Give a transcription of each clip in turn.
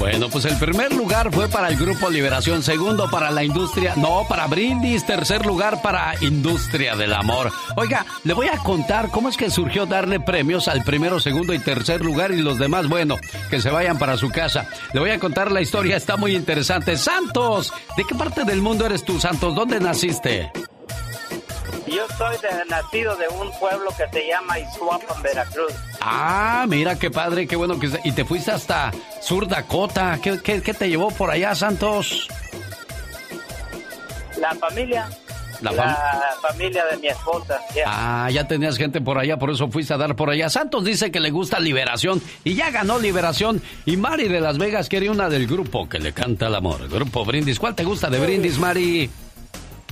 Bueno, pues el primer lugar fue para el Grupo Liberación, segundo para la industria, no, para Brindis, tercer lugar para Industria del Amor. Oiga, le voy a contar cómo es que surgió darle premios al primero, segundo y tercer lugar y los demás, bueno, que se vayan para su casa. Le voy a contar la historia, está muy interesante. Santos, ¿de qué parte del mundo eres tú, Santos? ¿Dónde naciste? Yo soy de, nacido de un pueblo que se llama Isuapan, Veracruz. Ah, mira qué padre, qué bueno que... Y te fuiste hasta Sur Dakota. ¿Qué, qué, qué te llevó por allá, Santos? La familia. La, familia de mi esposa. Ah, ya tenías gente por allá, por eso fuiste a dar por allá. Santos dice que le gusta Liberación y ya ganó Liberación. Y Mari de Las Vegas quiere una del grupo que le canta el amor. Grupo Brindis. ¿Cuál te gusta de Brindis, Mari?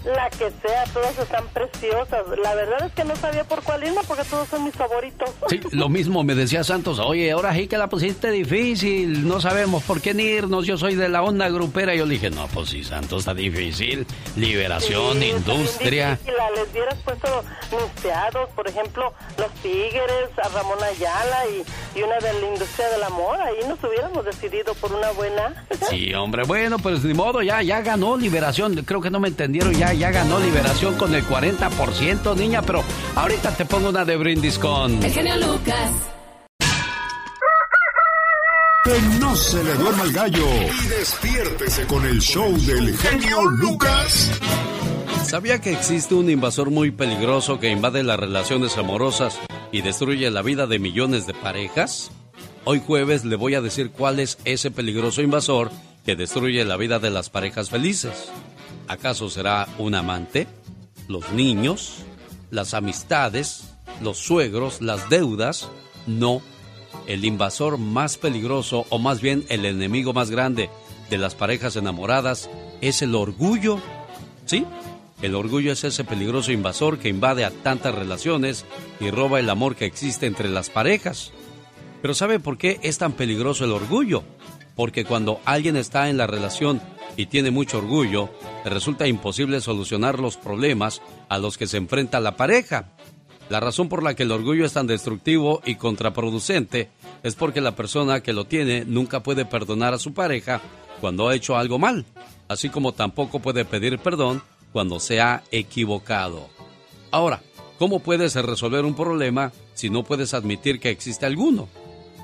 La que sea, todas están preciosas. La verdad es que no sabía por cuál irme porque todos son mis favoritos. Sí, lo mismo me decía Santos. Oye, ahora sí que la pusiste difícil. No sabemos por qué ni irnos. Yo soy de la onda grupera. Yo le dije, no, pues sí, Santos está difícil. Liberación, industria. Les hubieras puesto anunciados, por ejemplo, Los Tigres, a Ramón Ayala y, y, una de la industria del amor. Ahí nos hubiéramos decidido por una buena. Sí, hombre, bueno, pues ni modo, ya, ya ganó Liberación. Creo que no me entendieron ya ya ganó Liberación con el 40%, niña, pero ahorita te pongo una de brindis con... El genio Lucas. Que no se le duerma el gallo y despiértese con el show del genio Lucas. ¿Sabía que existe un invasor muy peligroso que invade las relaciones amorosas y destruye la vida de millones de parejas? Hoy jueves le voy a decir cuál es ese peligroso invasor que destruye la vida de las parejas felices. ¿Acaso será un amante? ¿Los niños? ¿Las amistades? ¿Los suegros? ¿Las deudas? No. El invasor más peligroso, o más bien el enemigo más grande de las parejas enamoradas, es el orgullo. ¿Sí? El orgullo es ese peligroso invasor que invade a tantas relaciones y roba el amor que existe entre las parejas. Pero ¿sabe por qué es tan peligroso el orgullo? Porque cuando alguien está en la relación y tiene mucho orgullo, resulta imposible solucionar los problemas a los que se enfrenta la pareja. La razón por la que el orgullo es tan destructivo y contraproducente es porque la persona que lo tiene nunca puede perdonar a su pareja cuando ha hecho algo mal, así como tampoco puede pedir perdón cuando se ha equivocado. Ahora, ¿cómo puedes resolver un problema si no puedes admitir que existe alguno?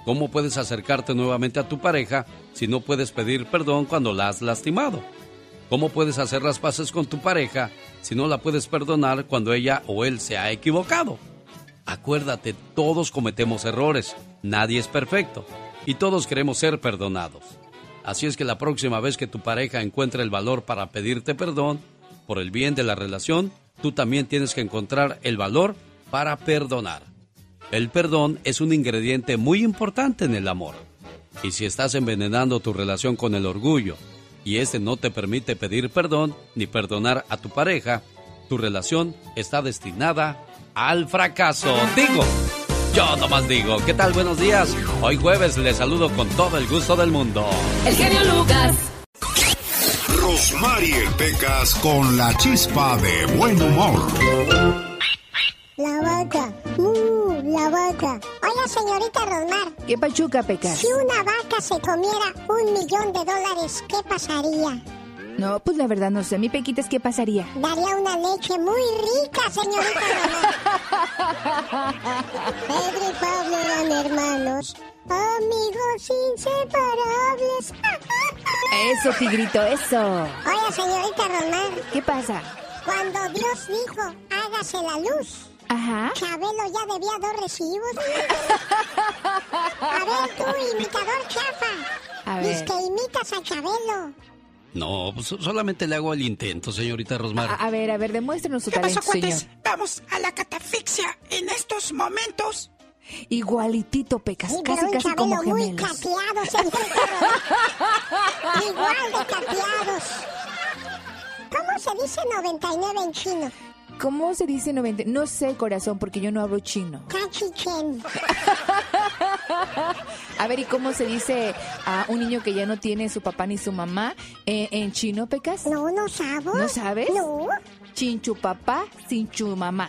¿Cómo puedes acercarte nuevamente a tu pareja si no puedes pedir perdón cuando la has lastimado? ¿Cómo puedes hacer las paces con tu pareja si no la puedes perdonar cuando ella o él se ha equivocado? Acuérdate, todos cometemos errores, nadie es perfecto y todos queremos ser perdonados. Así es que la próxima vez que tu pareja encuentre el valor para pedirte perdón, por el bien de la relación, tú también tienes que encontrar el valor para perdonar. El perdón es un ingrediente muy importante en el amor. Y si estás envenenando tu relación con el orgullo y este no te permite pedir perdón ni perdonar a tu pareja, tu relación está destinada al fracaso. Digo, yo nomás digo, ¿qué tal? Buenos días. Hoy jueves les saludo con todo el gusto del mundo. El genio Lucas. Rosmarie Pecas con la chispa de buen humor. La vaca, uh, la vaca. Oye, señorita Rosmar. ¿Qué pachuca, Pecas? Si una vaca se comiera un millón de dólares, ¿qué pasaría? No, pues la verdad no sé. Mi Pequitas, ¿qué pasaría? Daría una leche muy rica, señorita Rosmar. Pedro y Pablo eran hermanos, amigos inseparables. Eso, tigrito, eso. Oye, señorita Román. ¿Qué pasa? Cuando Dios dijo, hágase la luz. Ajá. Chabelo ya debía dos recibos. A ver, tú, imitador chafa. A ver. que imitas a Chabelo. No, pues solamente le hago el intento, señorita Rosmar. A, a ver, a ver, demuéstrenos su ¿Qué pasó, talento, señor. cuates? Vamos a la catafixia en estos momentos. Igualitito, Pecas, Sí, casi, un casi como muy gemelos. cateado, señorita Román. Igual de cateados. ¿Cómo se dice 99 en chino? ¿Cómo se dice 90? No sé, corazón, porque yo no hablo chino. A ver, ¿y cómo se dice a un niño que ya no tiene su papá ni su mamá eh, en chino, Pecas? No, no sabo. ¿No sabes? No. Chinchu papá, sinchu mamá.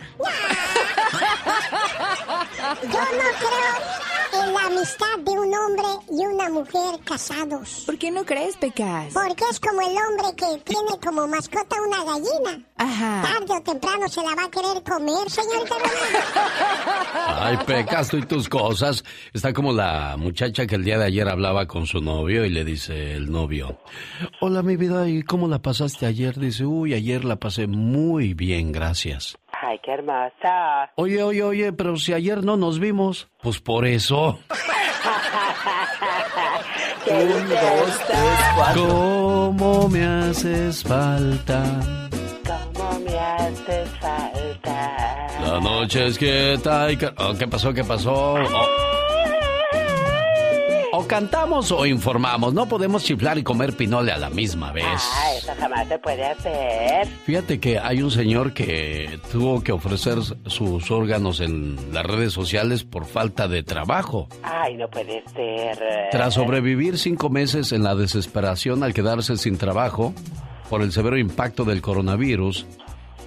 Yo no creo en la amistad de un hombre y una mujer casados. ¿Por qué no crees, Pecas? Porque es como el hombre que tiene como mascota una gallina. Ajá. Tarde o temprano se la va a querer comer, señorita Román. Ay, Pecas, tú y tus cosas. Está como la muchacha que el día de ayer hablaba con su novio y le dice el novio, hola mi vida, ¿y cómo la pasaste ayer? Dice, uy, ayer la pasé muy bien, gracias. Ay, qué hermosa. Oye, oye, oye, pero si ayer no nos vimos, pues por eso. Un, dos, tres, cuatro. ¿Cómo me haces falta? ¿Cómo me hace falta? La noche es quieta y... Oh, ¿Qué pasó? ¿Qué pasó? Oh. O cantamos o informamos. No podemos chiflar y comer pinole a la misma vez. Ah, eso jamás se puede hacer. Fíjate que hay un señor que tuvo que ofrecer sus órganos en las redes sociales por falta de trabajo. Ay, no puede ser. Tras sobrevivir cinco meses en la desesperación al quedarse sin trabajo por el severo impacto del coronavirus,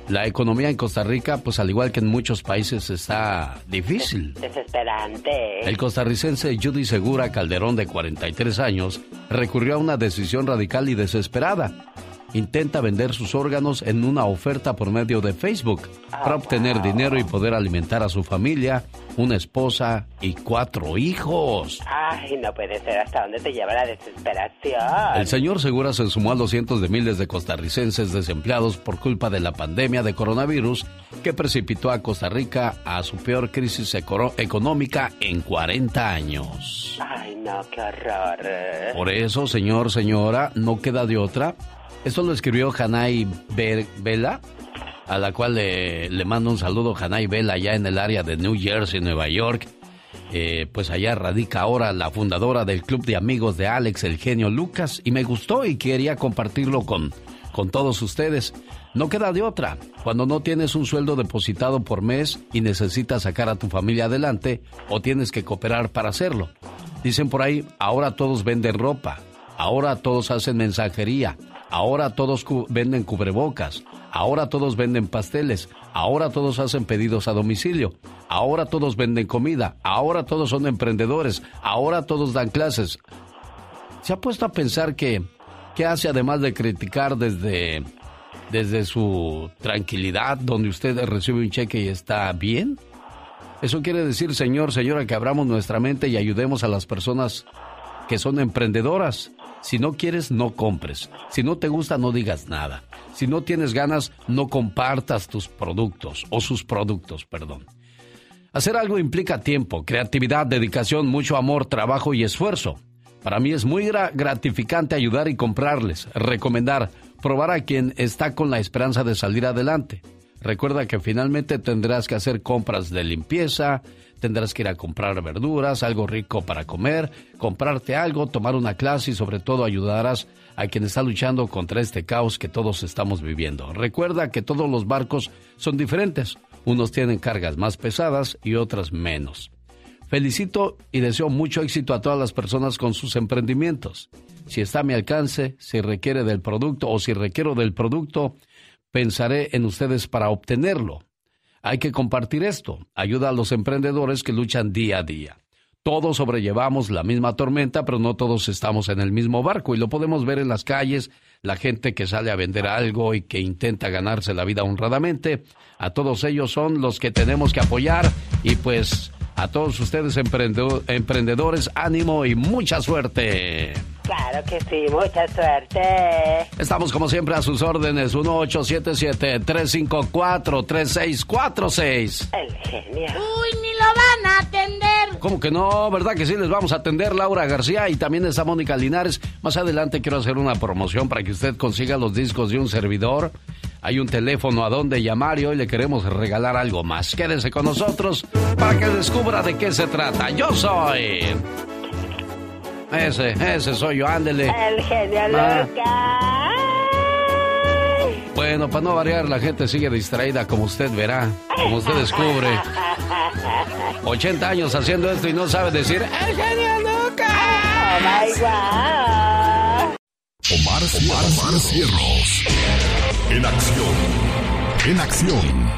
la economía en Costa Rica, pues al igual que en muchos países, está difícil. Desesperante. El costarricense Judy Segura Calderón, de 43 años, recurrió a una decisión radical y desesperada. Intenta vender sus órganos en una oferta por medio de Facebook para obtener dinero y poder alimentar a su familia, una esposa y cuatro hijos. Ay, no puede ser. ¿Hasta dónde te lleva la desesperación? El señor Segura se sumó a los cientos de miles de costarricenses desempleados por culpa de la pandemia de coronavirus que precipitó a Costa Rica a su peor crisis eco- económica en 40 años. Ay, no, qué horror. Por eso, señor, señora, no queda de otra. Esto lo escribió Hanay Vela, a la cual le, le mando un saludo, Hanay Vela, allá en el área de New Jersey, Nueva York. Eh, pues allá radica ahora la fundadora del club de amigos de Alex, el genio Lucas, y me gustó y quería compartirlo con, con todos ustedes. No queda de otra. Cuando no tienes un sueldo depositado por mes y necesitas sacar a tu familia adelante, o tienes que cooperar para hacerlo. Dicen por ahí, ahora todos venden ropa, ahora todos hacen mensajería, ahora todos venden cubrebocas, ahora todos venden pasteles, ahora todos hacen pedidos a domicilio, ahora todos venden comida, ahora todos son emprendedores, ahora todos dan clases. ¿Se ha puesto a pensar que qué hace además de criticar desde desde su tranquilidad donde usted recibe un cheque y está bien? Eso quiere decir, señor, señora, que abramos nuestra mente y ayudemos a las personas que son emprendedoras. Si no quieres, no compres. Si no te gusta, no digas nada. Si no tienes ganas, no compartas tus productos o sus productos, perdón. Hacer algo implica tiempo, creatividad, dedicación, mucho amor, trabajo y esfuerzo. Para mí es muy gra- gratificante ayudar y comprarles, recomendar, probar a quien está con la esperanza de salir adelante. Recuerda que finalmente tendrás que hacer compras de limpieza, tendrás que ir a comprar verduras, algo rico para comer, comprarte algo, tomar una clase y sobre todo ayudarás a quien está luchando contra este caos que todos estamos viviendo. Recuerda que todos los barcos son diferentes. Unos tienen cargas más pesadas y otras menos. Felicito y deseo mucho éxito a todas las personas con sus emprendimientos. Si está a mi alcance, si requiere del producto o si requiero del producto, pensaré en ustedes para obtenerlo. Hay que compartir esto. Ayuda a los emprendedores que luchan día a día. Todos sobrellevamos la misma tormenta, pero no todos estamos en el mismo barco y lo podemos ver en las calles, la gente que sale a vender algo y que intenta ganarse la vida honradamente. A todos ellos son los que tenemos que apoyar y pues a todos ustedes emprendedores, ánimo y mucha suerte. Claro que sí, mucha suerte. Estamos como siempre a sus órdenes, 1877-354-3646. El genio. Uy, ni lo van a atender. ¿Cómo que no? ¿Verdad que sí? Les vamos a atender Laura García y también está Mónica Linares. Más adelante quiero hacer una promoción para que usted consiga los discos de un servidor. Hay un teléfono a donde llamar y hoy le queremos regalar algo más. Quédense con nosotros para que descubra de qué se trata. Yo soy... Ese, ese soy yo, ándele. El genio Ah. Lucas. Bueno, para no variar, la gente sigue distraída, como usted verá, como usted descubre. 80 años haciendo esto y no sabe decir, ¡El genio Lucas! Oh my God. Omar, Omar, Omar Cierros. En acción. En acción.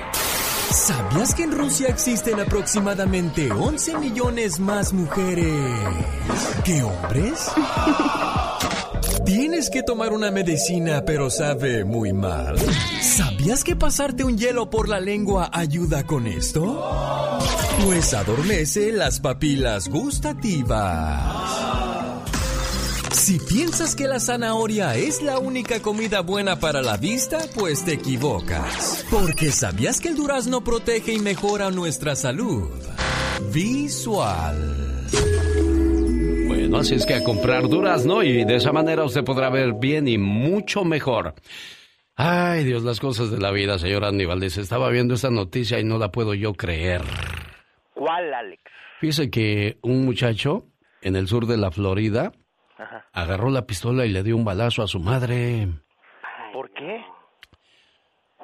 ¿Sabías que en Rusia existen aproximadamente 11 millones más mujeres que hombres? ¿Tienes que tomar una medicina pero sabe muy mal? ¿Sabías que pasarte un hielo por la lengua ayuda con esto? Pues adormece las papilas gustativas. Si piensas que la zanahoria es la única comida buena para la vista, pues te equivocas. Porque ¿sabías que el durazno protege y mejora nuestra salud? Visual. Bueno, así es que a comprar durazno y de esa manera usted podrá ver bien y mucho mejor. Ay, Dios, las cosas de la vida, señor Aníbal. Dice, estaba viendo esta noticia y no la puedo yo creer. ¿Cuál, Alex? Fíjese que un muchacho en el sur de la Florida Ajá. agarró la pistola y le dio un balazo a su madre. ¿Por qué?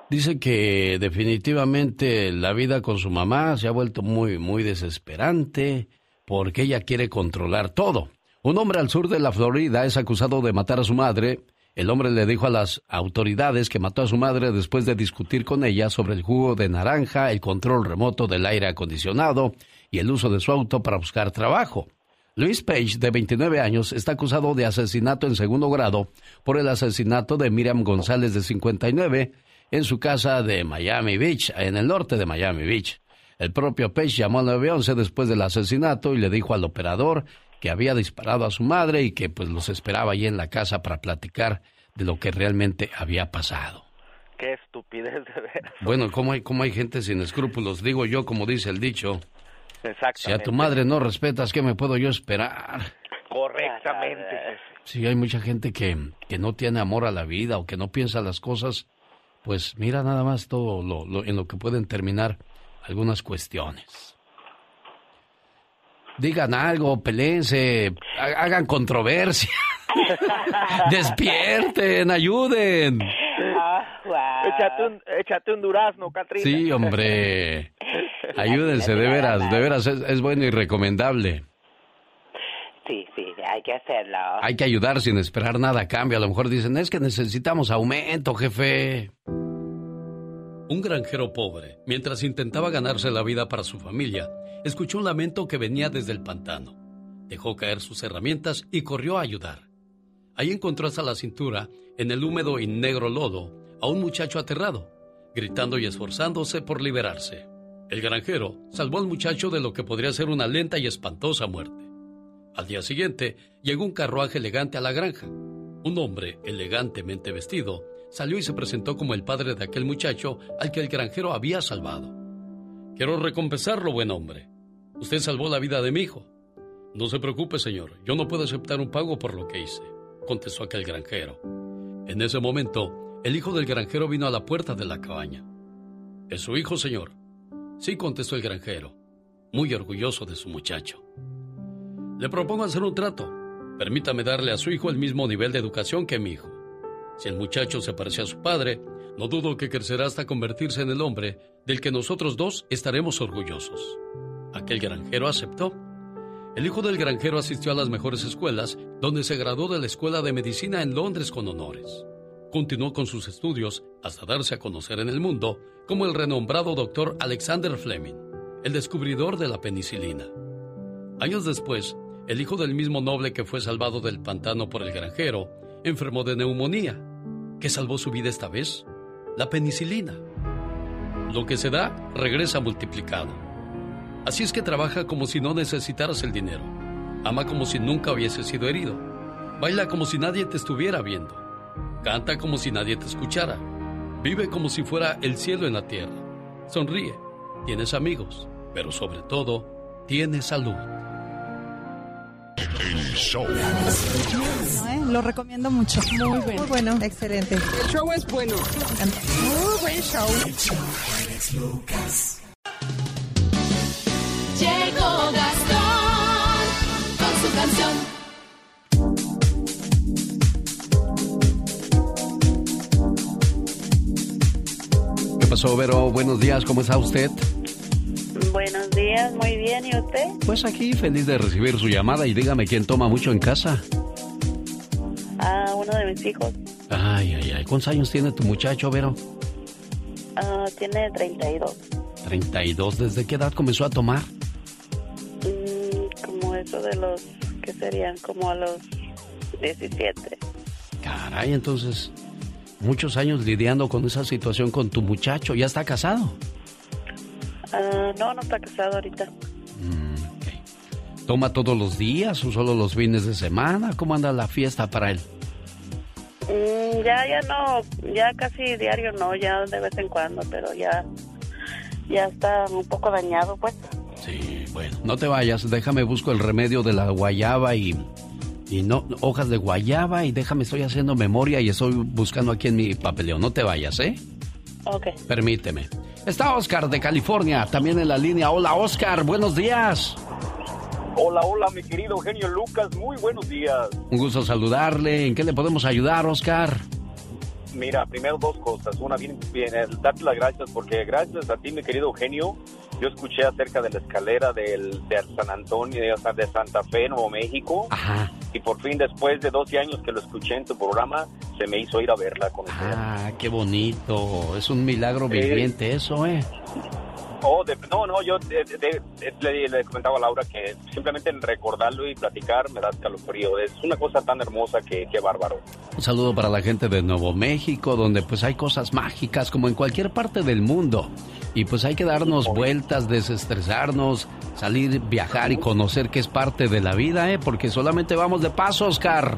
Dice que definitivamente la vida con su mamá se ha vuelto muy, muy desesperante porque ella quiere controlar todo. Un hombre al sur de la Florida es acusado de matar a su madre. El hombre le dijo a las autoridades que mató a su madre después de discutir con ella sobre el jugo de naranja, el control remoto del aire acondicionado y el uso de su auto para buscar trabajo. Luis Page, de 29 años, está acusado de asesinato en segundo grado por el asesinato de Miriam González, de 59, en su casa de Miami Beach, en el norte de Miami Beach. El propio Page llamó al 911 después del asesinato y le dijo al operador que había disparado a su madre y que pues los esperaba allí en la casa para platicar de lo que realmente había pasado. Qué estupidez de ver. Bueno, ¿cómo hay, cómo hay gente sin escrúpulos? Digo yo, como dice el dicho, Exactamente. si a tu madre no respetas, ¿qué me puedo yo esperar? Correctamente. Sí, hay mucha gente que, que no tiene amor a la vida o que no piensa las cosas, pues mira nada más todo lo, lo- en lo que pueden terminar algunas cuestiones. Digan algo, peleense, ha- hagan controversia, despierten, ayuden. Échate un, échate un durazno, Catrina. Sí, hombre, ayúdense, de veras, de veras, es, es bueno y recomendable. Sí, sí, hay que hacerlo. Hay que ayudar sin esperar nada a cambio. A lo mejor dicen, es que necesitamos aumento, jefe. Un granjero pobre, mientras intentaba ganarse la vida para su familia, escuchó un lamento que venía desde el pantano. Dejó caer sus herramientas y corrió a ayudar. Ahí encontró hasta la cintura, en el húmedo y negro lodo, a un muchacho aterrado, gritando y esforzándose por liberarse. El granjero salvó al muchacho de lo que podría ser una lenta y espantosa muerte. Al día siguiente, llegó un carruaje elegante a la granja. Un hombre, elegantemente vestido, salió y se presentó como el padre de aquel muchacho al que el granjero había salvado. Quiero recompensarlo, buen hombre. Usted salvó la vida de mi hijo. No se preocupe, señor. Yo no puedo aceptar un pago por lo que hice, contestó aquel granjero. En ese momento, el hijo del granjero vino a la puerta de la cabaña. ¿Es su hijo, señor? Sí, contestó el granjero, muy orgulloso de su muchacho. Le propongo hacer un trato. Permítame darle a su hijo el mismo nivel de educación que mi hijo. Si el muchacho se parece a su padre, no dudo que crecerá hasta convertirse en el hombre del que nosotros dos estaremos orgullosos. Aquel granjero aceptó. El hijo del granjero asistió a las mejores escuelas, donde se graduó de la Escuela de Medicina en Londres con honores. Continuó con sus estudios hasta darse a conocer en el mundo como el renombrado doctor Alexander Fleming, el descubridor de la penicilina. Años después, el hijo del mismo noble que fue salvado del pantano por el granjero enfermó de neumonía. ¿Qué salvó su vida esta vez? La penicilina. Lo que se da regresa multiplicado. Así es que trabaja como si no necesitaras el dinero. Ama como si nunca hubiese sido herido. Baila como si nadie te estuviera viendo. Canta como si nadie te escuchara. Vive como si fuera el cielo en la tierra. Sonríe. Tienes amigos. Pero sobre todo, tienes salud. El show. ¿eh? Lo recomiendo mucho. Muy bueno. Muy bueno. Excelente. El show es bueno. Muy buen show. ¿Qué pasó, Vero? Buenos días, ¿cómo está usted? Buenos días, muy bien, ¿y usted? Pues aquí feliz de recibir su llamada y dígame quién toma mucho en casa. Ah, uno de mis hijos. Ay, ay, ay. ¿Cuántos años tiene tu muchacho, Vero? Ah, tiene 32. 32. ¿Desde qué edad comenzó a tomar? Mm, como eso de los, que serían como a los 17. Caray, entonces, muchos años lidiando con esa situación con tu muchacho. ¿Ya está casado? Ah, no, no está casado ahorita. ¿Toma todos los días o solo los fines de semana? ¿Cómo anda la fiesta para él? Mm, ya, ya no, ya casi diario no, ya de vez en cuando, pero ya, ya está un poco dañado, pues. Sí, bueno, no te vayas, déjame busco el remedio de la guayaba y, y no, hojas de guayaba y déjame, estoy haciendo memoria y estoy buscando aquí en mi papeleo. No te vayas, ¿eh? Ok. Permíteme. Está Oscar de California, también en la línea. Hola, Oscar, buenos días. Hola, hola, mi querido Eugenio Lucas, muy buenos días. Un gusto saludarle. ¿En qué le podemos ayudar, Oscar? Mira, primero dos cosas. Una, bien, bien, eh, darte las gracias porque gracias a ti, mi querido Eugenio, yo escuché acerca de la escalera del, de San Antonio, de, de Santa Fe, Nuevo México. Ajá. Y por fin, después de 12 años que lo escuché en tu programa, se me hizo ir a verla con usted. Ah, qué bonito. Es un milagro Sí. viviente eso, ¿eh? Oh, de- no, no, yo de- le, le comentaba a Laura que simplemente en recordarlo y platicar me da escalofrío. Es una cosa tan hermosa que, que bárbaro. Un saludo para la gente de Nuevo México, donde pues hay cosas mágicas como en cualquier parte del mundo. Y pues hay que darnos vueltas, desestresarnos, salir, viajar y conocer que es parte de la vida, ¿eh? Porque solamente vamos de paso, Oscar.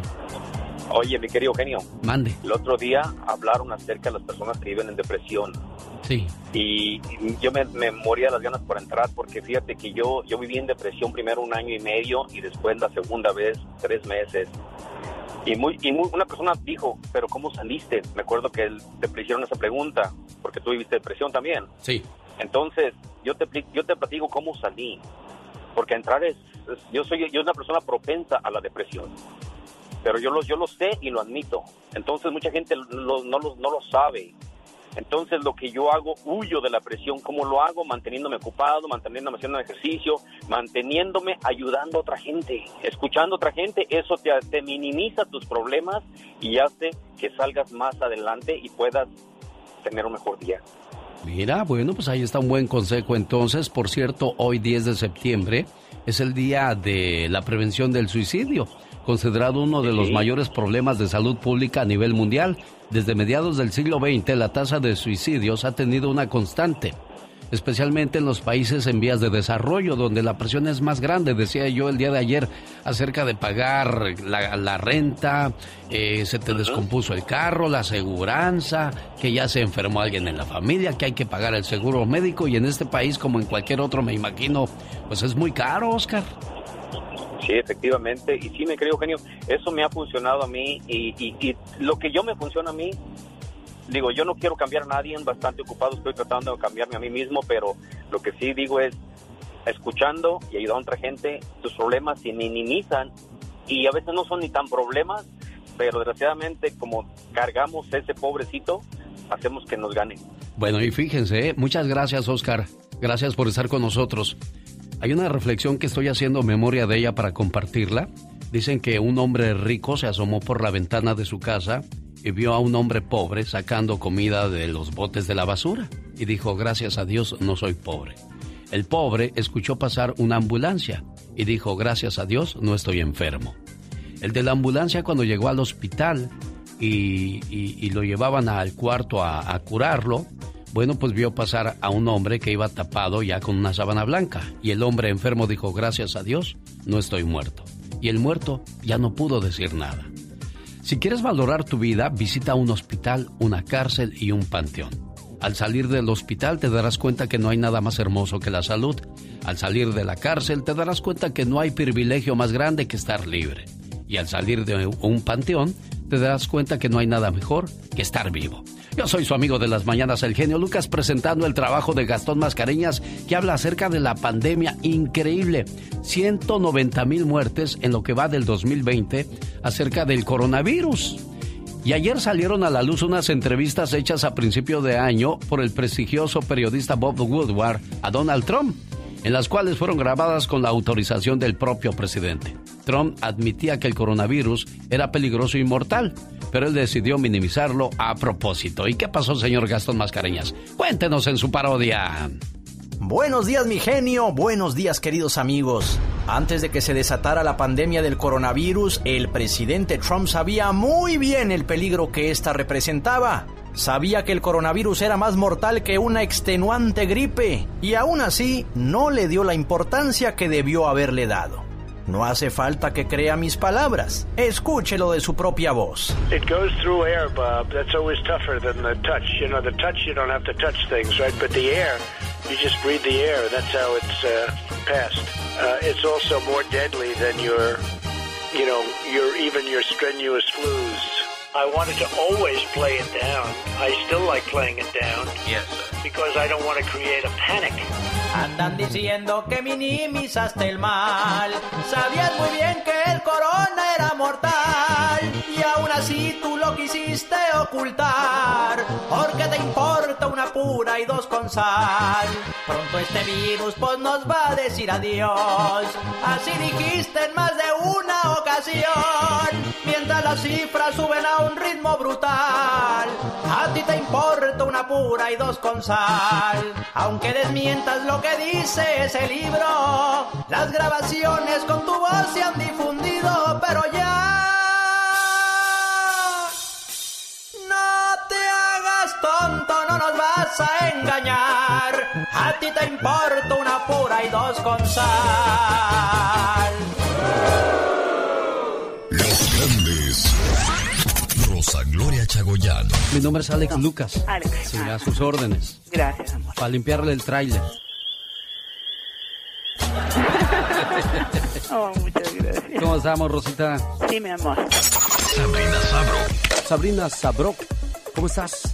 Oye, mi querido Eugenio, Mande. el otro día hablaron acerca de las personas que viven en depresión. Sí. Y yo me, me moría las ganas por entrar porque fíjate que yo, yo viví en depresión primero un año y medio y después la segunda vez tres meses. Y, muy, y muy- una persona dijo, pero ¿cómo saliste? Me acuerdo que él- te hicieron esa pregunta porque tú viviste depresión también. Sí. Entonces, yo te, yo te platico cómo salí. Porque entrar es, es- yo soy yo una persona propensa a la depresión. Pero yo lo, yo lo sé y lo admito. Entonces, mucha gente no, lo, no lo sabe. Entonces, lo que yo hago, huyo de la presión. ¿Cómo lo hago? Manteniéndome ocupado, manteniéndome haciendo ejercicio, manteniéndome ayudando a otra gente, escuchando a otra gente. Eso te, te minimiza tus problemas y hace que salgas más adelante y puedas tener un mejor día. Mira, bueno, pues ahí está un buen consejo. Entonces, por cierto, hoy 10 de septiembre es el día de la prevención del suicidio, considerado uno de los Sí. mayores problemas de salud pública a nivel mundial. Desde mediados del siglo XX, la tasa de suicidios ha tenido una constante, especialmente en los países en vías de desarrollo, donde la presión es más grande. Decía yo el día de ayer acerca de pagar la, la renta, eh, se te descompuso el carro, la aseguranza, que ya se enfermó alguien en la familia, que hay que pagar el seguro médico y en este país como en cualquier otro me imagino, pues es muy caro, Oscar. Sí, efectivamente. Y sí, me creo, genio, eso me ha funcionado a mí y, y- lo que yo me funciona a mí, digo, yo no quiero cambiar a nadie, bastante ocupado estoy tratando de cambiarme a mí mismo, pero lo que sí digo es, escuchando y ayudando a otra gente, tus problemas se minimizan y a veces no son ni tan problemas, pero desgraciadamente como cargamos ese pobrecito, hacemos que nos gane. Bueno, y fíjense, ¿eh? muchas gracias, Oscar. Gracias por estar con nosotros. Hay una reflexión que estoy haciendo memoria de ella para compartirla. Dicen que un hombre rico se asomó por la ventana de su casa y vio a un hombre pobre sacando comida de los botes de la basura y dijo, gracias a Dios no soy pobre. El pobre escuchó pasar una ambulancia y dijo, gracias a Dios no estoy enfermo. El de la ambulancia cuando llegó al hospital y, lo llevaban al cuarto a curarlo, bueno, pues vio pasar a un hombre que iba tapado ya con una sábana blanca. Y el hombre enfermo dijo, gracias a Dios, no estoy muerto. y el muerto ya no pudo decir nada. Si quieres valorar tu vida, visita un hospital, una cárcel y un panteón. Al salir del hospital te darás cuenta que no hay nada más hermoso que la salud. Al salir de la cárcel te darás cuenta que no hay privilegio más grande que estar libre. Y al salir de un panteón te darás cuenta que no hay nada mejor que estar vivo. Yo soy su amigo de las mañanas, el genio Lucas, presentando el trabajo de Gastón Mascareñas, que habla acerca de la pandemia increíble. 190 mil muertes en lo que va del 2020 acerca del coronavirus. Y ayer salieron a la luz unas entrevistas hechas a principio de año por el prestigioso periodista Bob Woodward a Donald Trump, en las cuales fueron grabadas con la autorización del propio presidente. Trump admitía que el coronavirus era peligroso y mortal, pero él decidió minimizarlo a propósito. ¿Y qué pasó, señor Gastón Mascareñas? Cuéntenos en su parodia. Buenos días, mi genio. Buenos días, queridos amigos. Antes de que se desatara la pandemia del coronavirus, el presidente Trump sabía muy bien el peligro que ésta representaba. Sabía que el coronavirus era más mortal que una extenuante gripe y aún así no le dio la importancia que debió haberle dado. No hace falta que crea mis palabras. Escúchelo de su propia voz. It goes through air, Bob. That's always tougher than the touch. You know, the touch you don't have to touch things, right? But the air, you just breathe the air. That's how it's uh, passed. Uh, it's also more deadly than your, you know, your even your strenuous flus. I wanted to always play it down. I still like playing it down. Yes, sir. Because I don't want to create a panic. Andan diciendo que minimizaste el mal. Sabías muy bien que el corona era mortal. Y aún así tú lo quisiste ocultar. Porque te importa una pura y dos con sal. Pronto este virus pues nos va a decir adiós. Así dijiste en más de una Mientras las cifras suben a un ritmo brutal. A ti te importa una pura y dos con sal. Aunque desmientas lo que dice ese libro, las grabaciones con tu voz se han difundido, pero ya. No te hagas tonto, no nos vas a engañar. A ti te importa una pura y dos con sal. Gloria Chagoyán. Mi nombre es Alex Lucas. Alex. Sí, a sus órdenes. Gracias, amor. Para limpiarle el tráiler. Oh, muchas gracias. ¿Cómo estamos, Rosita? Sí, mi amor. Sabrina Sabro. Sabrina Sabrok, ¿cómo estás?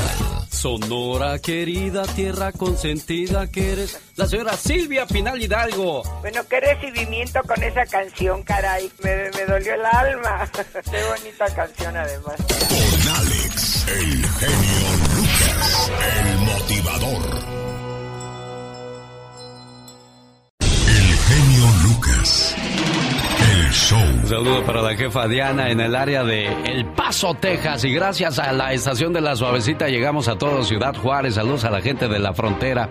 Sonora querida, tierra consentida que eres. La señora Silvia Pinal Hidalgo. Bueno, qué recibimiento con esa canción, caray. Me, me dolió el alma. qué bonita canción, además. Con Alex, el genio Lucas, el motivador. Show. Un saludo para la jefa Diana en el área de El Paso, Texas. Y gracias a la estación de la Suavecita llegamos a toda Ciudad Juárez. Saludos a la gente de la frontera.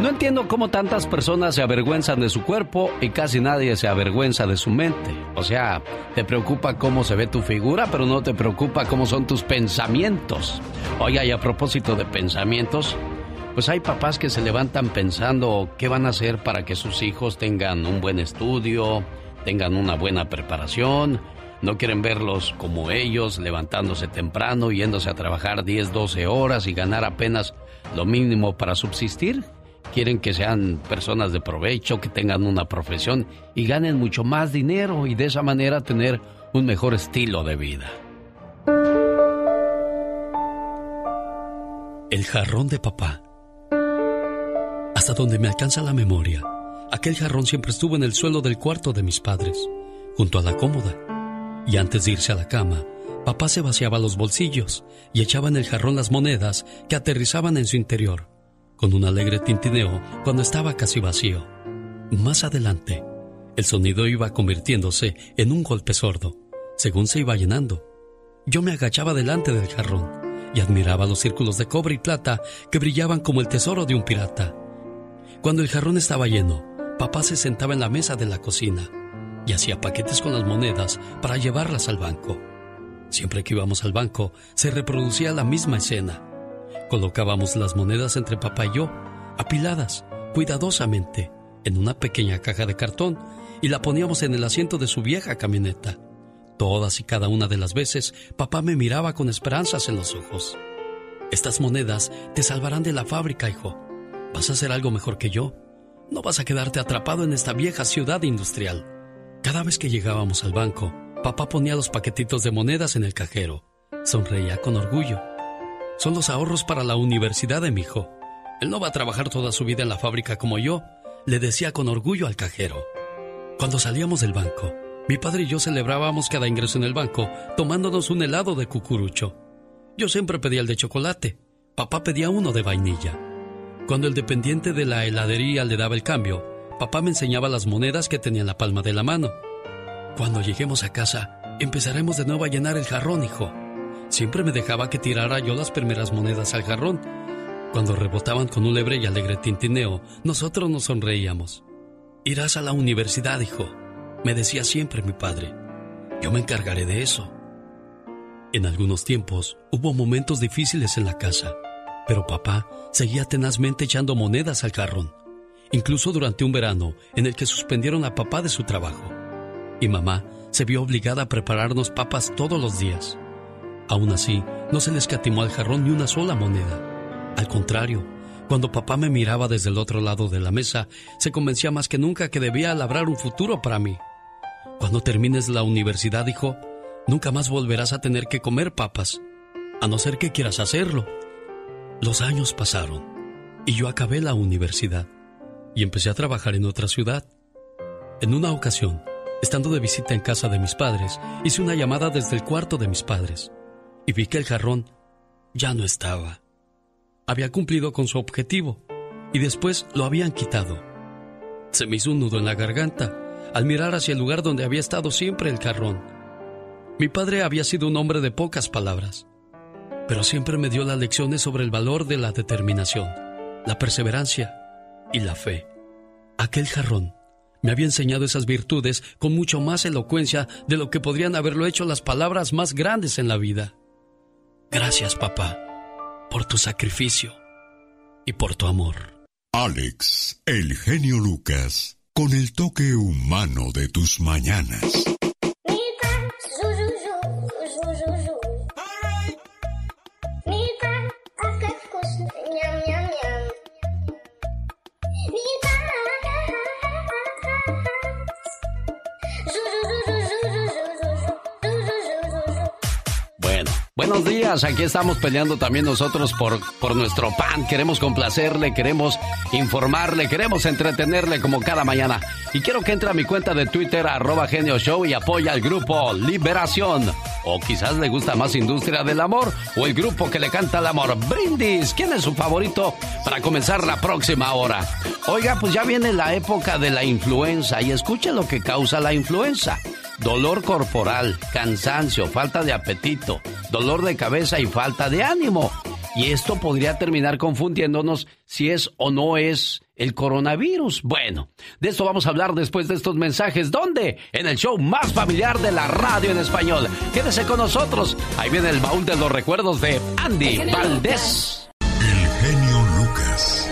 No entiendo cómo tantas personas se avergüenzan de su cuerpo y casi nadie se avergüenza de su mente. O sea, te preocupa cómo se ve tu figura, pero no te preocupa cómo son tus pensamientos. Oye, y a propósito de pensamientos, pues hay papás que se levantan pensando qué van a hacer para que sus hijos tengan un buen estudio, tengan una buena preparación. No quieren verlos como ellos, levantándose temprano, yéndose a trabajar 10, 12 horas y ganar apenas lo mínimo para subsistir. Quieren que sean personas de provecho, que tengan una profesión y ganen mucho más dinero y de esa manera tener un mejor estilo de vida. El jarrón de papá. Hasta donde me alcanza la memoria, aquel jarrón siempre estuvo en el suelo del cuarto de mis padres, junto a la cómoda. Y antes de irse a la cama, papá se vaciaba los bolsillos y echaba en el jarrón las monedas que aterrizaban en su interior, con un alegre tintineo cuando estaba casi vacío. Más adelante, el sonido iba convirtiéndose en un golpe sordo, según se iba llenando. Yo me agachaba delante del jarrón y admiraba los círculos de cobre y plata que brillaban como el tesoro de un pirata. Cuando el jarrón estaba lleno, papá se sentaba en la mesa de la cocina y hacía paquetes con las monedas para llevarlas al banco. Siempre que íbamos al banco, se reproducía la misma escena. Colocábamos las monedas entre papá y yo, apiladas, cuidadosamente, en una pequeña caja de cartón y la poníamos en el asiento de su vieja camioneta. Todas y cada una de las veces, papá me miraba con esperanzas en los ojos. Estas monedas te salvarán de la fábrica, hijo. Vas a hacer algo mejor que yo. No vas a quedarte atrapado en esta vieja ciudad industrial. Cada vez que llegábamos al banco, papá ponía los paquetitos de monedas en el cajero. Sonreía con orgullo. Son los ahorros para la universidad de mi hijo. Él no va a trabajar toda su vida en la fábrica como yo, le decía con orgullo al cajero. Cuando salíamos del banco, mi padre y yo celebrábamos cada ingreso en el banco tomándonos un helado de cucurucho. Yo siempre pedía el de chocolate, papá pedía uno de vainilla. Cuando el dependiente de la heladería le daba el cambio, papá me enseñaba las monedas que tenía en la palma de la mano. Cuando lleguemos a casa, empezaremos de nuevo a llenar el jarrón, hijo. Siempre me dejaba que tirara yo las primeras monedas al jarrón. Cuando rebotaban con un lebre y alegre tintineo, nosotros nos sonreíamos. Irás a la universidad, hijo, me decía siempre mi padre. Yo me encargaré de eso. En algunos tiempos hubo momentos difíciles en la casa, pero papá seguía tenazmente echando monedas al jarrón, incluso durante un verano en el que suspendieron a papá de su trabajo. Y mamá se vio obligada a prepararnos papas todos los días. Aún así, no se le escatimó al jarrón ni una sola moneda. Al contrario, cuando papá me miraba desde el otro lado de la mesa, se convencía más que nunca que debía labrar un futuro para mí. Cuando termines la universidad, hijo, nunca más volverás a tener que comer papas, a no ser que quieras hacerlo. Los años pasaron y yo acabé la universidad y empecé a trabajar en otra ciudad. En una ocasión, estando de visita en casa de mis padres, hice una llamada desde el cuarto de mis padres y vi que el jarrón ya no estaba. Había cumplido con su objetivo y después lo habían quitado. Se me hizo un nudo en la garganta al mirar hacia el lugar donde había estado siempre el jarrón. Mi padre había sido un hombre de pocas palabras, pero siempre me dio las lecciones sobre el valor de la determinación, la perseverancia y la fe. Aquel jarrón me había enseñado esas virtudes con mucho más elocuencia de lo que podrían haberlo hecho las palabras más grandes en la vida. Gracias, papá, por tu sacrificio y por tu amor. Alex, el genio Lucas con el toque humano de tus mañanas. Buenos días, aquí estamos peleando también nosotros por, por nuestro pan. Queremos complacerle, queremos informarle, queremos entretenerle como cada mañana. Y quiero que entre a mi cuenta de Twitter, arroba Genio Show, y apoya al grupo Liberación. O quizás le gusta más Industria del Amor o el grupo que le canta el amor, Brindis. ¿Quién es su favorito para comenzar la próxima hora? Oiga, pues ya viene la época de la influenza y escuche lo que causa la influenza dolor corporal, cansancio, falta de apetito, dolor de cabeza y falta de ánimo. Y esto podría terminar confundiéndonos si es o no es el coronavirus. Bueno, de esto vamos a hablar después de estos mensajes. ¿Dónde? En el show más familiar de la radio en español. Quédese con nosotros. Ahí viene el baúl de los recuerdos de Andy Valdés. El genio Lucas.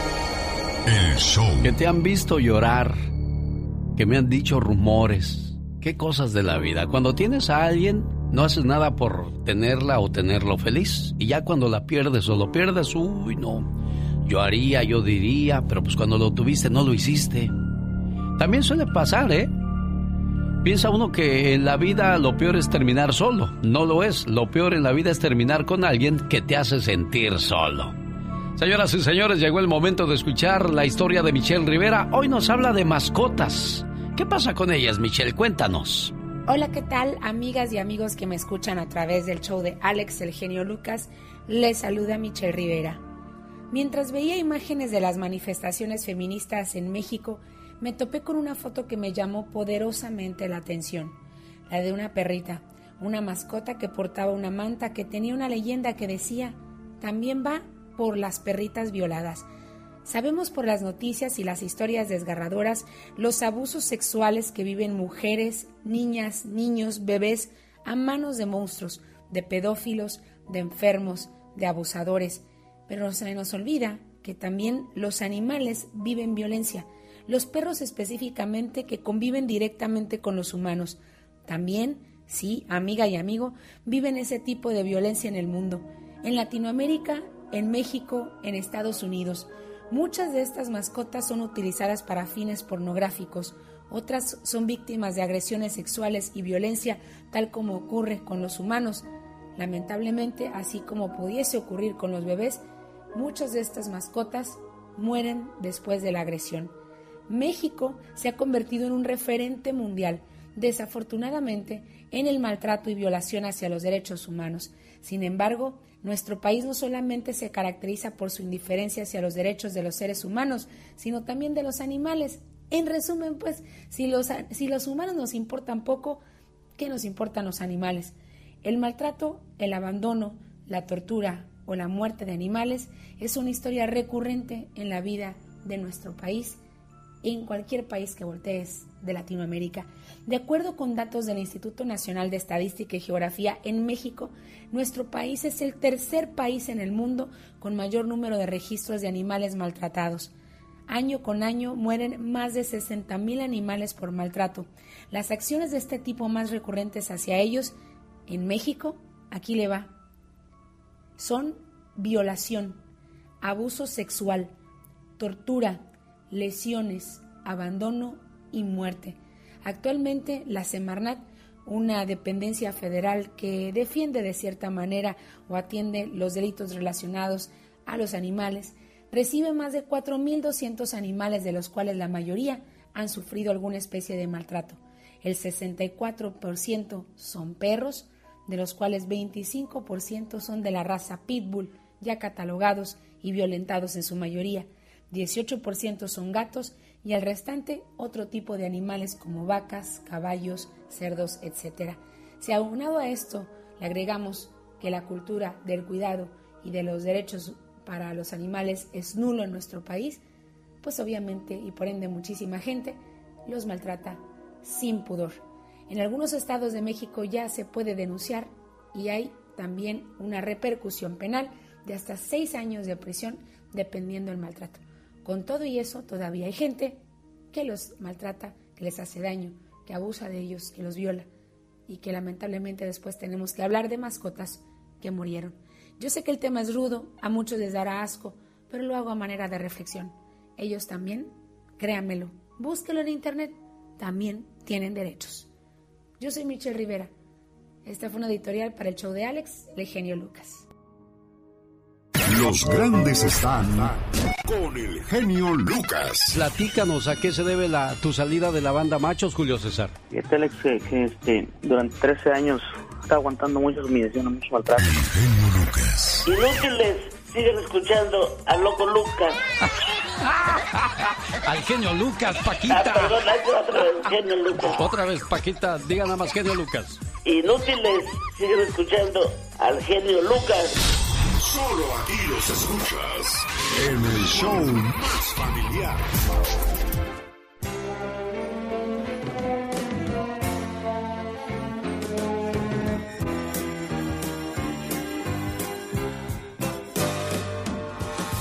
El show. Que te han visto llorar. Que me han dicho rumores qué cosas de la vida. Cuando tienes a alguien, no haces nada por tenerla o tenerlo feliz. Y ya cuando la pierdes o lo pierdes, uy, no. Yo haría, yo diría, pero pues cuando lo tuviste no lo hiciste. También suele pasar, ¿eh? Piensa uno que en la vida lo peor es terminar solo. No lo es. Lo peor en la vida es terminar con alguien que te hace sentir solo. Señoras y señores, llegó el momento de escuchar la historia de Michelle Rivera. Hoy nos habla de mascotas. ¿Qué pasa con ellas, Michelle? Cuéntanos. Hola, ¿qué tal, amigas y amigos que me escuchan a través del show de Alex el genio Lucas? Les saluda Michelle Rivera. Mientras veía imágenes de las manifestaciones feministas en México, me topé con una foto que me llamó poderosamente la atención, la de una perrita, una mascota que portaba una manta que tenía una leyenda que decía, también va por las perritas violadas. Sabemos por las noticias y las historias desgarradoras los abusos sexuales que viven mujeres, niñas, niños, bebés a manos de monstruos, de pedófilos, de enfermos, de abusadores. Pero se nos olvida que también los animales viven violencia, los perros específicamente que conviven directamente con los humanos. También, sí, amiga y amigo, viven ese tipo de violencia en el mundo. En Latinoamérica, en México, en Estados Unidos. Muchas de estas mascotas son utilizadas para fines pornográficos, otras son víctimas de agresiones sexuales y violencia, tal como ocurre con los humanos. Lamentablemente, así como pudiese ocurrir con los bebés, muchas de estas mascotas mueren después de la agresión. México se ha convertido en un referente mundial, desafortunadamente, en el maltrato y violación hacia los derechos humanos. Sin embargo, nuestro país no solamente se caracteriza por su indiferencia hacia los derechos de los seres humanos, sino también de los animales. En resumen, pues, si los, si los humanos nos importan poco, ¿qué nos importan los animales? El maltrato, el abandono, la tortura o la muerte de animales es una historia recurrente en la vida de nuestro país en cualquier país que voltees de Latinoamérica. De acuerdo con datos del Instituto Nacional de Estadística y Geografía, en México, nuestro país es el tercer país en el mundo con mayor número de registros de animales maltratados. Año con año mueren más de 60.000 animales por maltrato. Las acciones de este tipo más recurrentes hacia ellos, en México, aquí le va, son violación, abuso sexual, tortura, lesiones, abandono y muerte. Actualmente la Semarnat, una dependencia federal que defiende de cierta manera o atiende los delitos relacionados a los animales, recibe más de 4.200 animales de los cuales la mayoría han sufrido alguna especie de maltrato. El 64% son perros, de los cuales 25% son de la raza pitbull, ya catalogados y violentados en su mayoría. 18% son gatos y el restante otro tipo de animales como vacas, caballos, cerdos, etc. Si aunado a esto le agregamos que la cultura del cuidado y de los derechos para los animales es nulo en nuestro país, pues obviamente y por ende muchísima gente los maltrata sin pudor. En algunos estados de México ya se puede denunciar y hay también una repercusión penal de hasta seis años de prisión dependiendo del maltrato. Con todo y eso, todavía hay gente que los maltrata, que les hace daño, que abusa de ellos, que los viola y que lamentablemente después tenemos que hablar de mascotas que murieron. Yo sé que el tema es rudo, a muchos les dará asco, pero lo hago a manera de reflexión. Ellos también, créanmelo, búsquelo en internet, también tienen derechos. Yo soy Michelle Rivera. Esta fue una editorial para el show de Alex, el genio Lucas. Los grandes están con el genio Lucas. Platícanos a qué se debe la, tu salida de la banda Machos, Julio César. Este Alex, que, que, este, durante 13 años está aguantando muchas humillaciones, mucho maltrato. El genio Lucas. Inútiles, siguen escuchando al loco Lucas. Al genio Lucas, Paquita. Ah, perdón, otra vez, genio Lucas. Otra vez, Paquita, diga nada más genio Lucas. Inútiles, siguen escuchando al genio Lucas. Solo aquí los escuchas. En el show más familiar.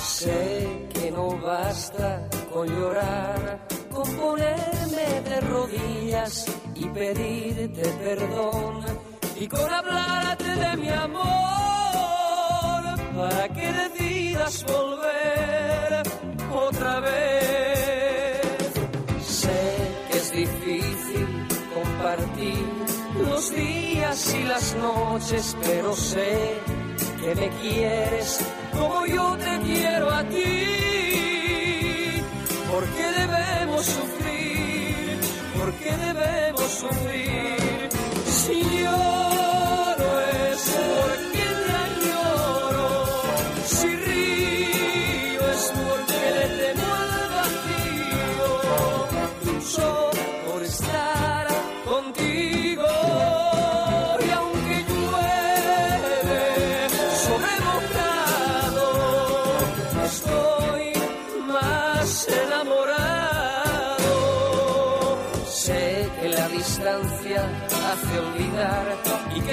Sé que no basta con llorar, con ponerme de rodillas y pedirte perdón. Y con hablarte de mi amor para que decidas volver otra vez. Sé que es difícil compartir los días y las noches, pero sé que me quieres como yo te quiero a ti. ¿Por qué debemos sufrir? ¿Por qué debemos sufrir? Si lloro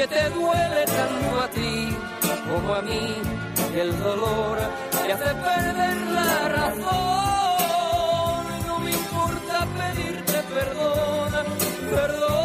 te duele tanto a ti como a mí el dolor te hace perder la razón. No me importa pedirte perdón, perdón.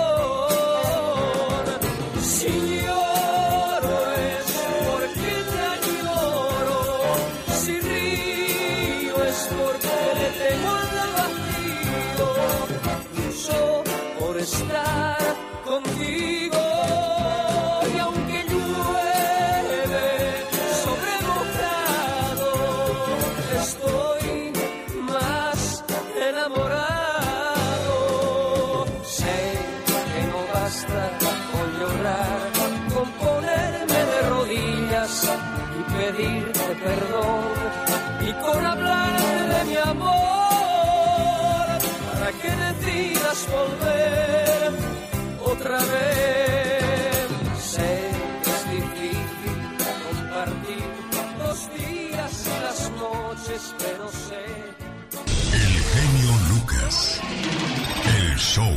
El show.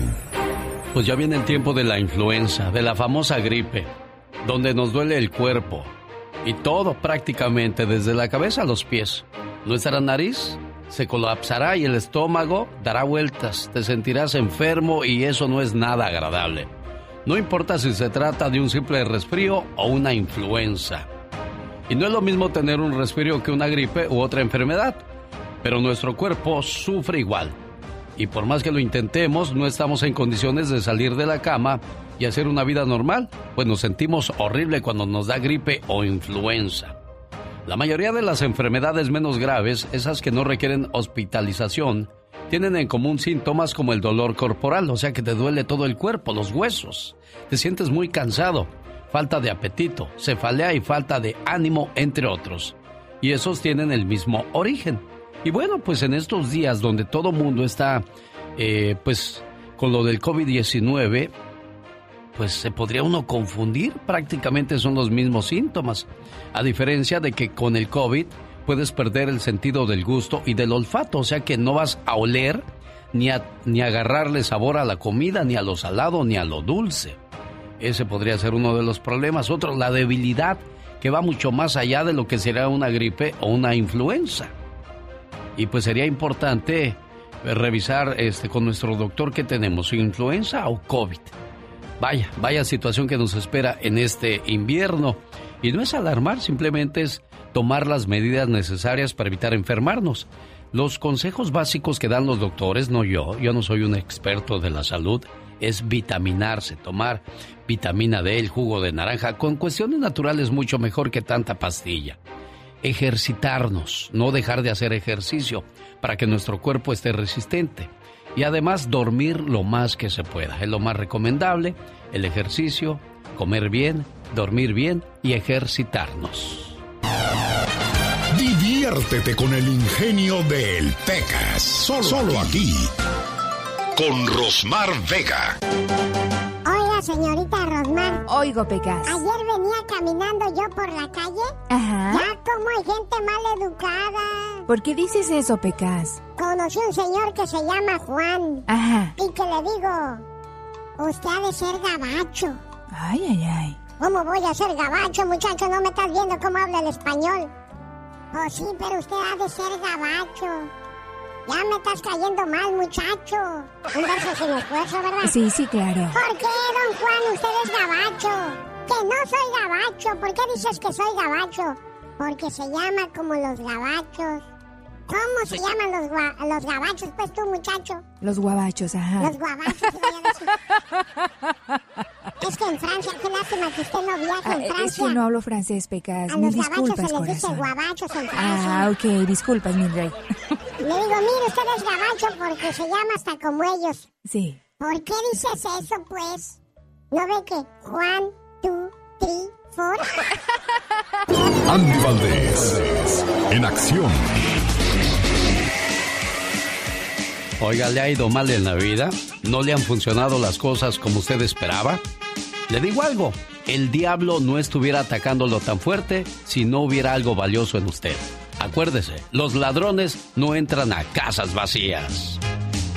Pues ya viene el tiempo de la influenza, de la famosa gripe, donde nos duele el cuerpo y todo prácticamente desde la cabeza a los pies. Nuestra nariz se colapsará y el estómago dará vueltas, te sentirás enfermo y eso no es nada agradable. No importa si se trata de un simple resfrío o una influenza. Y no es lo mismo tener un resfrío que una gripe u otra enfermedad, pero nuestro cuerpo sufre igual. Y por más que lo intentemos, no estamos en condiciones de salir de la cama y hacer una vida normal, pues nos sentimos horrible cuando nos da gripe o influenza. La mayoría de las enfermedades menos graves, esas que no requieren hospitalización, tienen en común síntomas como el dolor corporal, o sea que te duele todo el cuerpo, los huesos, te sientes muy cansado, falta de apetito, cefalea y falta de ánimo, entre otros. Y esos tienen el mismo origen. Y bueno, pues en estos días donde todo mundo está, eh, pues, con lo del COVID-19, pues se podría uno confundir, prácticamente son los mismos síntomas, a diferencia de que con el COVID puedes perder el sentido del gusto y del olfato, o sea que no vas a oler ni a, ni agarrarle sabor a la comida, ni a lo salado, ni a lo dulce. Ese podría ser uno de los problemas. Otro, la debilidad, que va mucho más allá de lo que será una gripe o una influenza. Y pues sería importante eh, revisar este, con nuestro doctor qué tenemos, influenza o COVID. Vaya, vaya situación que nos espera en este invierno. Y no es alarmar, simplemente es tomar las medidas necesarias para evitar enfermarnos. Los consejos básicos que dan los doctores, no yo, yo no soy un experto de la salud, es vitaminarse, tomar vitamina D, el jugo de naranja, con cuestiones naturales mucho mejor que tanta pastilla. Ejercitarnos, no dejar de hacer ejercicio para que nuestro cuerpo esté resistente. Y además dormir lo más que se pueda. Es lo más recomendable, el ejercicio, comer bien, dormir bien y ejercitarnos. Diviértete con el ingenio del Pecas. Solo, solo aquí. Con Rosmar Vega. Señorita Rosmar. Oigo, Pecas. Ayer venía caminando yo por la calle. Ajá. Ya como hay gente mal educada. ¿Por qué dices eso, Pecas? Conocí un señor que se llama Juan. Ajá. Y que le digo, usted ha de ser gabacho. Ay, ay, ay. ¿Cómo voy a ser gabacho, muchacho? No me estás viendo cómo habla el español. Oh, sí, pero usted ha de ser gabacho. Ya me estás cayendo mal, muchacho. Un verso sin esfuerzo, ¿verdad? Sí, sí, claro. ¿Por qué, don Juan, usted es gabacho? Que no soy gabacho. ¿Por qué dices que soy gabacho? Porque se llama como los gabachos. ¿Cómo se llaman los, gua- los gabachos, pues tú, muchacho? Los guabachos, ajá. Los guabachos, voy a decir. Es que en Francia, qué lástima que usted no viaja Ah, en es Francia. que no hablo francés, Pecas. A Mil los gabachos se les dice guabachos en Francia. Ah, ok, disculpas, mi rey. Le digo, mire, usted es gabacho porque se llama hasta como ellos. Sí. ¿Por qué dices eso, pues? ¿No ve que Juan, tú, tri, for? Andy Valdés. En acción. Oiga, ¿le ha ido mal en la vida? ¿No le han funcionado las cosas como usted esperaba? Le digo algo, el diablo no estuviera atacándolo tan fuerte si no hubiera algo valioso en usted. Acuérdese, los ladrones no entran a casas vacías.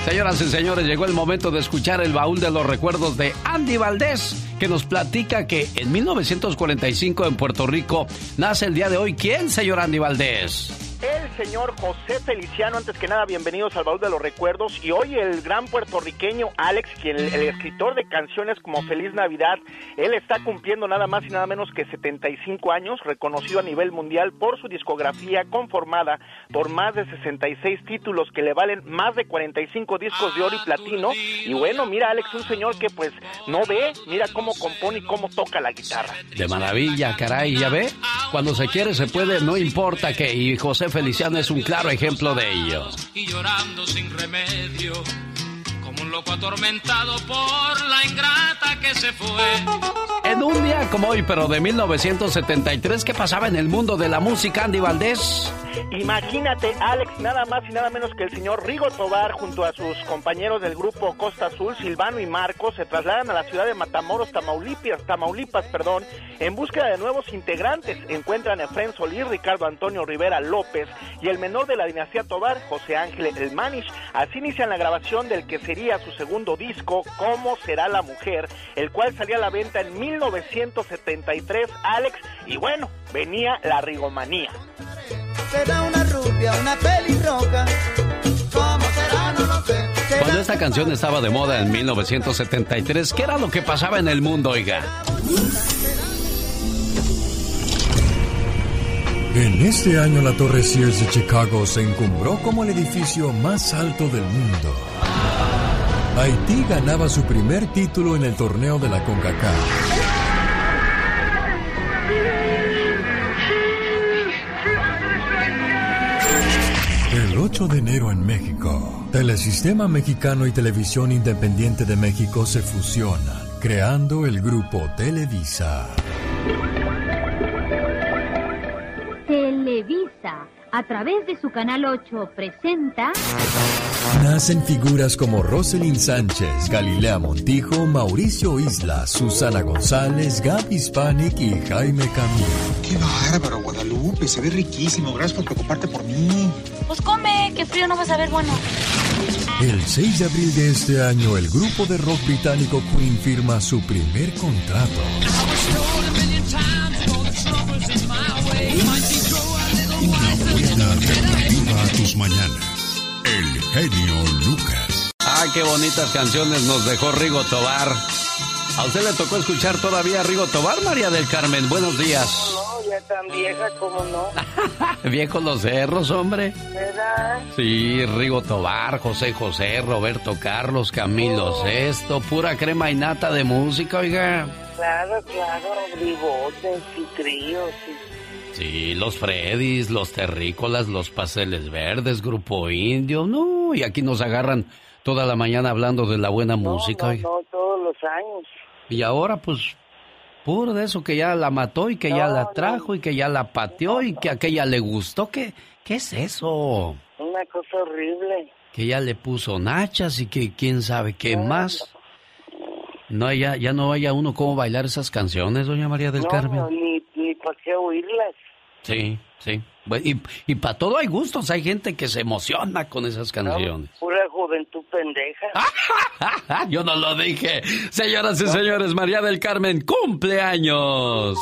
Señoras y señores, llegó el momento de escuchar el baúl de los recuerdos de Andy Valdés, que nos platica que en 1945 en Puerto Rico nace el día de hoy. ¿Quién, señor Andy Valdés? El señor José Feliciano. Antes que nada, bienvenidos al baúl de los recuerdos. Y hoy el gran puertorriqueño Alex, quien el, escritor de canciones como Feliz Navidad, él está cumpliendo nada más y nada menos que 75 años, reconocido a nivel mundial por su discografía conformada por más de 66 títulos que le valen más de 45 discos de oro y platino. Y bueno, mira Alex, un señor que pues no ve, mira cómo compone y cómo toca la guitarra. De maravilla, caray, ya ve, cuando se quiere se puede, no importa que. Y José Feliciano es un claro ejemplo de ello. Un loco atormentado por la ingrata que se fue. En un día como hoy, pero de 1973, ¿qué pasaba en el mundo de la música, Andy Valdés? Imagínate, Alex, nada más y nada menos que el señor Rigo Tobar junto a sus compañeros del grupo Costa Azul, Silvano y Marcos, se trasladan a la ciudad de Matamoros, Tamaulipas, Tamaulipas perdón, en búsqueda de nuevos integrantes. Encuentran a Efren Solís, Ricardo Antonio Rivera López y el menor de la dinastía Tobar, José Ángel El Manish. Así inician la grabación del que sería su segundo disco, ¿Cómo será la mujer?, el cual salía a la venta en 1973, Alex, y bueno, venía la rigomanía será una rubia, una pelirroja. ¿Cómo será? No lo sé. Cuando esta canción estaba de moda en 1973, ¿qué era lo que pasaba en el mundo, oiga? En este año la Torre Sears de Chicago se encumbró como el edificio más alto del mundo. Haití ganaba su primer título en el torneo de la CONCACAF. El 8 de enero en México, Telesistema Mexicano y Televisión Independiente de México se fusionan, creando el grupo Televisa. Televisa, a través de su canal 8, presenta... Nacen figuras como Roselyn Sánchez, Galilea Montijo, Mauricio Isla, Susana González, Gaby Hispanic y Jaime Camilo. ¡Qué bárbaro, Guadalupe! Se ve riquísimo. Gracias por preocuparte por mí. Pues come, que frío no vas a ver bueno. El 6 de abril de este año, el grupo de rock británico Queen firma su primer contrato. Una buena alternativa a tus mañanas. Genio Lucas. Ay, qué bonitas canciones nos dejó Rigo Tobar. ¿A usted le tocó escuchar todavía a Rigo Tobar, María del Carmen? Buenos días. No, ya tan vieja como no. Viejos los cerros, hombre. ¿Verdad? Sí, Rigo Tobar, José José, Roberto Carlos, Camilo Oh. Sesto, pura crema y nata de música, oiga. Claro, claro, bribotes y tríos y... Sí, los Freddys, los Terrícolas, los Pasteles Verdes, Grupo Indio, no, y aquí nos agarran toda la mañana hablando de la buena música, No, todos los años. Y ahora, pues, puro de eso que ya la mató y que ya la trajo y que ya la pateó y que aquella le gustó. ¿Qué, ¿Qué es eso? Una cosa horrible. Que ya le puso nachas y que quién sabe qué más. No, ya, ya no haya uno cómo bailar esas canciones, doña María del Carmen. no, ni, ni para qué oírlas. Sí, sí. Y, y para todo hay gustos. Hay gente que se emociona con esas canciones. Pura juventud pendeja. Ah, Yo no lo dije. Señoras y señores, María del Carmen, cumpleaños.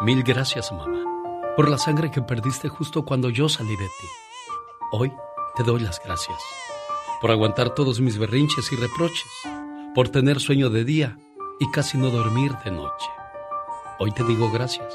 Mil gracias, mamá, por la sangre que perdiste justo cuando yo salí de ti. Hoy te doy las gracias por aguantar todos mis berrinches y reproches, por tener sueño de día y casi no dormir de noche. Hoy te digo gracias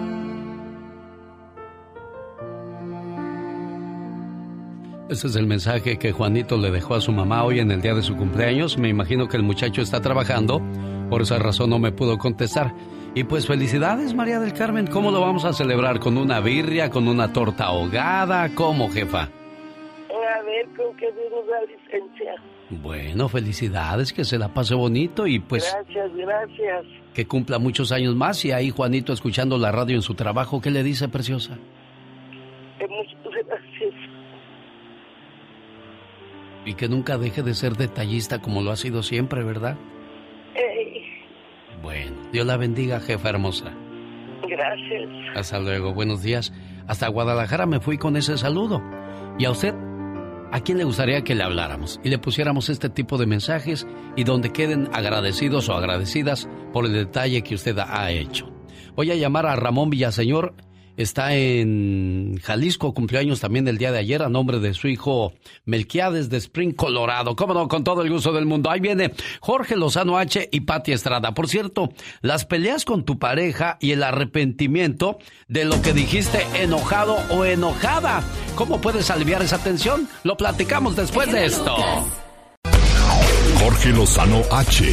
Ese es el mensaje que Juanito le dejó a su mamá hoy en el día de su cumpleaños. Me imagino que el muchacho está trabajando, por esa razón no me pudo contestar. Y pues felicidades, María del Carmen. ¿Cómo lo vamos a celebrar? ¿Con una birria? ¿Con una torta ahogada? ¿Cómo, jefa? A ver con qué nos da licencia. Bueno, felicidades, que se la pase bonito y pues Gracias, gracias. que cumpla muchos años más. Y ahí Juanito escuchando la radio en su trabajo, ¿qué le dice, preciosa? Eh, muchas gracias. Y que nunca deje de ser detallista como lo ha sido siempre, ¿verdad? Ey, Bueno, Dios la bendiga, jefa hermosa. gracias. Hasta luego, buenos días. Hasta Guadalajara me fui con ese saludo. ¿Y a usted? ¿A quién le gustaría que le habláramos y le pusiéramos este tipo de mensajes y donde queden agradecidos o agradecidas por el detalle que usted ha hecho? Voy a llamar a Ramón Villaseñor. Está en Jalisco, cumpleaños también el día de ayer a nombre de su hijo Melquiades de Spring, Colorado. Cómo no, con todo el gusto del mundo. Ahí viene Jorge Lozano H y Pati Estrada. Por cierto, las peleas con tu pareja y el arrepentimiento de lo que dijiste enojado o enojada. ¿Cómo puedes aliviar esa tensión? Lo platicamos después de esto. Jorge Lozano H.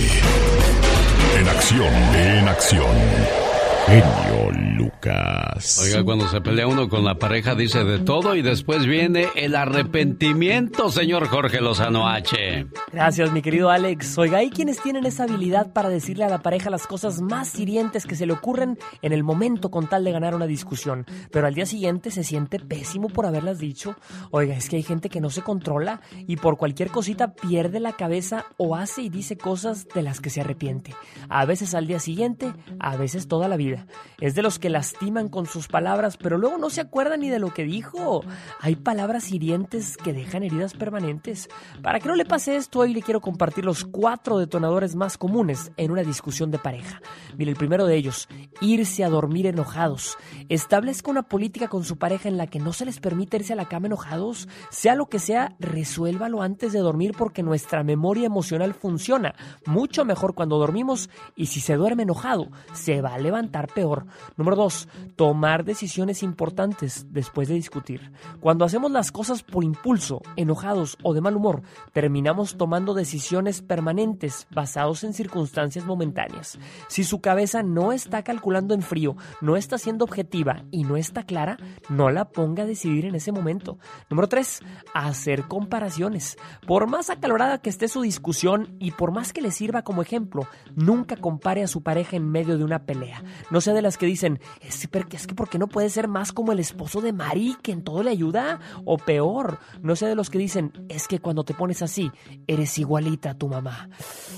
En acción, en acción. Genio Lucas. Oiga, cuando se pelea uno con la pareja dice de todo y después viene el arrepentimiento, señor Jorge Lozano H. Gracias, mi querido Alex. Oiga, hay quienes tienen esa habilidad para decirle a la pareja las cosas más hirientes que se le ocurren en el momento con tal de ganar una discusión, pero al día siguiente se siente pésimo por haberlas dicho. Oiga, es que hay gente que no se controla y por cualquier cosita pierde la cabeza o hace y dice cosas de las que se arrepiente. A veces al día siguiente, a veces toda la vida. Es de los que lastiman con sus palabras, pero luego no se acuerdan ni de lo que dijo. Hay palabras hirientes que dejan heridas permanentes. Para que no le pase esto, hoy le quiero compartir los cuatro detonadores más comunes en una discusión de pareja. Mire, el primero de ellos, irse a dormir enojados. Establezca una política con su pareja en la que no se les permite irse a la cama enojados. Sea lo que sea, resuélvalo antes de dormir porque nuestra memoria emocional funciona mucho mejor cuando dormimos y si se duerme enojado, se va a levantar peor. Número dos, tomar decisiones importantes después de discutir. Cuando hacemos las cosas por impulso, enojados o de mal humor, terminamos tomando decisiones permanentes basados en circunstancias momentáneas. Si su cabeza no está calculando en frío, no está siendo objetiva y no está clara, no la ponga a decidir en ese momento. Número tres, hacer comparaciones. Por más acalorada que esté su discusión y por más que le sirva como ejemplo, nunca compare a su pareja en medio de una pelea. No sea de las que dicen, es que, es que ¿por qué no puede ser más como el esposo de Mari, que en todo le ayuda? O peor, no sea de los que dicen, es que cuando te pones así, eres igualita a tu mamá.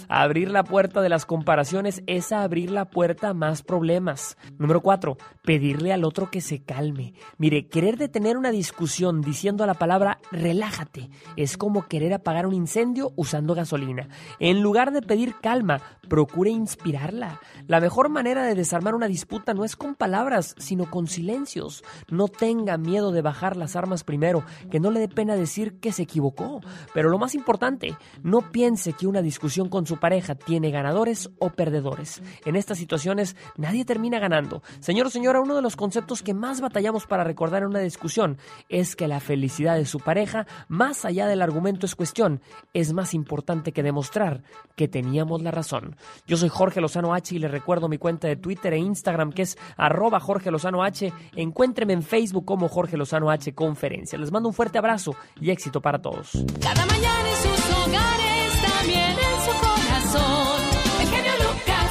Abrir la puerta de las comparaciones es abrir la puerta a más problemas. Número cuatro, pedirle al otro que se calme. Mire, querer detener una discusión diciendo la palabra relájate es como querer apagar un incendio usando gasolina. En lugar de pedir calma, procure inspirarla. La mejor manera de desarmar una disputa no es con palabras, sino con silencios. No tenga miedo de bajar las armas primero, que no le dé pena decir que se equivocó. Pero lo más importante, no piense que una discusión con su pareja tiene ganadores o perdedores. En estas situaciones nadie termina ganando. Señor o señora, uno de los conceptos que más batallamos para recordar en una discusión es que la felicidad de su pareja, más allá del argumento es cuestión, es más importante que demostrar que teníamos la razón. Yo soy Jorge Lozano H y le recuerdo mi cuenta de Twitter e Instagram que es arroba Jorge Lozano H. Encuéntreme en Facebook como Jorge Lozano H Conferencia. Les mando un fuerte abrazo y éxito para todos. Cada mañana en sus hogares, también en su corazón. El genio Lucas.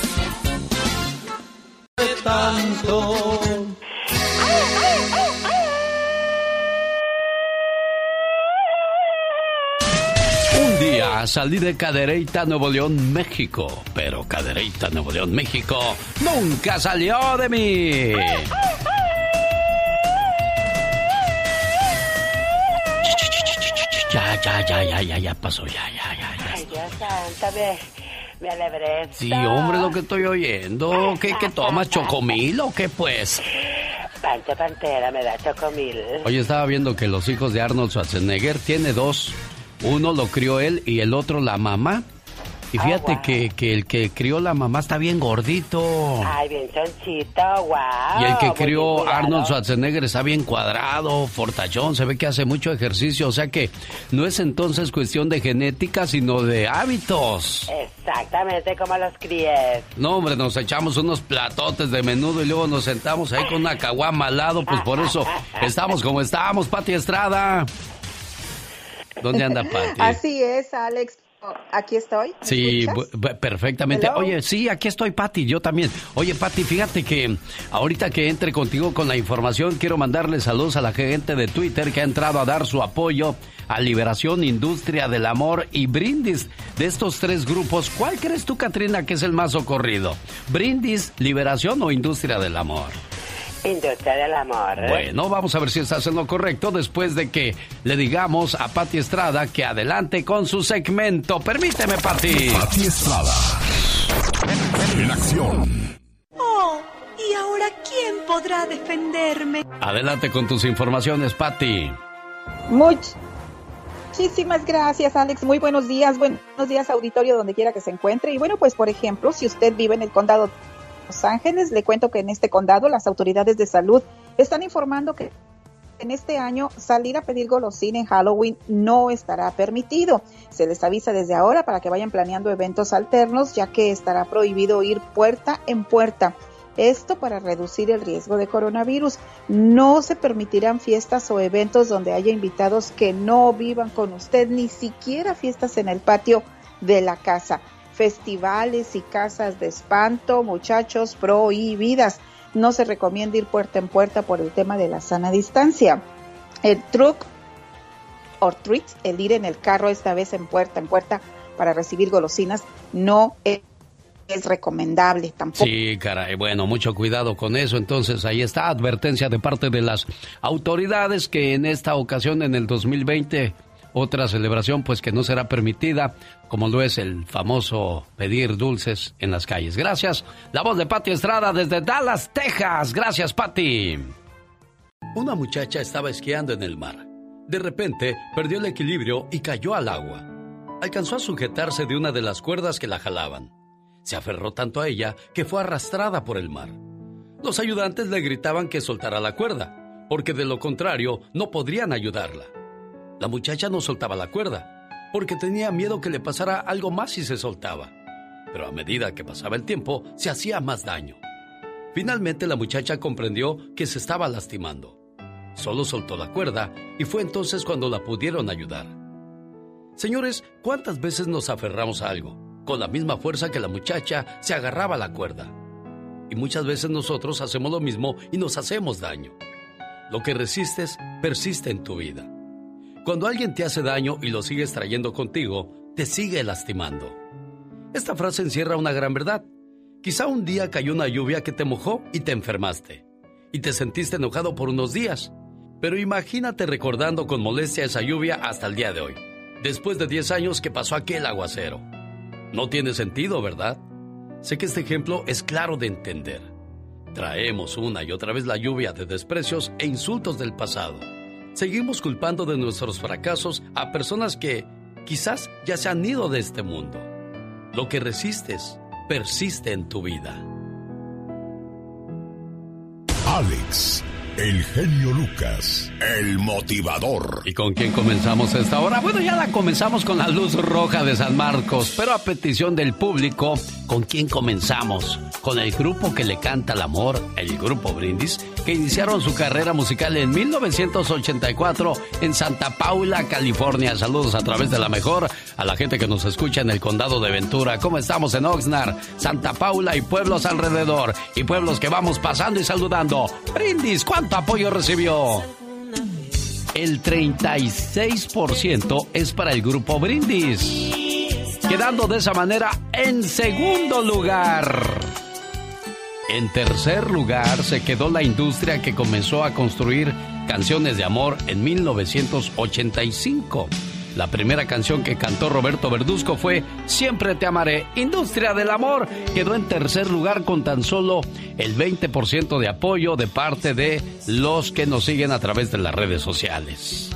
tanto. Un día salí de Cadereyta, Nuevo León, México. Pero Cadereyta, Nuevo León, México nunca salió de mí. Ya, ya, ya, ya, ya, ya pasó, ya, ya, ya, ya. Ay, Dios santo, me, me alegré. Sí, hombre, lo que estoy oyendo. ¿Qué, qué tomas, chocomil o qué, pues? Pancho Pantera me da chocomil. Oye, estaba viendo que los hijos de Arnold Schwarzenegger tiene dos. Uno lo crió él y el otro la mamá. Y fíjate que, que el que crió la mamá está bien gordito. Ay, bien chonchito, wow. Y el que crió Arnold Schwarzenegger está bien cuadrado, fortachón, se ve que hace mucho ejercicio, o sea que no es entonces cuestión de genética, sino de hábitos. Exactamente como los crié. No, hombre, nos echamos unos platotes de menudo y luego nos sentamos ahí con una caguama al lado, pues por eso estamos como estamos, Pati Estrada. ¿Dónde anda Pati? Así es, Alex. Aquí estoy. Sí, perfectamente. Oye, sí, aquí estoy, Pati, yo también. Oye, Pati, fíjate que ahorita que entre contigo con la información, quiero mandarle saludos a la gente de Twitter que ha entrado a dar su apoyo a Liberación, Industria del Amor y Brindis. De estos tres grupos, ¿cuál crees tú, Katrina, que es el más socorrido? ¿Brindis, Liberación o Industria del Amor? Industria del amor. Bueno, vamos a ver si estás en lo correcto después de que le digamos a Pati Estrada que adelante con su segmento. Permíteme, Pati. Pati Estrada. En acción. Oh, ¿y ahora quién podrá defenderme? Adelante con tus informaciones, Pati. Muchísimas gracias, Alex. Muy buenos días. Buenos días, auditorio, donde quiera que se encuentre. Y bueno, pues, por ejemplo, si usted vive en el condado los Ángeles. Le cuento que en este condado las autoridades de salud están informando que en este año salir a pedir golosina en Halloween no estará permitido. Se les avisa desde ahora para que vayan planeando eventos alternos, ya que estará prohibido ir puerta en puerta. Esto para reducir el riesgo de coronavirus. No se permitirán fiestas o eventos donde haya invitados que no vivan con usted, ni siquiera fiestas en el patio de la casa festivales y casas de espanto, muchachos, prohibidas. No se recomienda ir puerta en puerta por el tema de la sana distancia. El truck o treats, el ir en el carro esta vez en puerta en puerta para recibir golosinas, no es, es recomendable tampoco. Sí, caray, bueno, mucho cuidado con eso. Entonces, ahí está advertencia de parte de las autoridades que en esta ocasión, en el 2020, otra celebración pues que no será permitida, como lo es el famoso pedir dulces en las calles. Gracias. La voz de Patti Estrada desde Dallas, Texas. Gracias, Patti. Una muchacha estaba esquiando en el mar. De repente perdió el equilibrio y cayó al agua. Alcanzó a sujetarse de una de las cuerdas que la jalaban. Se aferró tanto a ella que fue arrastrada por el mar. Los ayudantes le gritaban que soltara la cuerda, porque de lo contrario no podrían ayudarla. La muchacha no soltaba la cuerda, porque tenía miedo que le pasara algo más si se soltaba. Pero a medida que pasaba el tiempo, se hacía más daño. Finalmente la muchacha comprendió que se estaba lastimando. Solo soltó la cuerda y fue entonces cuando la pudieron ayudar. Señores, ¿cuántas veces nos aferramos a algo? Con la misma fuerza que la muchacha se agarraba a la cuerda. Y muchas veces nosotros hacemos lo mismo y nos hacemos daño. Lo que resistes persiste en tu vida. Cuando alguien te hace daño y lo sigues trayendo contigo, te sigue lastimando. Esta frase encierra una gran verdad. Quizá un día cayó una lluvia que te mojó y te enfermaste. Y te sentiste enojado por unos días. Pero imagínate recordando con molestia esa lluvia hasta el día de hoy, después de 10 años que pasó aquel aguacero. No tiene sentido, ¿verdad? Sé que este ejemplo es claro de entender. Traemos una y otra vez la lluvia de desprecios e insultos del pasado seguimos culpando de nuestros fracasos a personas que quizás ya se han ido de este mundo. Lo que resistes persiste en tu vida. Alex el genio Lucas, el motivador. ¿Y con quién comenzamos esta hora? Bueno, ya la comenzamos con la luz roja de San Marcos, pero a petición del público, ¿con quién comenzamos? Con el grupo que le canta el amor, el grupo Brindis, que iniciaron su carrera musical en 1984 en Santa Paula, California. Saludos a través de la mejor a la gente que nos escucha en el condado de Ventura. ¿Cómo estamos en Oxnard, Santa Paula y pueblos alrededor? Y pueblos que vamos pasando y saludando. Brindis, ¿cuánto? Apoyo recibió? El 36% es para el grupo Brindis, quedando de esa manera en segundo lugar. En tercer lugar se quedó la industria que comenzó a construir canciones de amor en 1985 la primera canción que cantó Roberto Verduzco fue Siempre te amaré. Industria del Amor quedó en tercer lugar con tan solo el 20% de apoyo de parte de los que nos siguen a través de las redes sociales.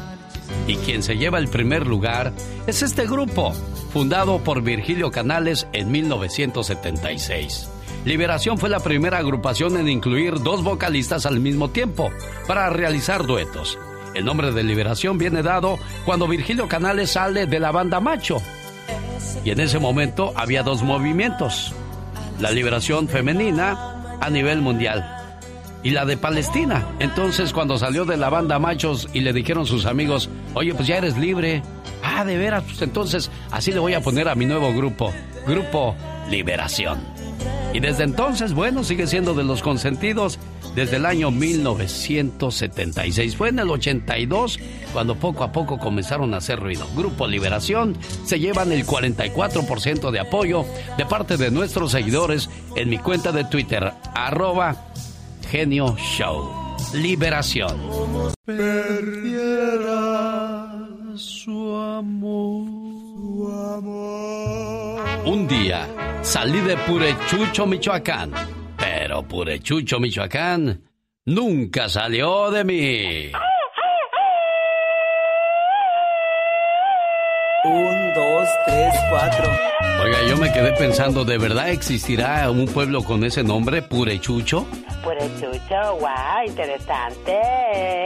Y quien se lleva el primer lugar es este grupo, fundado por Virgilio Canales en 1976. Liberación fue la primera agrupación en incluir dos vocalistas al mismo tiempo para realizar duetos. El nombre de Liberación viene dado cuando Virgilio Canales sale de la banda Macho. Y en ese momento había dos movimientos. La liberación femenina a nivel mundial y la de Palestina. Entonces cuando salió de la banda Machos y le dijeron sus amigos, oye, pues ya eres libre, Ah, de veras, pues entonces así le voy a poner a mi nuevo grupo, Grupo Liberación. Y desde entonces, bueno, sigue siendo de los consentidos desde el año 1976. Fue en el 82 cuando poco a poco comenzaron a hacer ruido. Grupo Liberación se llevan el 44% de apoyo de parte de nuestros seguidores en mi cuenta de Twitter, arroba Genio Show. Liberación. Perdiera su amor, su amor. Un día salí de Purechucho, Michoacán. Pero Purechucho, Michoacán nunca salió de mí. Tres, cuatro. Oiga, yo me quedé pensando, ¿de verdad existirá un pueblo con ese nombre, Purechucho? Purechucho, guau, interesante.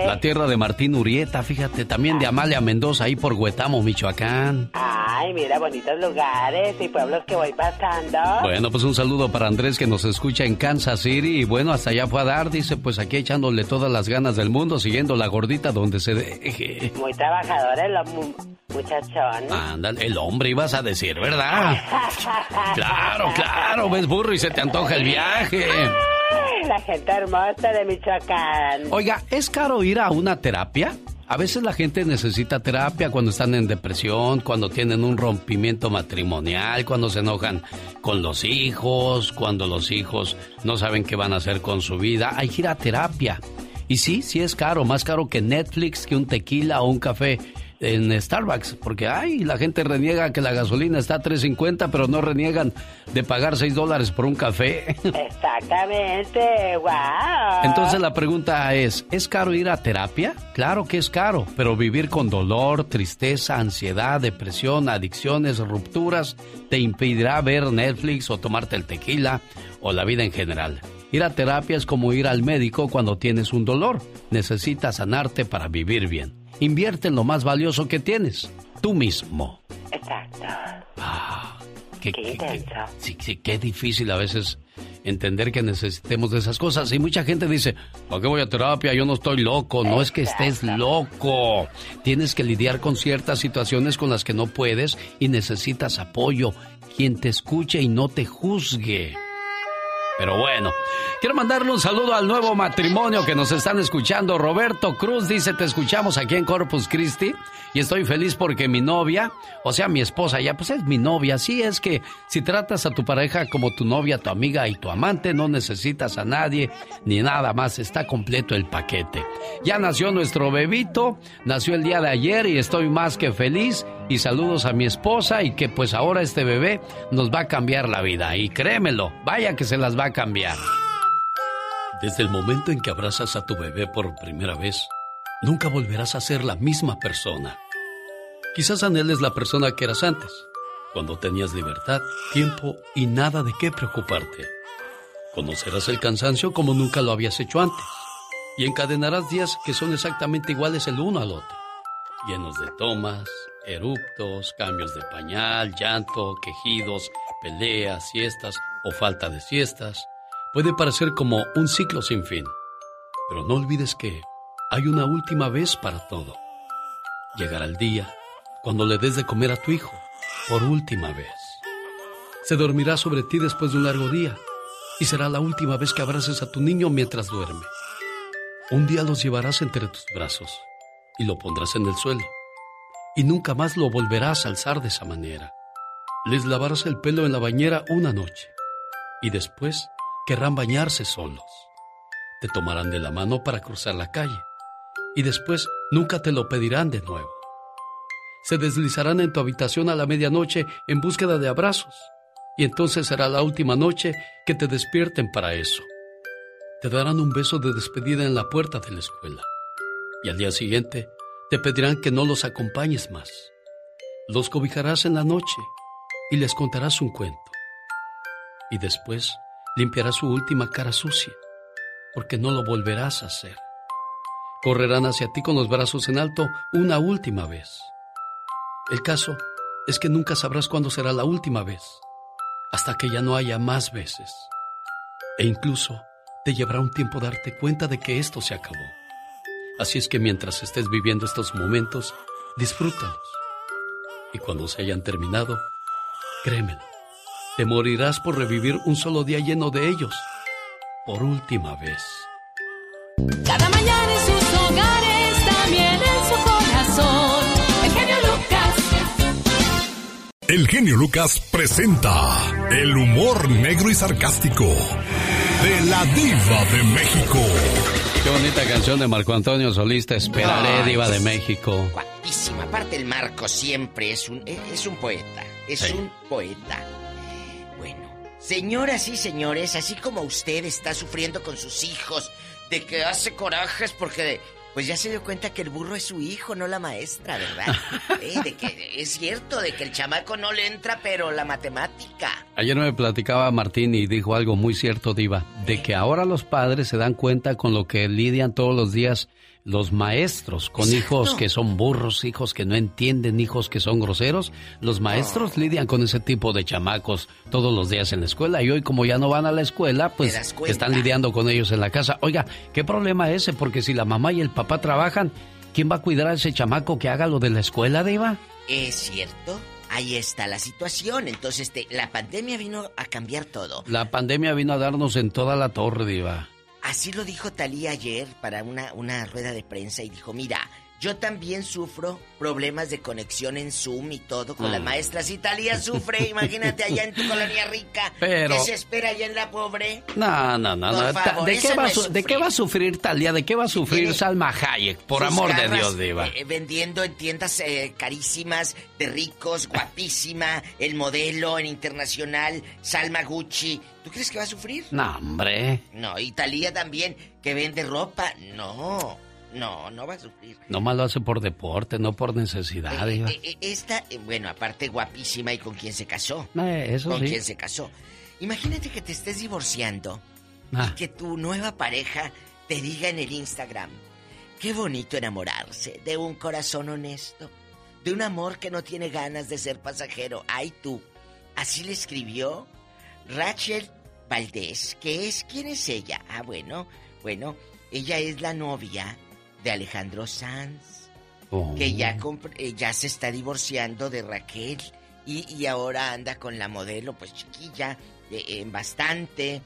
La tierra de Martín Urieta, fíjate, también de Amalia Mendoza, ahí por Huetamo, Michoacán. Ay, mira, bonitos lugares y pueblos que voy pasando. Bueno, pues un saludo para Andrés que nos escucha en Kansas City y bueno, hasta allá fue a dar, dice, pues aquí echándole todas las ganas del mundo, siguiendo la gordita donde se deje. Muy trabajador el muchachón. Ándale, el hombre ibas a decir, ¿verdad? claro, claro, ves burro y se te antoja el viaje. La gente hermosa de Michoacán. Oiga, ¿es caro ir a una terapia? A veces la gente necesita terapia cuando están en depresión, cuando tienen un rompimiento matrimonial, cuando se enojan con los hijos, cuando los hijos no saben qué van a hacer con su vida. Hay que ir a terapia. Y sí, sí es caro, más caro que Netflix, que un tequila o un café en Starbucks, porque ay, la gente reniega que la gasolina está a 3.50, pero no reniegan de pagar 6 dólares por un café. Exactamente, wow. Entonces la pregunta es, ¿es caro ir a terapia? Claro que es caro, pero vivir con dolor, tristeza, ansiedad, depresión, adicciones, rupturas, te impedirá ver Netflix o tomarte el tequila o la vida en general. Ir a terapia es como ir al médico cuando tienes un dolor. Necesitas sanarte para vivir bien. Invierte en lo más valioso que tienes, tú mismo. Exacto. Ah, qué, qué, sí, sí, qué difícil a veces entender que necesitemos de esas cosas. Y mucha gente dice, ¿por qué voy a terapia? Yo no estoy loco. No es que estés loco. Tienes que lidiar con ciertas situaciones con las que no puedes y necesitas apoyo. Quien te escuche y no te juzgue. Pero bueno, quiero mandarle un saludo al nuevo matrimonio que nos están escuchando. Roberto Cruz dice, te escuchamos aquí en Corpus Christi y estoy feliz porque mi novia, o sea, mi esposa ya, pues es mi novia. Así es que si tratas a tu pareja como tu novia, tu amiga y tu amante, no necesitas a nadie ni nada más, está completo el paquete. Ya nació nuestro bebito, nació el día de ayer y estoy más que feliz y saludos a mi esposa y que pues ahora este bebé nos va a cambiar la vida y créemelo, vaya que se las va cambiar. Desde el momento en que abrazas a tu bebé por primera vez, nunca volverás a ser la misma persona. Quizás anheles la persona que eras antes, cuando tenías libertad, tiempo y nada de qué preocuparte. Conocerás el cansancio como nunca lo habías hecho antes y encadenarás días que son exactamente iguales el uno al otro, llenos de tomas, eruptos, cambios de pañal, llanto, quejidos, peleas, siestas o falta de siestas. Puede parecer como un ciclo sin fin, pero no olvides que hay una última vez para todo. Llegará el día cuando le des de comer a tu hijo por última vez. Se dormirá sobre ti después de un largo día y será la última vez que abraces a tu niño mientras duerme. Un día los llevarás entre tus brazos y lo pondrás en el suelo y nunca más lo volverás a alzar de esa manera. Les lavarás el pelo en la bañera una noche y después querrán bañarse solos. Te tomarán de la mano para cruzar la calle y después nunca te lo pedirán de nuevo. Se deslizarán en tu habitación a la medianoche en búsqueda de abrazos y entonces será la última noche que te despierten para eso. Te darán un beso de despedida en la puerta de la escuela y al día siguiente te pedirán que no los acompañes más. Los cobijarás en la noche y les contarás un cuento. Y después limpiarás su última cara sucia, porque no lo volverás a hacer. Correrán hacia ti con los brazos en alto una última vez. El caso es que nunca sabrás cuándo será la última vez, hasta que ya no haya más veces. E incluso te llevará un tiempo darte cuenta de que esto se acabó. Así es que mientras estés viviendo estos momentos, disfrútalos. Y cuando se hayan terminado, créemelo, te morirás por revivir un solo día lleno de ellos. Por última vez. Cada mañana en sus hogares, también en su corazón. El genio Lucas. El genio Lucas presenta el humor negro y sarcástico de la diva de México. Qué bonita canción de Marco Antonio Solís, te esperaré, Ay, diva de México. Guapísima. Aparte el Marco siempre es un, es es un poeta. Es Sí. un poeta. Señoras y señores, así como usted está sufriendo con sus hijos de que hace corajes porque pues ya se dio cuenta que el burro es su hijo, no la maestra, ¿verdad? Eh, de que es cierto, de que el chamaco no le entra, pero la matemática. Ayer me platicaba Martín y dijo algo muy cierto, Diva, de que ahora los padres se dan cuenta con lo que lidian todos los días los maestros, con hijos que son burros, hijos que no entienden, hijos que son groseros. Los maestros lidian con ese tipo de chamacos todos los días en la escuela y hoy como ya no van a la escuela, pues están lidiando con ellos en la casa. Oiga, ¿qué problema es ese? Porque si la mamá y el papá trabajan, ¿quién va a cuidar a ese chamaco que haga lo de la escuela, Diva? Es cierto, ahí está la situación. Entonces, este, la pandemia vino a cambiar todo. La pandemia vino a darnos en toda la torre, Diva. Así lo dijo Talía ayer para una, una rueda de prensa y dijo, mira, yo también sufro problemas de conexión en Zoom y todo con Mm. las maestras. Y Talía sufre, imagínate allá en tu colonia rica. Pero- ¿Qué se espera allá en la pobre? No, no, no, Por no. Ta- favor, ¿De, qué va a es su- ¿De qué va a sufrir Talia? ¿De qué va a sufrir Salma Hayek? Por amor de Dios, Diva. eh, vendiendo en tiendas eh, carísimas, de ricos, guapísima, el modelo en internacional, Salma Gucci. ¿Tú crees que va a sufrir? No, hombre. No, y Talía también, que vende ropa. No, no, no va a sufrir. Nomás lo hace por deporte, no por necesidad, Diva. Eh, eh, esta, eh, bueno, aparte guapísima y con quien se casó. Eh, eso con sí. quien se casó. Imagínate que te estés divorciando Ah. y que tu nueva pareja te diga en el Instagram, qué bonito enamorarse de un corazón honesto, de un amor que no tiene ganas de ser pasajero. Ay tú, así le escribió Rachel Valdés, que es, ¿quién es ella? Ah, bueno, bueno, ella es la novia de Alejandro Sanz Oh. que ya, eh, ya se está divorciando de Raquel y, y ahora anda con la modelo, pues chiquilla, eh, eh, bastante.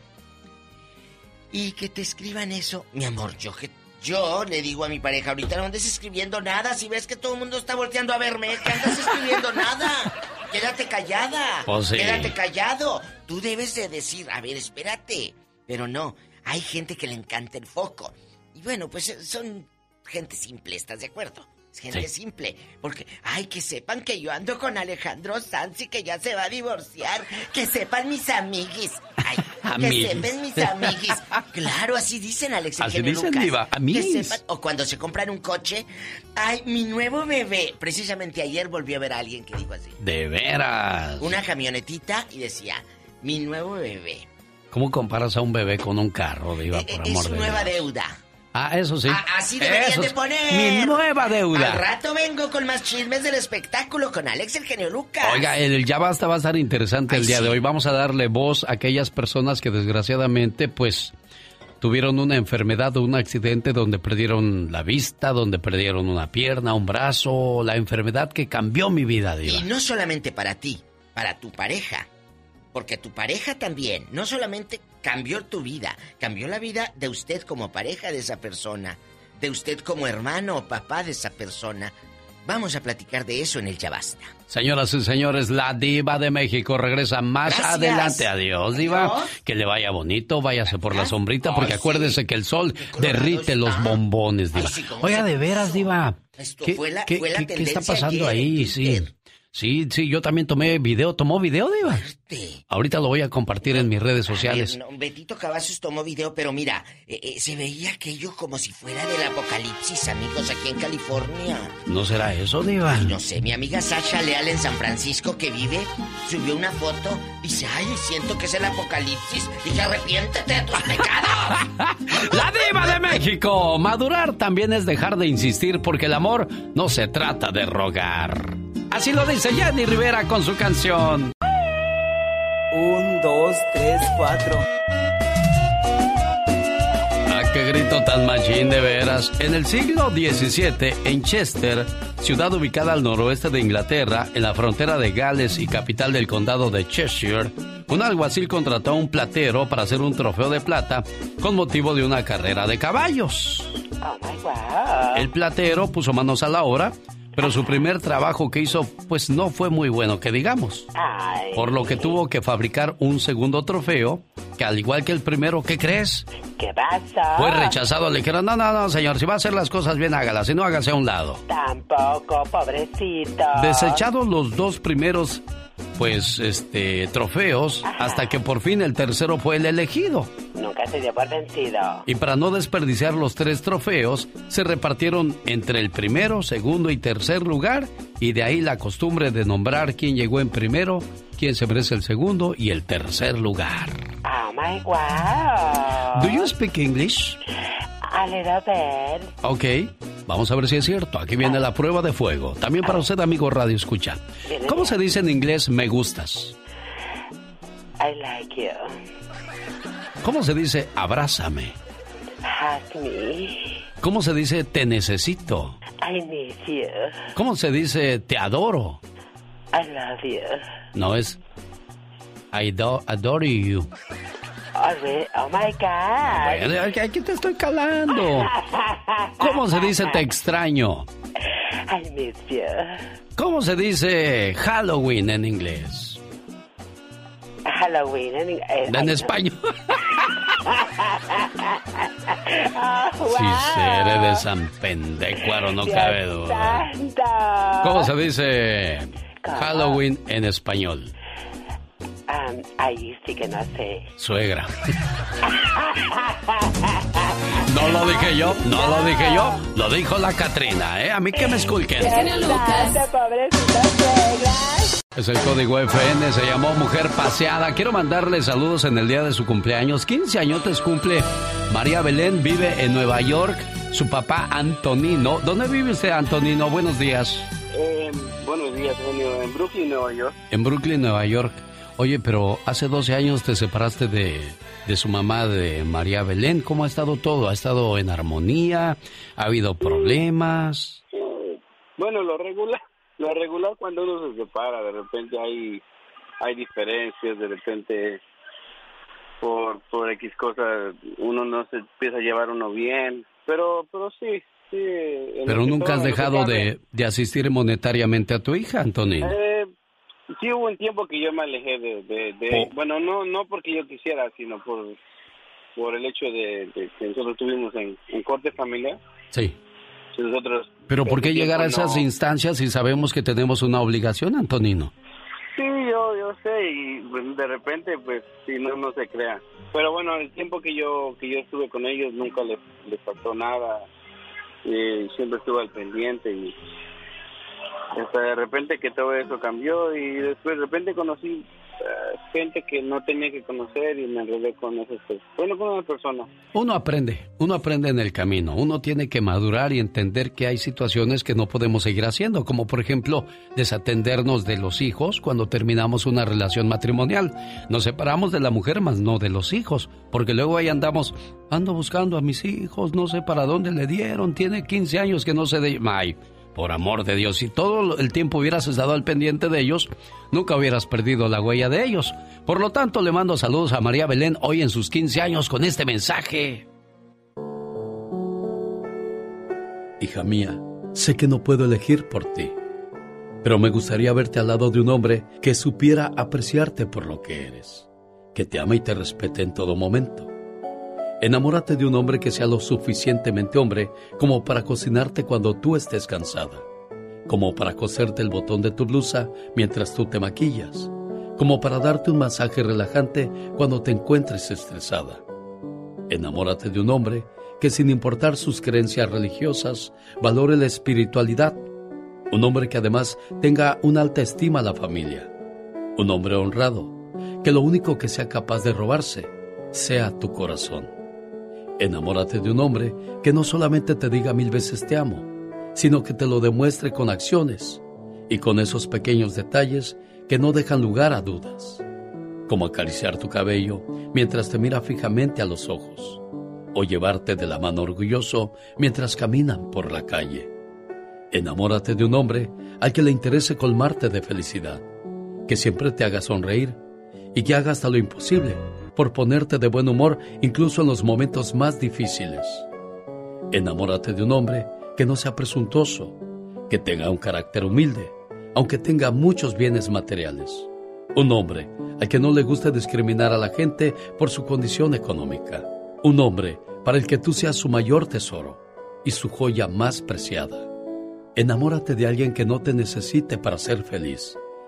Y que te escriban eso, mi amor, yo que yo le digo a mi pareja, ahorita no andes escribiendo nada, si ves que todo el mundo está volteando a verme, que andas escribiendo nada. Quédate callada. Sí. Quédate callado. Tú debes de decir, a ver, espérate. Pero no, hay gente que le encanta el foco. Y bueno, pues eh, son gente simple, ¿estás de acuerdo? Es gente Sí. simple. Porque, ay, que sepan que yo ando con Alejandro Sanz y que ya se va a divorciar. Que sepan mis amiguis. Ay, que Amiguis. sepan mis amiguis. Claro, así dicen, Alex. Así dicen, Lucas. diva, Que sepan- o cuando se compran un coche. Ay, mi nuevo bebé. Precisamente ayer volví a ver a alguien que dijo así. De veras. Una camionetita y decía, mi nuevo bebé. ¿Cómo comparas a un bebé con un carro, Diva, por es amor de nueva Dios? deuda. Ah, eso sí. A- así deberían Eso de poner. Mi nueva Al deuda. rato vengo con más chismes del espectáculo con Alex el genio Lucas. Oiga, el ya basta va a estar interesante el día sí. de hoy. Vamos a darle voz a aquellas personas que desgraciadamente, pues, tuvieron una enfermedad o un accidente donde perdieron la vista, donde perdieron una pierna, un brazo, la enfermedad que cambió mi vida, Diva. Y no solamente para ti, para tu pareja. Porque tu pareja también, no solamente cambió tu vida, cambió la vida de usted como pareja de esa persona, de usted como hermano o papá de esa persona. Vamos a platicar de eso en el Ya Basta. Señoras y señores, la diva de México regresa más Gracias. adelante. Adiós, diva. Adiós. Que le vaya bonito, váyase por la sombrita, porque Ay, acuérdese sí. que el sol derrite los bombones, diva. Ay, sí, cómo Oiga, de veras, diva. Esto ¿Qué, fue la- qué- fue la qué- qué está pasando ayer ahí? Sí. Sí, sí, yo también tomé video. ¿Tomó video, diva? Fuerte. Ahorita lo voy a compartir en mis redes sociales. A ver, no, Betito Cavazos tomó video, pero mira, eh, eh, se veía aquello como si fuera del apocalipsis, amigos, aquí en California. ¿No será eso, diva? Ay, no sé, mi amiga Sasha Leal en San Francisco que vive, subió una foto, dice, ay, siento que es el apocalipsis. Dije, arrepiéntete de tus pecados. La diva de México. Madurar también es dejar de insistir porque el amor no se trata de rogar. Así lo dice Jenny Rivera con su canción. Un, dos, tres, cuatro. Ah, qué grito tan machín de veras. En el siglo XVII, en Chester, ciudad ubicada al noroeste de Inglaterra, en la frontera de Gales y capital del condado de Cheshire, un alguacil contrató a un platero para hacer un trofeo de plata con motivo de una carrera de caballos. Oh, El platero puso manos a la obra pero su primer trabajo que hizo pues no fue muy bueno, que digamos. Por lo que tuvo que fabricar un segundo trofeo, que al igual que el primero, ¿qué crees? ¿Qué pasa? Fue rechazado, le dijeron, no, no, no, señor, si va a hacer las cosas bien, hágalas, si no, hágase a un lado. Tampoco, pobrecito. Desechados los dos primeros, pues, este, trofeos, hasta que por fin el tercero fue el elegido. Nunca se dio por vencido. Y para no desperdiciar los tres trofeos, se repartieron entre el primero, segundo y tercer lugar, y de ahí la costumbre de nombrar quién llegó en primero, quién se merece el segundo y el tercer lugar. Oh my wow. Do you speak English? A little bit. Ok, vamos a ver si es cierto. Aquí viene la prueba de fuego. También para usted, amigo Radio Escucha. ¿Cómo se dice en inglés me gustas? I like you. ¿Cómo se dice abrázame? Hug me. ¿Cómo se dice te necesito? I need you. ¿Cómo se dice te adoro? I love you. No es I do, adore you. Oh, oh my God. Aquí te estoy calando. ¿Cómo se dice te extraño? I miss you. ¿Cómo se dice Halloween en inglés? Halloween en, en, En español. Oh, Si wow. seré de San Pendecuaro, no Dios cabe duda. santo. ¿Cómo se dice Halloween en español? Um, ahí sí que no sé. Suegra. No lo dije yo, no lo dije yo, lo dijo la Catrina, ¿eh? A mí que me esculquen. Es el código FN, se llamó Mujer Paseada. Quiero mandarle saludos en el día de su cumpleaños. 15 añotes cumple María Belén, vive en Nueva York. Su papá Antonino. ¿Dónde vive usted, Antonino? Buenos días. Eh, buenos días, genio. En Brooklyn, Nueva York. En Brooklyn, Nueva York. Oye, pero hace 12 años te separaste de, de su mamá, de María Belén. ¿Cómo ha estado todo? ¿Ha estado en armonía? ¿Ha habido problemas? Bueno, lo regular, lo regular cuando uno se separa, de repente hay, hay diferencias, de repente por, por X cosas uno no se empieza a llevar uno bien, pero, pero sí, sí. Pero nunca has dejado de, de asistir monetariamente a tu hija, Antonino. Eh, sí hubo un tiempo que yo me alejé de, de, de- bueno, no no porque yo quisiera, sino por por el hecho de, de que nosotros estuvimos en, en corte familiar. Sí. Nosotros Pero ¿por qué llegar a esas no- instancias si sabemos que tenemos una obligación, Antonino? Sí, yo, yo sé, y pues, de repente, pues, si no, no se crea. Pero bueno, el tiempo que yo que yo estuve con ellos nunca les, les faltó nada. Y siempre estuve al pendiente y de repente que todo eso cambió y después de repente conocí eh, gente que no tenía que conocer y me enredé con esas. Bueno, con una persona. Uno aprende, uno aprende en el camino, uno tiene que madurar y entender que hay situaciones que no podemos seguir haciendo, como por ejemplo desatendernos de los hijos cuando terminamos una relación matrimonial. Nos separamos de la mujer, más no de los hijos, porque luego ahí andamos, ando buscando a mis hijos, no sé para dónde le dieron, tiene 15 años que no sé de... por amor de Dios, si todo el tiempo hubieras estado al pendiente de ellos, nunca hubieras perdido la huella de ellos. Por lo tanto, le mando saludos a María Belén hoy en sus 15 años con este mensaje. Hija mía, sé que no puedo elegir por ti, pero me gustaría verte al lado de un hombre que supiera apreciarte por lo que eres, que te ama y te respete en todo momento. Enamórate de un hombre que sea lo suficientemente hombre como para cocinarte cuando tú estés cansada, como para coserte el botón de tu blusa mientras tú te maquillas, como para darte un masaje relajante cuando te encuentres estresada. Enamórate de un hombre que sin importar sus creencias religiosas, valore la espiritualidad. Un hombre que además tenga una alta estima a la familia. Un hombre honrado, que lo único que sea capaz de robarse sea tu corazón. Enamórate de un hombre que no solamente te diga mil veces te amo, sino que te lo demuestre con acciones y con esos pequeños detalles que no dejan lugar a dudas, como acariciar tu cabello mientras te mira fijamente a los ojos, o llevarte de la mano orgulloso mientras caminan por la calle. Enamórate de un hombre al que le interese colmarte de felicidad, que siempre te haga sonreír y que haga hasta lo imposible por ponerte de buen humor incluso en los momentos más difíciles. Enamórate de un hombre que no sea presuntuoso, que tenga un carácter humilde, aunque tenga muchos bienes materiales. Un hombre al que no le guste discriminar a la gente por su condición económica. Un hombre para el que tú seas su mayor tesoro y su joya más preciada. Enamórate de alguien que no te necesite para ser feliz,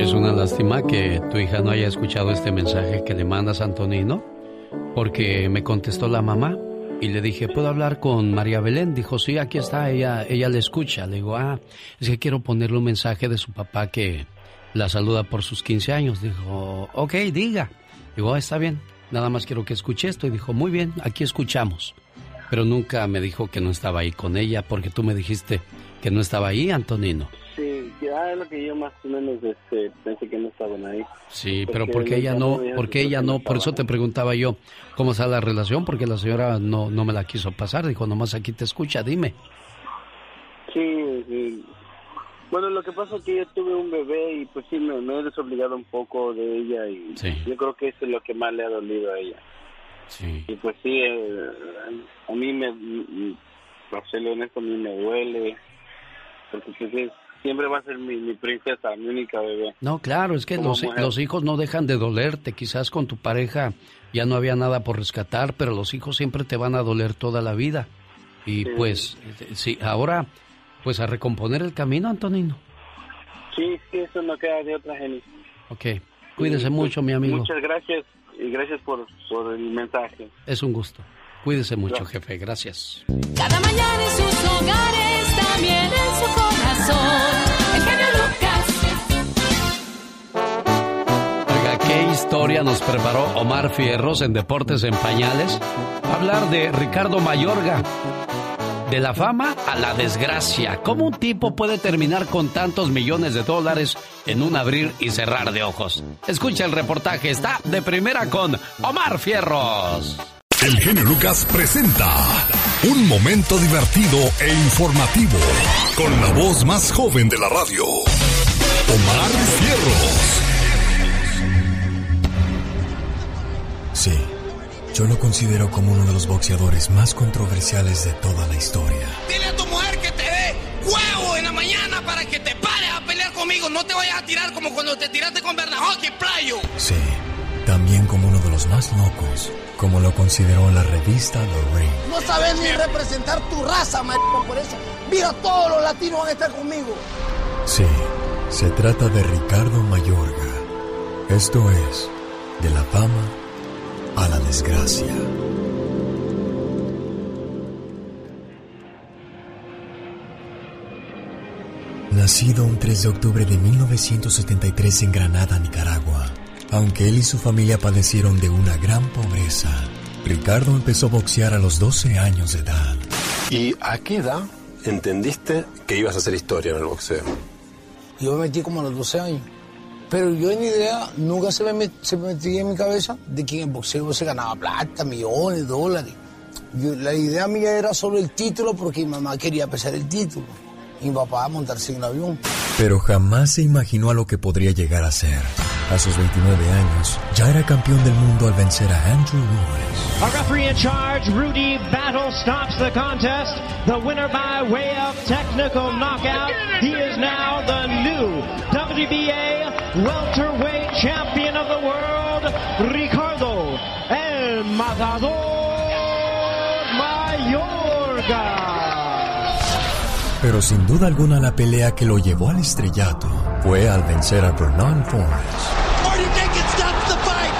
Es una lástima que tu hija no haya escuchado este mensaje que le mandas a Antonino, porque me contestó la mamá y le dije, ¿puedo hablar con María Belén? Dijo, sí, aquí está, ella, ella le escucha. Le digo, ah, es que quiero ponerle un mensaje de su papá que la saluda por sus 15 años. Dijo, ok, diga. Digo, ah, está bien, nada más quiero que escuche esto. Y dijo, muy bien, aquí escuchamos. Pero nunca me dijo que no estaba ahí con ella, porque tú me dijiste que no estaba ahí, Antonino. Sí, es lo que yo más o menos este, pensé que no estaban ahí. Sí, pero porque ella no, porque ella no, por eso te preguntaba yo cómo está la relación, porque la señora no, no me la quiso pasar, dijo, nomás aquí te escucha, dime. Sí, sí. Bueno, lo que pasa es que yo tuve un bebé y pues sí, me, me he desobligado un poco de ella y yo creo que eso es lo que más le ha dolido a ella. Sí. Y pues sí, eh, a mí me, mm, para serle honesto, a mí me duele, porque pues es- siempre va a ser mi, mi princesa, mi única bebé. No, claro, es que los, hijos no dejan de dolerte. Quizás con tu pareja ya no había nada por rescatar, pero los hijos siempre te van a doler toda la vida. Y Sí. pues, sí, ahora, pues a recomponer el camino, Antonino. Sí, sí, eso no queda de otra, Jenny. Ok, cuídese Sí, mucho, mi amigo. Muchas gracias y gracias por, por el mensaje. Es un gusto. Cuídese mucho, jefe. Gracias. Cada mañana en sus hogares, también en historia nos preparó Omar Fierros en Deportes en Pañales? Hablar de Ricardo Mayorga. De la fama a la desgracia. ¿Cómo un tipo puede terminar con tantos millones de dólares en un abrir y cerrar de ojos? Escucha el reportaje, está de primera con Omar Fierros. El genio Lucas presenta un momento divertido e informativo con la voz más joven de la radio, Omar Fierros. Sí, yo lo considero como uno de los boxeadores más controversiales de toda la historia. Dile a tu mujer que te dé huevo en la mañana para que te pares a pelear conmigo. No te vayas a tirar como cuando te tiraste con Bernajoki, playo. Sí, también como uno de los más locos, como lo consideró la revista The Ring. No sabes ni representar tu raza, maricón, por eso. Mira, todos los latinos van a estar conmigo. Sí, se trata de Ricardo Mayorga. Esto es, de la fama a la desgracia. Nacido un 3 de octubre de 1973 en Granada, Nicaragua, aunque él y su familia padecieron de una gran pobreza, Ricardo empezó a boxear a los 12 años de edad. ¿Y a qué edad entendiste que ibas a hacer historia en el boxeo? Yo me metí como a los 12 años. Pero yo ni idea, nunca se me, met- se me metía en mi cabeza de que en el boxeo se ganaba plata, millones, dólares. Yo- la idea mía era solo el título porque mi mamá quería pesar el título. Y mi papá montarse en un avión. Pero jamás se imaginó a lo que podría llegar a ser. A sus 29 años, ya era campeón del mundo al vencer a Andrew Lewis. A referee in charge, Rudy Battle, stops the contest. The winner by way of technical knockout. He is now the new WBA welterweight champion of the world, Ricardo El Matador Mayorga. Pero sin duda alguna la pelea que lo llevó al estrellato fue al vencer a Bernard Forrest. Marty Dickens stops the fight.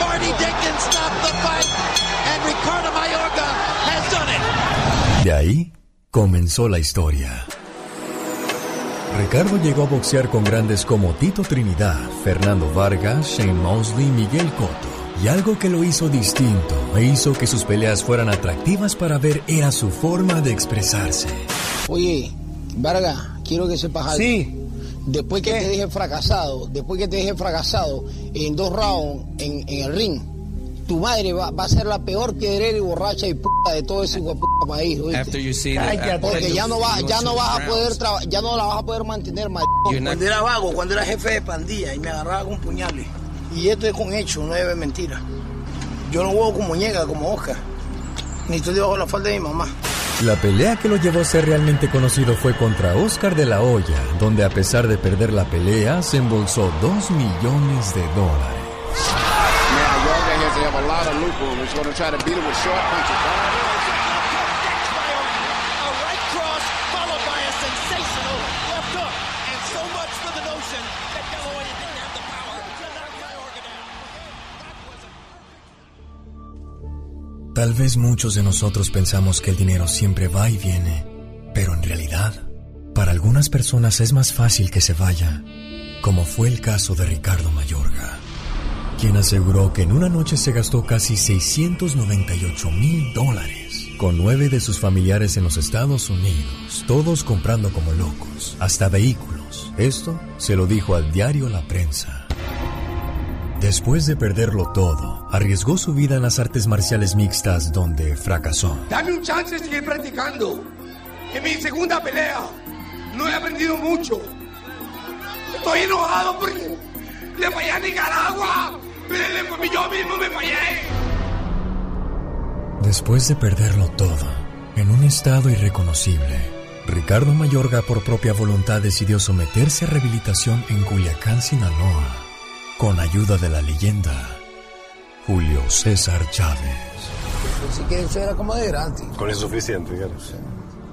Marty Dickens stopped the fight. And Ricardo Mayorga has done it. ahí comenzó la historia. Ricardo llegó a boxear con grandes como Tito Trinidad, Fernando Vargas, Shane Mosley y Miguel Cotto. Y algo que lo hizo distinto e hizo que sus peleas fueran atractivas para ver era su forma de expresarse. Oye, Vargas, quiero que sepas algo. Sí. Después que te dije fracasado, después que te dije fracasado en dos rounds en, en el ring, tu madre va, va a ser la peor piedrera y borracha y puta de todo ese puta país. ¿oíste? After you see that- Cállate. Porque ya no va, ya no vas a poder ya no la vas a poder mantener, mal. Cuando era vago, cuando era jefe de pandilla y me agarraba con puñales. Y esto es con hecho, no es mentira. Yo no juego como muñeca, como Oscar. Ni estoy debajo de la falda de mi mamá. La pelea que lo llevó a ser realmente conocido fue contra Oscar de la Hoya, donde a pesar de perder la pelea, se embolsó 2 millones de dólares. Have a lot of loopholes. He's going to try to beat it with short punches. A right cross followed by a sensational left hook. And so much for the notion that De La Hoya didn't have the power to knock Mayorga down. Tal vez muchos de nosotros pensamos que el dinero siempre va y viene, pero en realidad, para algunas personas es más fácil que se vaya, como fue el caso de Ricardo Mayorga, quien aseguró que en una noche se gastó casi 698 mil dólares, con nueve de sus familiares en los Estados Unidos, todos comprando como locos, hasta vehículos. Esto se lo dijo al diario La Prensa. Después de perderlo todo, arriesgó su vida en las artes marciales mixtas donde fracasó. Dame un chance de seguir practicando. En mi segunda pelea no he aprendido mucho. Estoy enojado porque le fallé a Nicaragua. Pero le- yo mismo me fallé. Después de perderlo todo, en un estado irreconocible, Ricardo Mayorga por propia voluntad decidió someterse a rehabilitación en Culiacán, Sinaloa, con ayuda de la leyenda Julio César Chávez. Que eso era como de gratis. Con eso es suficiente, claro.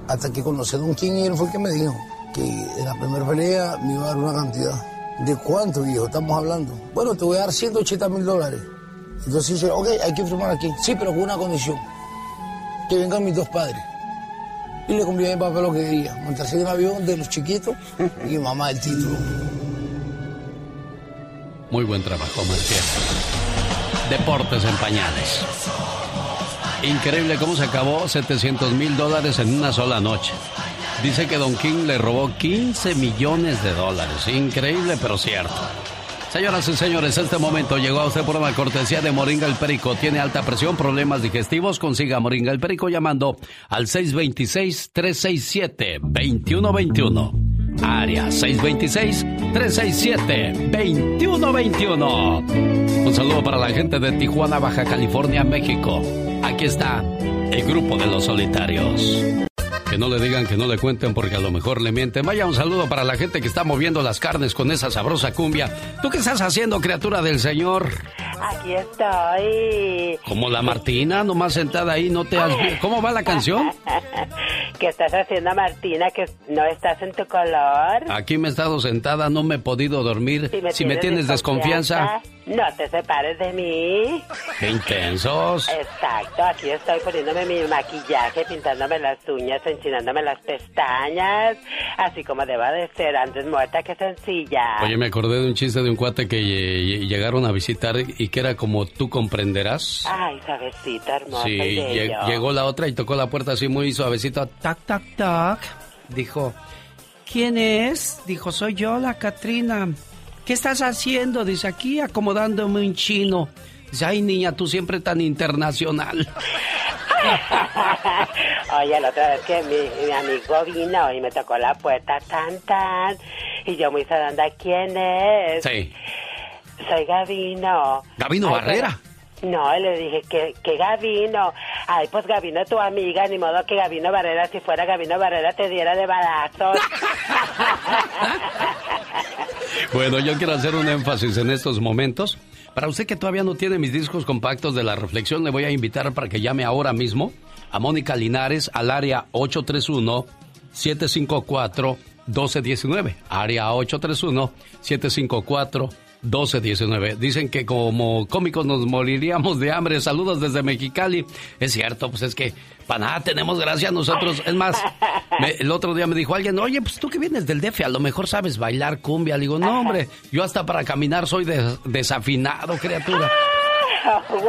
Hasta que conocí a Don King y él fue el que me dijo que en la primera pelea me iba a dar una cantidad. ¿De cuánto, viejo? Estamos hablando. Bueno, te voy a dar 180 mil dólares. Entonces dice, ok, hay que firmar aquí. Sí, pero con una condición. Que vengan mis dos padres. Y le cumplí a mi papá lo que quería. Montarse en un avión de los chiquitos y mamá el título. Muy buen trabajo, Marcial. Deportes en pañales. Increíble cómo se acabó 700 mil dólares en una sola noche. Dice que Don King le robó 15 millones de dólares. Increíble, pero cierto. Señoras y señores, este momento llegó a usted por una cortesía de Moringa el Perico. Tiene alta presión, problemas digestivos. Consiga Moringa el Perico llamando al 626-367-2121. Área 626-367-2121. Un saludo para la gente de Tijuana, Baja California, México. Aquí está el grupo de los solitarios. Que no le digan, que no le cuenten porque a lo mejor le mienten. Vaya un saludo para la gente que está moviendo las carnes con esa sabrosa cumbia. ¿Tú qué estás haciendo, criatura del Señor? Aquí estoy. Como la Martina, nomás sentada ahí, no te has... ¿Cómo va la canción? ¿Qué estás haciendo, Martina? Que no estás en tu color. Aquí me he estado sentada, no me he podido dormir. Si me, tienes desconfianza, no te separes de mí. qué intensos. Exacto, aquí estoy poniéndome mi maquillaje, pintándome las uñas, enchinándome las pestañas, así como deba de ser, antes muerta que sencilla. Oye, me acordé de un chiste de un cuate que lle- llegaron a visitar y que era como tú comprenderás. Ay, suavecita, hermosa Sí, y llegó la otra y tocó la puerta así muy suavecito. Tac, tac, tac. Dijo, ¿quién es? Dijo, soy yo, la Catrina. ¿Qué estás haciendo? Dice, aquí acomodándome un chino. Dice, ay, niña, tú siempre tan internacional. Oye, la otra vez que mi, mi amigo vino y me tocó la puerta tan tan y yo muy sonando, ¿quién es? Sí. Soy Gavino. Gavino Ay, Barrera. pero- No, le dije que, que Gavino. Ay, pues Gavino tu amiga, ni modo que Gavino Barrera, si fuera Gavino Barrera, te diera de balazos. Bueno, yo quiero hacer un énfasis en estos momentos. Para usted que todavía no tiene mis discos compactos de la reflexión, le voy a invitar para que llame ahora mismo a Mónica Linares al área 831-754-1219. Área 831-754-1219. 1219. Dicen que como cómicos nos moriríamos de hambre. Saludos desde Mexicali. Es cierto, pues es que para nada tenemos gracia nosotros. Es más, me- el otro día me dijo alguien, oye, pues tú que vienes del DF, a lo mejor sabes bailar cumbia. Le digo, no, hombre, yo hasta para caminar soy des- desafinado, criatura. ¡Wow!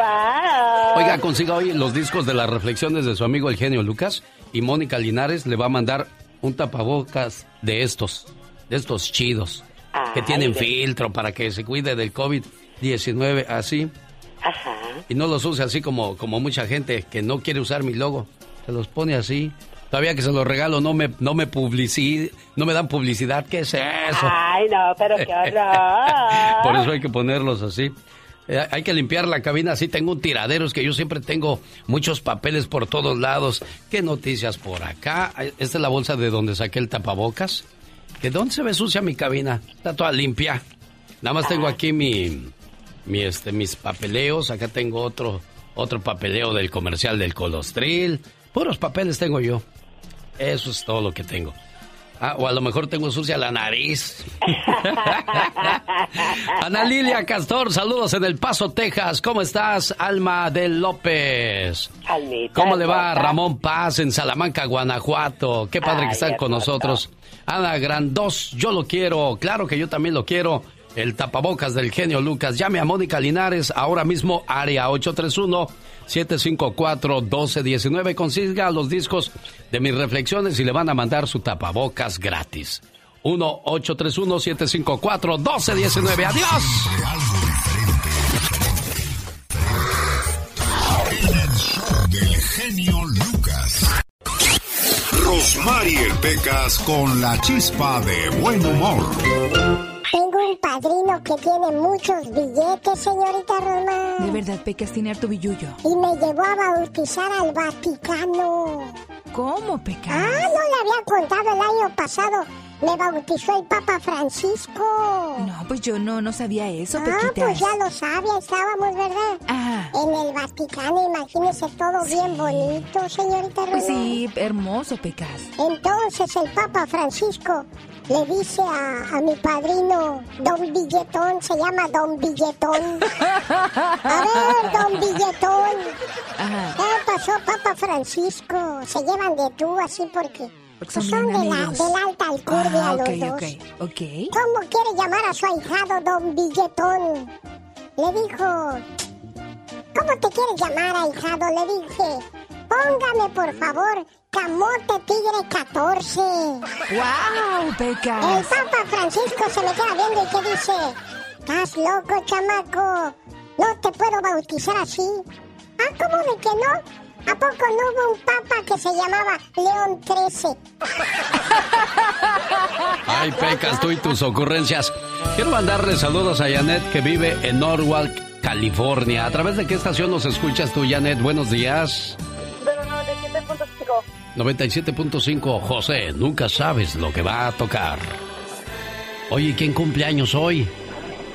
Oiga, consiga hoy los discos de las reflexiones de su amigo el genio Lucas y Mónica Linares le va a mandar un tapabocas de estos, de estos chidos, que tienen filtro para que se cuide del COVID-19 así. Ajá. Y no los use así como, como mucha gente que no quiere usar mi logo. Se los pone así. Todavía que se los regalo no me, no me publici- no me dan publicidad. ¿Qué es eso? Ay, no, pero qué horror. Por eso hay que ponerlos así. Eh, hay que limpiar la cabina así. Tengo un tiradero, es que yo siempre tengo muchos papeles por todos lados. ¿Qué noticias por acá? Esta es la bolsa de donde saqué el tapabocas. ¿De dónde se ve sucia mi cabina? Está toda limpia. Nada más tengo aquí mi, mi este, mis papeleos. Acá tengo otro, otro papeleo del comercial del Colostril. Puros papeles tengo yo. Eso es todo lo que tengo. Ah, o a lo mejor tengo sucia la nariz. Ana Lilia Castor, saludos en El Paso, Texas. ¿Cómo estás, Alma de López? Almita, ¿Cómo le va. Ramón Paz en Salamanca, Guanajuato? Qué padre que están con nosotros. Ana Grandos, yo lo quiero. Claro que yo también lo quiero. El tapabocas del genio Lucas. Llame a Mónica Linares ahora mismo, área 831-754-1219. Consiga los discos de mis reflexiones y le van a mandar su tapabocas gratis. 1-831-754-1219. ¡Adiós! Del genio Lucas. Rosmarie Pecas con la chispa de buen humor. Tengo un padrino que tiene muchos billetes, señorita Roma. De verdad, Pecas tiene harto billullo. Y me llevó a bautizar al Vaticano. ¿Cómo, Pecas? Ah, no le había contado el año pasado. Me bautizó el Papa Francisco. No, pues yo no, no sabía eso, Ah, Pequitas. pues ya lo sabía, estábamos, ¿verdad? Ajá. En el Vaticano, imagínese todo bien bonito, señorita Roma. Pues sí, hermoso, Pecas. Entonces el Papa Francisco le dice a, a mi padrino, Don Billetón, se llama Don Billetón. A ver, Don Billetón. ¿Qué pasó, Papa Francisco? Se llevan de tú así porque, Porque pues son son de la, de la alta alcurnia Ah, los dos. ¿Cómo quiere llamar a su ahijado Don Billetón? Le dijo, ¿cómo te quieres llamar, ahijado? Le dije, póngame por favor Camote Tigre 14. ¡Wow, Pecas! El Papa Francisco se me queda viendo y que dice, ¿estás loco, chamaco? No te puedo bautizar así. Ah, ¿cómo de que no? ¿A poco no hubo un papa que se llamaba León 13? Ay, Pecas, tú y tus ocurrencias. Quiero mandarle saludos a Janet que vive en Norwalk, California. ¿A través de qué estación nos escuchas tú, Janet? Buenos días. Pero 97.5. 97.5, José, nunca sabes lo que va a tocar. Oye, ¿quién cumple años hoy?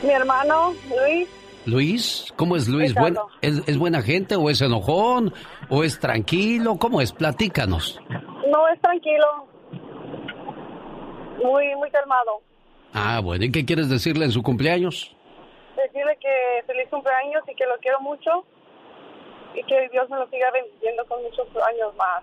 Mi hermano, Luis, Luis, ¿cómo es Luis? ¿Buen-. ¿es, es buena gente o es enojón o es tranquilo? ¿Cómo es? Platícanos. no es tranquilo. Muy, muy calmado. Ah, bueno, ¿y qué quieres decirle en su cumpleaños? Decirle que feliz cumpleaños y que lo quiero mucho. Y que Dios me lo siga bendiciendo con muchos años más.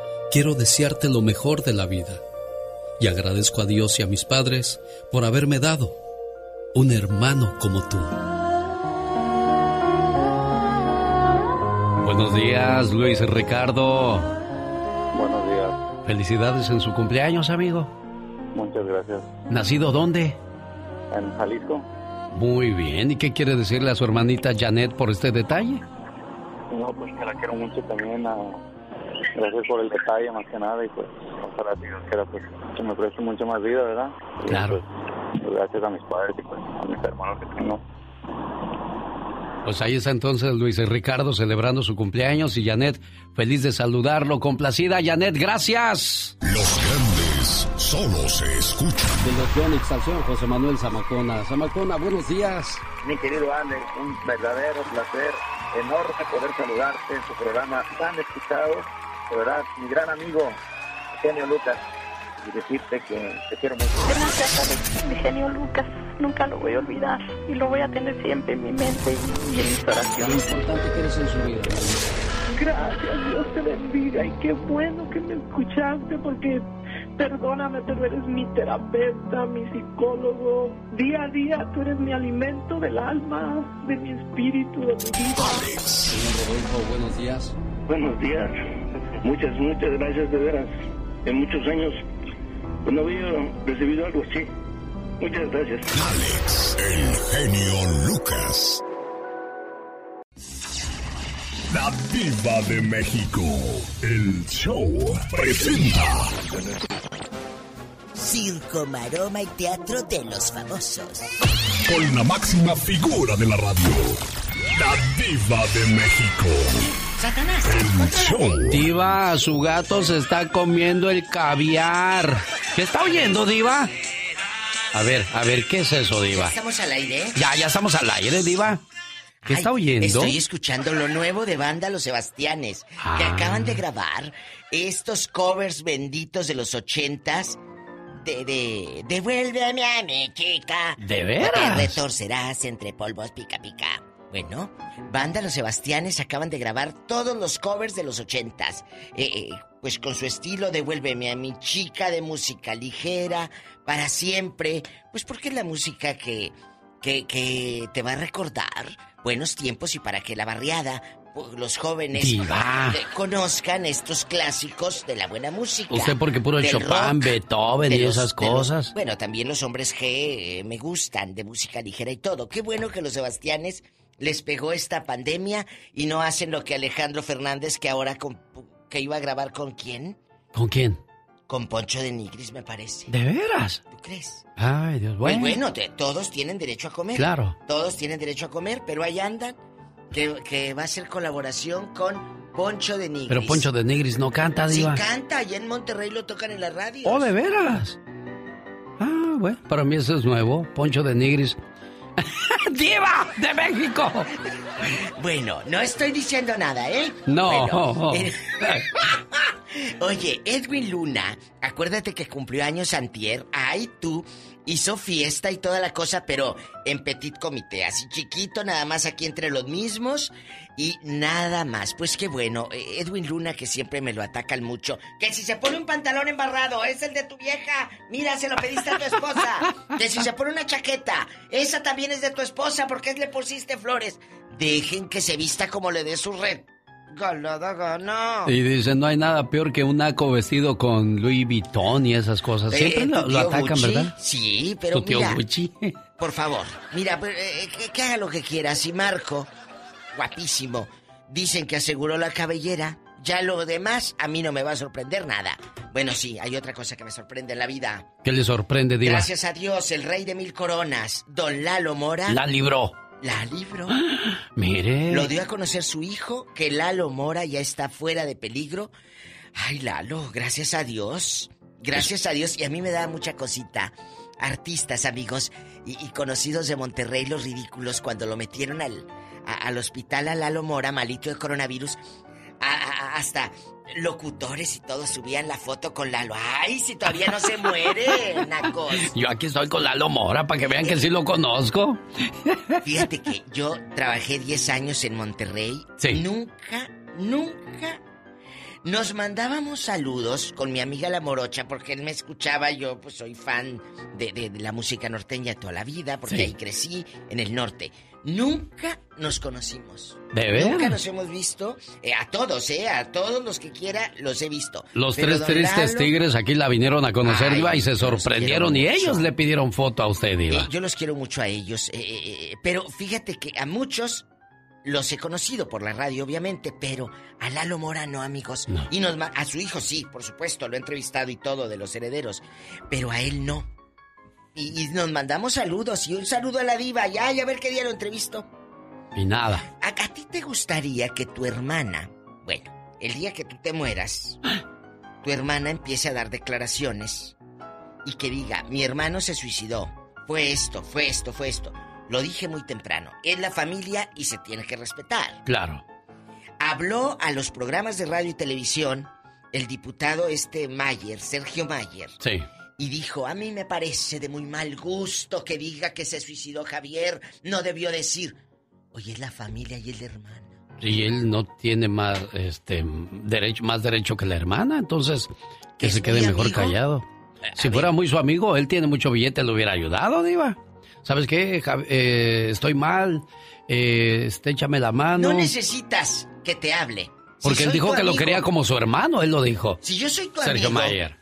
quiero desearte lo mejor de la vida. Y agradezco a Dios y a mis padres por haberme dado un hermano como tú. Buenos días, Luis Ricardo. Buenos días, Felicidades en su cumpleaños, amigo. muchas gracias. ¿Nacido dónde? En Jalisco, Muy bien. ¿Y qué quiere decirle a su hermanita Janet por este detalle? no, pues que la quiero mucho también. ah, gracias por el detalle más que nada y pues ojalá Dios quiera pues que me preste mucho más vida, ¿verdad? Claro. pues, pues, gracias a mis padres y pues a mis hermanos que tengo. Pues ahí está entonces Luis Ricardo celebrando su cumpleaños y Janet feliz de saludarlo. Complacida, Janet, gracias. Los grandes solo se escuchan. De los al señor José Manuel Zamacona. Zamacona, buenos días. Mi querido Alex, un verdadero placer, enorme poder saludarte en tu programa tan escuchado. De verdad, mi gran amigo, Genio Lucas, y decirte que te quiero mucho. Gracias. Mi genio Lucas. Nunca lo voy a olvidar. Y lo voy a tener siempre en mi mente y en mis Lo oraciones. importante que eres en su vida. Gracias, Dios te bendiga. Y qué bueno que me escuchaste porque, perdóname, pero eres mi terapeuta, mi psicólogo. Día a día tú eres mi alimento del alma, de mi espíritu, de mi vida. Señor Rodolfo, buenos días. Buenos días. Muchas, muchas gracias de veras. En muchos años pues, no había recibido algo así. Muchas gracias. Alex, el genio Lucas. La diva de México. El show presenta. Circo, maroma y teatro de los famosos. Con la máxima figura de la radio. La diva de México. Satanás, El. Diva, su gato se está comiendo el caviar. ¿Qué está oyendo, Diva? A ver, a ver, ¿qué es eso, Diva? ¿Estamos al aire? Ya, ya estamos al aire, Diva. ¿Qué está oyendo? Estoy escuchando lo nuevo de banda Los Sebastianes, que Ah. acaban de grabar estos covers benditos de los ochentas de, de Devuélveme a mi chica. ¿De veras? Te retorcerás entre polvos pica pica. Bueno, Banda Los Sebastianes acaban de grabar todos los covers de los ochentas. Eh, eh, pues con su estilo Devuélveme a mi chica de música ligera, para siempre. Pues porque es la música que, que, que te va a recordar buenos tiempos y para que la barriada, pues, los jóvenes, Diva. conozcan estos clásicos de la buena música. Usted porque puro del Chopin, rock, Beethoven y los- esas los- cosas. bueno, también los hombres G eh, me gustan, de música ligera y todo. Qué bueno que los Sebastianes les pegó esta pandemia y no hacen lo que Alejandro Fernández, que ahora con- que iba a grabar con quién? ¿Con quién? Con Poncho de Nigris, me parece. ¿De veras? ¿Tú crees? Ay, Dios, Pues bueno. bueno, te- todos tienen derecho a comer. Claro. Todos tienen derecho a comer, pero ahí andan. Que, que va a ser colaboración con Poncho de Nigris. Pero Poncho de Nigris no canta, Sí Diva. canta, allá en Monterrey lo tocan en la radio. Oh, ¿de veras? Ah, bueno, para mí eso es nuevo. Poncho de Nigris. ¡Diva de México! Bueno, no estoy diciendo nada, ¿eh? No. Bueno, eh, Oye, Edwin Luna, acuérdate que cumplió años antier. Ay, tú. Hizo fiesta y toda la cosa, pero en petit comité, así chiquito, nada más aquí entre los mismos y nada más. Pues qué bueno, eh, Edwin Luna que siempre me lo atacan mucho. Que si se pone un pantalón embarrado, es el de tu vieja. Mira, se lo pediste a tu esposa. Que si se pone una chaqueta, esa también es de tu esposa porque le pusiste flores. Dejen que se vista como le dé su red. Gana. Y dicen, no hay nada peor que un naco vestido con Louis Vuitton y esas cosas. Siempre Eh, lo, tu lo atacan, Gucci, ¿verdad? Sí, pero Tu tío mira, Gucci. por favor, mira, eh, que, que haga lo que quiera. Si Marco, guapísimo, dicen que aseguró la cabellera, ya lo demás a mí no me va a sorprender nada. Bueno, sí, hay otra cosa que me sorprende en la vida. ¿Qué le sorprende, Diva? Gracias a Dios, el rey de mil coronas, don Lalo Mora. La libró. La libró. Mire. Lo dio a conocer su hijo, que Lalo Mora ya está fuera de peligro. Ay, Lalo, gracias a Dios. Gracias a Dios. Y a mí me da mucha cosita. Artistas, amigos, y, y conocidos de Monterrey, los ridículos, cuando lo metieron al, a- al hospital a Lalo Mora, malito de coronavirus, a- a- hasta locutores y todos subían la foto con Lalo. Ay, si todavía no se muere, nacos. Yo aquí estoy con Lalo Mora para que vean que sí lo conozco. Fíjate que yo trabajé 10 años en Monterrey. Sí. Nunca, nunca nos mandábamos saludos con mi amiga La Morocha, porque él me escuchaba. Yo, pues, soy fan de, de- de la música norteña toda la vida, porque Sí. ahí crecí en el norte. Nunca nos conocimos. ¿De veras? Nunca nos hemos visto. eh, a todos, ¿eh? A todos los que quiera los he visto. Los Pero tres tristes Lalo- tigres aquí la vinieron a conocer, Ay, Diva, y se sorprendieron. Y ellos le pidieron foto a usted, Diva. Eh, yo los quiero mucho a ellos, eh, eh, pero fíjate que a muchos los he conocido por la radio, obviamente, pero a Lalo Mora no, amigos. Y nos a su hijo sí, por supuesto, lo he entrevistado y todo de los herederos, pero a él no. Y, y nos mandamos saludos y un saludo a la diva, ya, ya a ver qué día lo entrevisto. Y nada. ¿A, a ti te gustaría que tu hermana, bueno, el día que tú te mueras, tu hermana empiece a dar declaraciones y que diga, mi hermano se suicidó, fue esto, fue esto, fue esto? Lo dije muy temprano, es la familia y se tiene que respetar. Claro. Habló a los programas de radio y televisión el diputado este Mayer, Sergio Mayer, Sí. Y dijo, a mí me parece de muy mal gusto que diga que se suicidó Javier, no debió decir, oye, es la familia y el hermano. Y él no tiene más, este, derecho, más derecho que la hermana, entonces que se quede mejor amigo? callado. Si fuera muy su amigo, él tiene mucho billete, le hubiera ayudado, Diva. ¿Sabes qué? Eh, estoy mal, eh, este, échame la mano. No necesitas que te hable. Si Porque él dijo que lo quería como su hermano, él lo dijo. Si yo soy tu Sergio amigo, Mayer.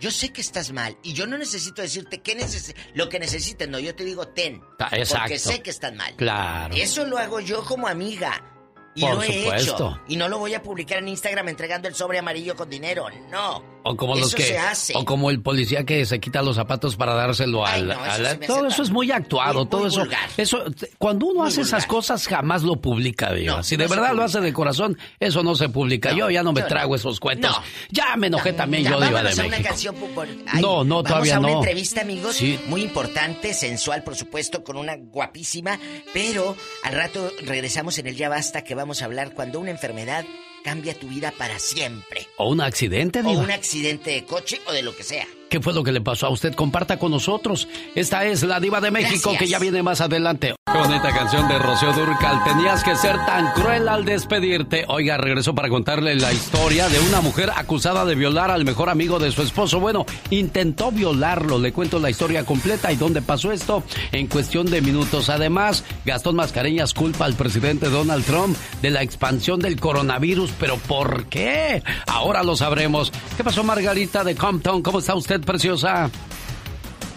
Yo sé que estás mal y yo no necesito decirte qué neces lo que necesites, no, yo te digo ten. Exacto. Porque sé que estás mal. Claro. Eso lo hago yo como amiga. Y Por lo he supuesto. hecho. Y no lo voy a publicar en Instagram entregando el sobre amarillo con dinero. No. O como los Eso que, se hace. o como el policía que se quita los zapatos para dárselo Ay, al, no, eso al- todo eso es muy actuado, todo eso, vulgar. eso, cuando uno hace esas cosas jamás lo publica, Diva. No, si no de verdad lo hace de corazón, eso no se publica. yo ya no me trago no. esos cuentos. No. Ya me enojé también Ya, yo, de vámonos a una México. canción pu- por- ay, No, no, vamos todavía a una no. entrevista, amigos, Sí. muy importante, sensual, por supuesto, con una guapísima, pero al rato regresamos en el Ya Basta que vamos a hablar cuando una enfermedad cambia tu vida para siempre. O un accidente, O un accidente de coche o de lo que sea. ¿Qué fue lo que le pasó a usted? Comparta con nosotros. Esta es la Diva de México Gracias. que ya viene más adelante. Qué bonita canción de Rocío Durcal. Tenías que ser tan cruel al despedirte. Oiga, regreso para contarle la historia de una mujer acusada de violar al mejor amigo de su esposo. Bueno, intentó violarlo. Le cuento la historia completa y dónde pasó esto en cuestión de minutos. Además, Gastón Mascareñas culpa al presidente Donald Trump de la expansión del coronavirus. ¿Pero por qué? Ahora lo sabremos. ¿Qué pasó, Margarita de Compton? ¿Cómo está usted, preciosa?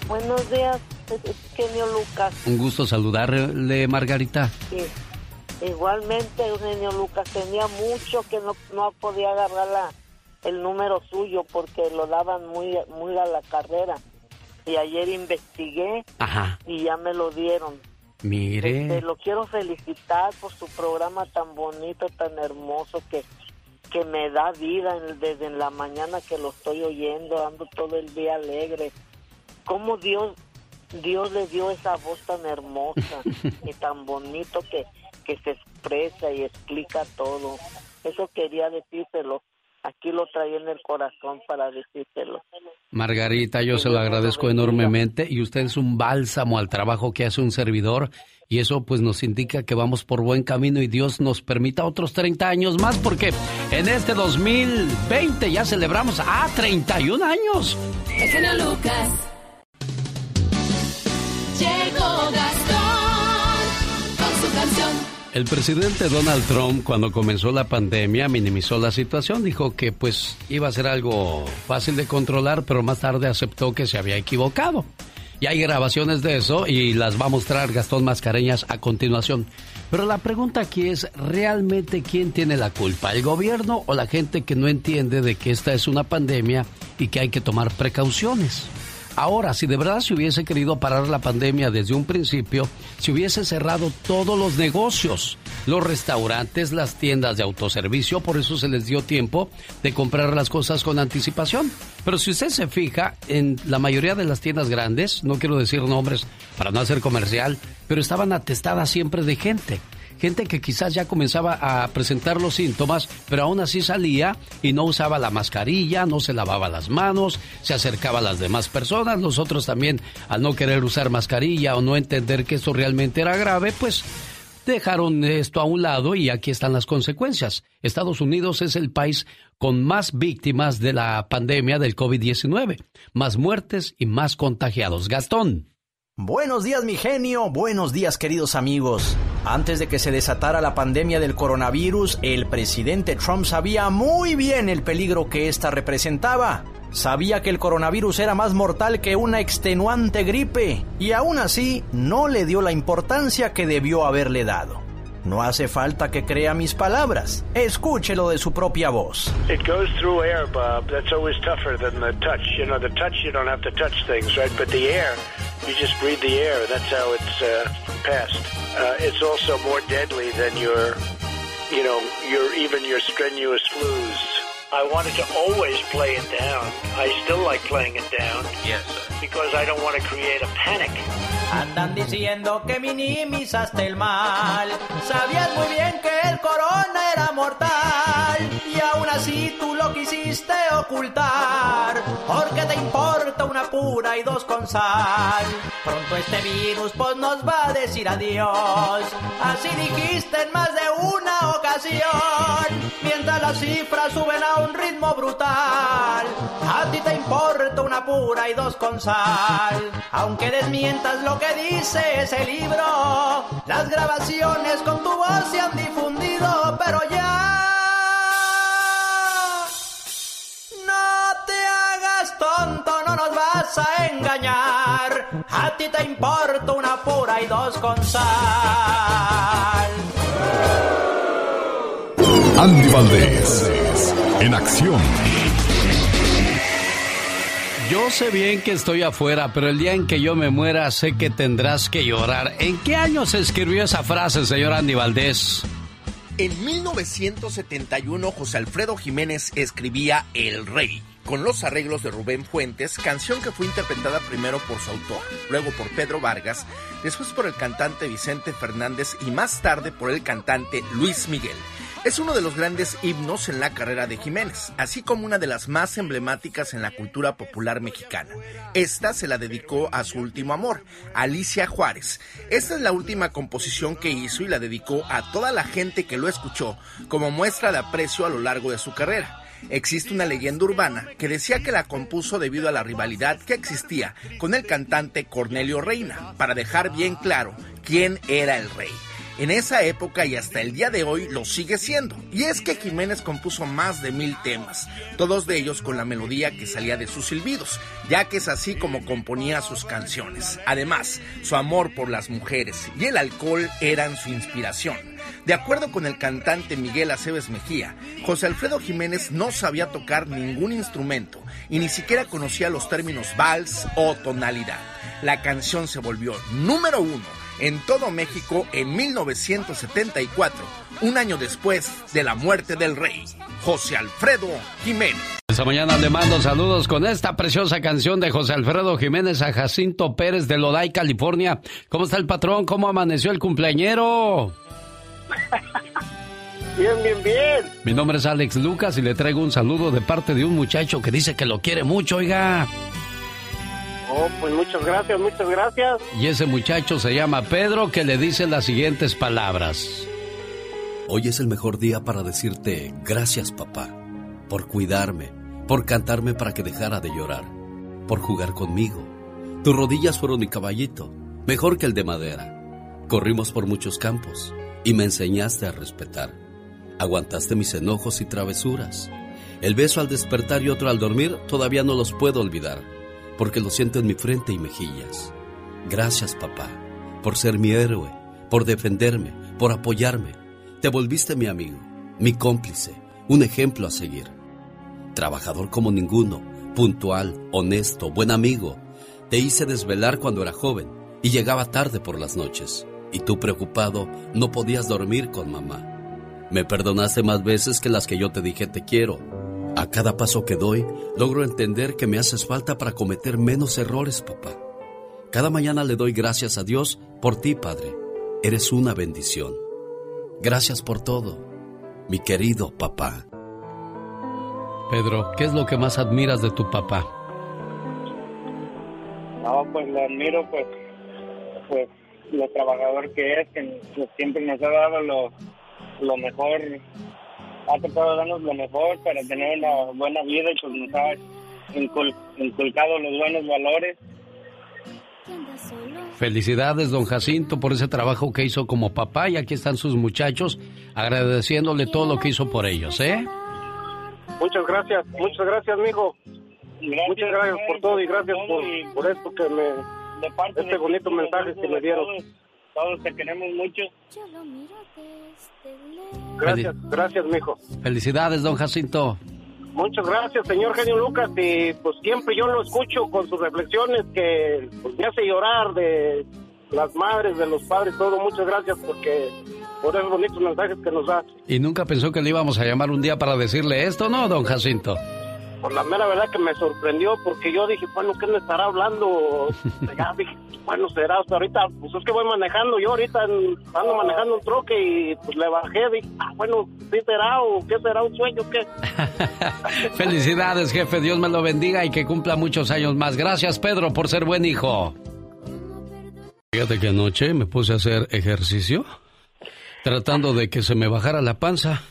Buenos días, es- es genio Lucas. Un gusto saludarle, Margarita. Sí. Igualmente, Eugenio Lucas tenía mucho que no, no podía agarrar la, el número suyo porque lo daban muy, muy a la carrera. Y ayer investigué Ajá. y ya me lo dieron. Este, Mire. lo quiero felicitar por su programa tan bonito, tan hermoso que, que me da vida desde la mañana que lo estoy oyendo, ando todo el día alegre. ¿Cómo Dios, Dios le dio esa voz tan hermosa y tan bonito que, que se expresa y explica todo? Eso quería decírselo. Aquí lo traía en el corazón para decírselo. Margarita, yo se lo agradezco enormemente y usted es un bálsamo al trabajo que hace un servidor y eso pues nos indica que vamos por buen camino y Dios nos permita otros 30 años más porque en este 2020 ya celebramos a 31 años. El genio Lucas. Llegó Gastón con su canción. El presidente Donald Trump cuando comenzó la pandemia minimizó la situación, dijo que pues iba a ser algo fácil de controlar, pero más tarde aceptó que se había equivocado. Y hay grabaciones de eso y las va a mostrar Gastón Mascareñas a continuación. Pero la pregunta aquí es, ¿realmente quién tiene la culpa? ¿El gobierno o la gente que no entiende de que esta es una pandemia y que hay que tomar precauciones? Ahora, si de verdad se hubiese querido parar la pandemia desde un principio, se hubiese cerrado todos los negocios, los restaurantes, las tiendas de autoservicio, por eso se les dio tiempo de comprar las cosas con anticipación. Pero si usted se fija, en la mayoría de las tiendas grandes, no quiero decir nombres para no hacer comercial, pero estaban atestadas siempre de gente gente que quizás ya comenzaba a presentar los síntomas, pero aún así salía y no usaba la mascarilla, no se lavaba las manos, se acercaba a las demás personas, los otros también al no querer usar mascarilla o no entender que esto realmente era grave, pues dejaron esto a un lado y aquí están las consecuencias. Estados Unidos es el país con más víctimas de la pandemia del COVID-19, más muertes y más contagiados. Gastón. Buenos días mi genio, buenos días queridos amigos. Antes de que se desatara la pandemia del coronavirus, el presidente Trump sabía muy bien el peligro que ésta representaba. Sabía que el coronavirus era más mortal que una extenuante gripe y aún así no le dio la importancia que debió haberle dado. No hace falta que crea mis palabras. Escúchelo de su propia voz. It goes through air, Bob. That's always tougher than the touch. You know, the touch, you don't have to touch things, right? But the air, you just breathe the air. That's how it's uh, passed. uh, it's also more deadly than your, you know, your even your strenuous flus. I wanted to always play it down. I still like playing it down. Yes, sir. Because I don't want to create a panic. Andan diciendo que minimizaste el mal. Sabías muy bien que el corona era mortal. Y aún así tú lo quisiste ocultar. Porque te importa una pura y dos con sal. Pronto este virus pues nos va a decir adiós. Así dijiste en más de una ocasión. Mientras las cifras suben a un ritmo brutal. A ti te importa una pura y dos con sal. Aunque desmientas lo que dice ese libro, las grabaciones con tu voz se han difundido, pero ya. No te hagas tonto, no nos vas a engañar. A ti te importa una pura y dos con sal. Andy Valdés, en acción. Yo sé bien que estoy afuera, pero el día en que yo me muera sé que tendrás que llorar. ¿En qué año se escribió esa frase, señor Andy Valdés? En 1971, José Alfredo Jiménez escribía El Rey, con los arreglos de Rubén Fuentes, canción que fue interpretada primero por su autor, luego por Pedro Vargas, después por el cantante Vicente Fernández y más tarde por el cantante Luis Miguel. Es uno de los grandes himnos en la carrera de Jiménez, así como una de las más emblemáticas en la cultura popular mexicana. Esta se la dedicó a su último amor, Alicia Juárez. Esta es la última composición que hizo y la dedicó a toda la gente que lo escuchó como muestra de aprecio a lo largo de su carrera. Existe una leyenda urbana que decía que la compuso debido a la rivalidad que existía con el cantante Cornelio Reina, para dejar bien claro quién era el rey. En esa época y hasta el día de hoy lo sigue siendo. Y es que Jiménez compuso más de mil temas, todos de ellos con la melodía que salía de sus silbidos, ya que es así como componía sus canciones. Además, su amor por las mujeres y el alcohol eran su inspiración. De acuerdo con el cantante Miguel Aceves Mejía, José Alfredo Jiménez no sabía tocar ningún instrumento y ni siquiera conocía los términos vals o tonalidad. La canción se volvió número uno en todo México en 1974, un año después de la muerte del rey, José Alfredo Jiménez. Esta mañana le mando saludos con esta preciosa canción de José Alfredo Jiménez a Jacinto Pérez de Lodai, California. ¿Cómo está el patrón? ¿Cómo amaneció el cumpleañero? Bien, bien, bien. Mi nombre es Alex Lucas y le traigo un saludo de parte de un muchacho que dice que lo quiere mucho, oiga. Oh, pues muchas gracias, muchas gracias. Y ese muchacho se llama Pedro que le dice las siguientes palabras. Hoy es el mejor día para decirte gracias papá, por cuidarme, por cantarme para que dejara de llorar, por jugar conmigo. Tus rodillas fueron mi caballito, mejor que el de madera. Corrimos por muchos campos y me enseñaste a respetar. Aguantaste mis enojos y travesuras. El beso al despertar y otro al dormir todavía no los puedo olvidar porque lo siento en mi frente y mejillas. Gracias, papá, por ser mi héroe, por defenderme, por apoyarme. Te volviste mi amigo, mi cómplice, un ejemplo a seguir. Trabajador como ninguno, puntual, honesto, buen amigo. Te hice desvelar cuando era joven y llegaba tarde por las noches. Y tú preocupado no podías dormir con mamá. Me perdonaste más veces que las que yo te dije te quiero a cada paso que doy, logro entender que me haces falta para cometer menos errores, papá. Cada mañana le doy gracias a Dios por ti, Padre. Eres una bendición. Gracias por todo, mi querido papá. Pedro, ¿qué es lo que más admiras de tu papá? No, pues lo admiro, pues, pues lo trabajador que es, que siempre nos ha dado lo, lo mejor ha tratado de darnos lo mejor para tener una buena vida y pues nos ha incul- inculcado los buenos valores. Felicidades, don Jacinto, por ese trabajo que hizo como papá y aquí están sus muchachos agradeciéndole todo lo que hizo por ellos, ¿eh? Muchas gracias, muchas gracias, mijo. muchas gracias por todo y gracias por, por esto que me, este bonito mensaje que me dieron. Todos te queremos mucho. Gracias, gracias, mijo. Felicidades, don Jacinto. Muchas gracias, señor Genio Lucas. Y pues siempre yo lo escucho con sus reflexiones que pues, me hace llorar de, las madres, de los padres, todo. Muchas gracias porque por esos bonitos mensajes que nos da. Y nunca pensó que le íbamos a llamar un día para decirle esto, ¿no, don Jacinto? Por la mera verdad que me sorprendió porque yo dije, bueno, ¿qué me estará hablando? ya dije, bueno, será hasta ahorita, pues es que voy manejando, yo ahorita ando manejando un troque y pues le bajé, dije, ah, bueno, ¿sí será o qué será un sueño? ¿Qué? Felicidades, jefe. Dios me lo bendiga y que cumpla muchos años más. Gracias, Pedro, por ser buen hijo. Fíjate que anoche me puse a hacer ejercicio tratando de que se me bajara la panza.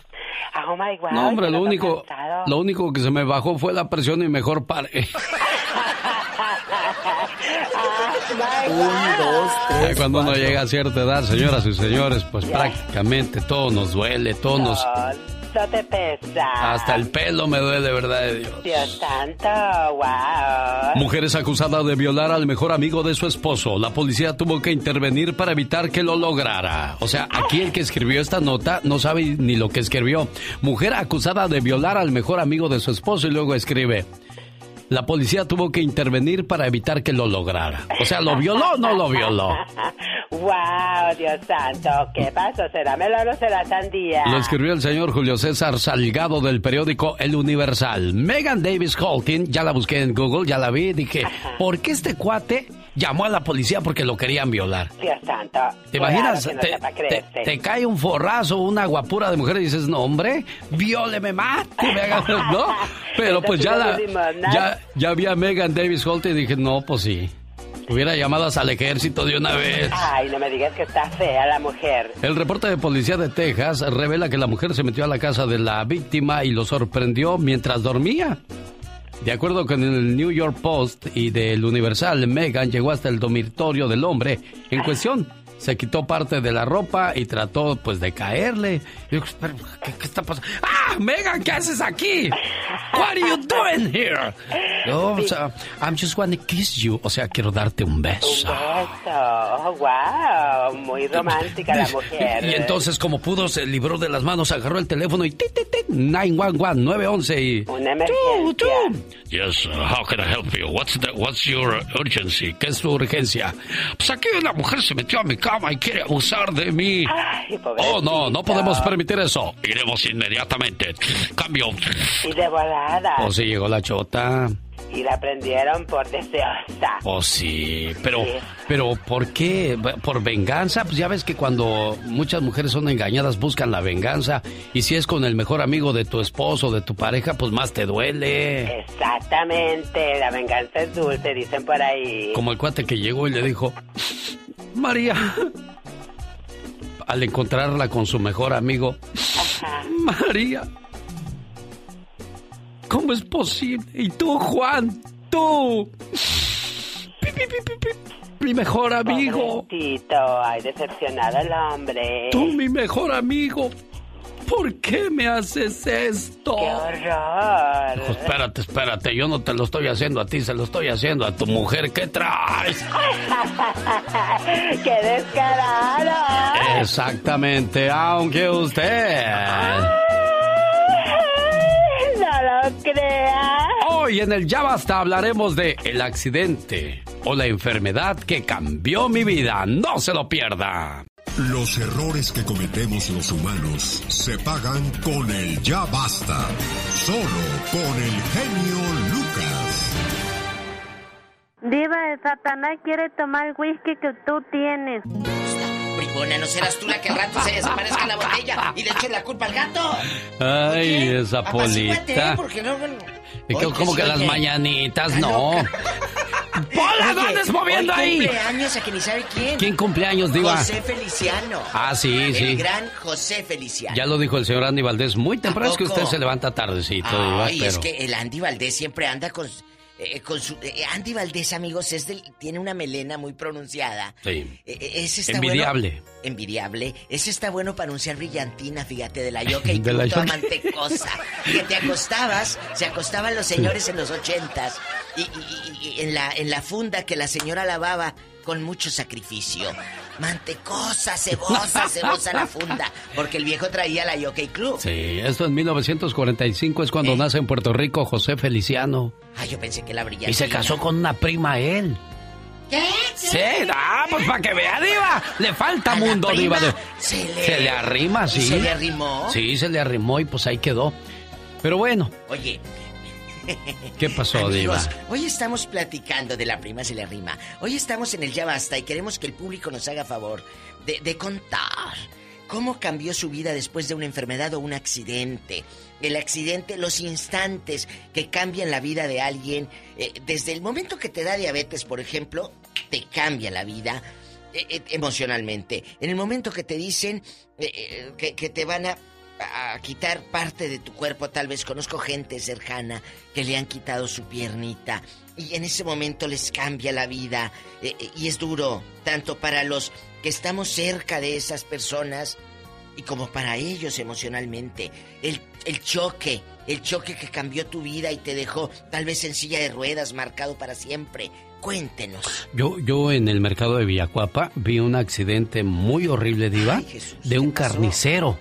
Oh my God. No, hombre, lo único, cansado. lo único que se me bajó fue la presión y mejor paré. Un, dos, Ay, Cuando uno llega a cierta edad, señoras y señores, pues prácticamente todo nos duele, todo nos... Te pesa. Hasta el pelo me duele, ¿verdad de Dios? Dios santo, wow. Mujer es acusada de violar al mejor amigo de su esposo. La policía tuvo que intervenir para evitar que lo lograra. O sea, aquí el que escribió esta nota no sabe ni lo que escribió. Mujer acusada de violar al mejor amigo de su esposo y luego escribe. La policía tuvo que intervenir para evitar que lo lograra. O sea, ¿lo violó o no lo violó? Wow, Dios santo. ¿Qué pasó? ¿Será melón o será sandía? Lo escribió el señor Julio César Salgado del periódico El Universal. Megan Davis Holkin, ya la busqué en Google, ya la vi, dije, ¿por qué este cuate llamó a la policía porque lo querían violar? Dios santo. ¿Te imaginas? No te, cae un forrazo, una guapura de mujer y dices, no, hombre, vióleme, mate, me haga-", ¿no? Pero pues ya la, ya, ya vi a Megan Davis Holt y dije, no, pues sí. Hubiera llamado hasta al ejército de una vez. Ay, no me digas que está fea la mujer. El reporte de policía de Texas revela que la mujer se metió a la casa de la víctima y lo sorprendió mientras dormía. De acuerdo con el New York Post y del Universal, Megan llegó hasta el dormitorio del hombre en cuestión. Se quitó parte de la ropa y trató pues de caerle. Y digo, "Espera, ¿qué, qué está pasando? ¡Ah, Megan, ¿qué haces aquí? What are you doing here? No, o sea, I'm just wanna kiss you. O sea, quiero darte un beso. Eso, wow, muy romántica la mujer. Y entonces, como pudo, se libró de las manos, agarró el teléfono y... tit, tit, tit, 911, 911 y... Una emergencia. Yes, uh, how can I help you? What's, the, what's your urgency? ¿Qué es tu urgencia? Pues aquí una mujer se metió a mi cama y quiere abusar de mí. oh, no, no podemos permitir eso. Iremos inmediatamente. Cambio. Y de volada. Oh, sí, llegó la chota. Y la prendieron por deseosa. Oh, sí, pero, Sí. pero ¿por qué? ¿Por venganza? Pues ya ves que cuando muchas mujeres son engañadas buscan la venganza y si es con el mejor amigo de tu esposo, de tu pareja, pues más te duele. Exactamente, la venganza es dulce, dicen por ahí. Como el cuate que llegó y le dijo, María, al encontrarla con su mejor amigo, María, ¿cómo es posible? Y tú, Juan, tú, pi, pi, pi, pi, pi, mi mejor amigo, Pobrecito, ay, decepcionado el hombre. tú, mi mejor amigo, ¿por qué me haces esto? ¡Qué horror! Espérate, espérate, yo no te lo estoy haciendo a ti, se lo estoy haciendo a tu mujer, ¿qué traes? ¡Qué descarado! Exactamente, aunque usted... No lo crea. Hoy en el Ya Basta hablaremos de el accidente o la enfermedad que cambió mi vida. No se lo pierda. Los errores que cometemos los humanos se pagan con el ya basta. Solo con el genio Lucas. Diva, el Satanás quiere tomar el whisky que tú tienes. Bribona, ¿no serás tú la que al rato se desaparezca la botella y le eche la culpa al gato? Ay, esa polita. porque no... bueno, Oye, como que las mañanitas, Está no. loca. ¡Pola, no Oye, andes moviendo hoy ahí! cumpleaños a que ni sabe quién. ¿Quién cumpleaños, Diva? José Feliciano. Ah, sí, El sí. gran José Feliciano. Ya lo dijo el señor Andy Valdés. Muy temprano es que usted se levanta tardecito, Diva, Ay, pero... es que el Andy Valdés siempre anda con, eh, con su... eh, Andy Valdés, amigos, es del, tiene una melena muy pronunciada. Sí. Eh, eh, ese está Envidiable. Bueno, envidiable. Ese está bueno para anunciar brillantina, fíjate, de la yoca y De la toda yoca. mantecosa. Que te acostabas, se acostaban los señores en los ochentas y, y- y- y en, la, en la funda que la señora lavaba con mucho sacrificio. Mantecosa, cebosa, cebosa la funda. Porque el viejo traía la Yockey Club. Sí, esto en 1945 es cuando nace en Puerto Rico José Feliciano. Ay, yo pensé que la brillantina. Y se casó con una prima él. Sí, ah, pues para que vea, Diva. Le falta mundo, prima Diva. se le- Se le arrima, sí. ¿Se le arrimó? Sí, se le arrimó y pues ahí quedó. Pero bueno, Oye, ¿qué pasó, amigos, Diva? hoy estamos platicando de la prima se le arrima. Hoy estamos en el Ya Basta y queremos que el público nos haga favor de, de contar cómo cambió su vida después de una enfermedad o un accidente. El accidente, los instantes que cambian la vida de alguien. eh, desde el momento que te da diabetes, por ejemplo, te cambia la vida eh, eh, emocionalmente. En el momento que te dicen que, que te van a, a quitar parte de tu cuerpo, tal vez conozco gente cercana que le han quitado su piernita y en ese momento les cambia la vida eh, eh, y es duro, tanto para los que estamos cerca de esas personas y como para ellos emocionalmente. El, el choque, el choque que cambió tu vida y te dejó tal vez en silla de ruedas, marcado para siempre. Cuéntenos. Yo, yo en el mercado de Villacuapa vi un accidente muy horrible, Diva, de un carnicero.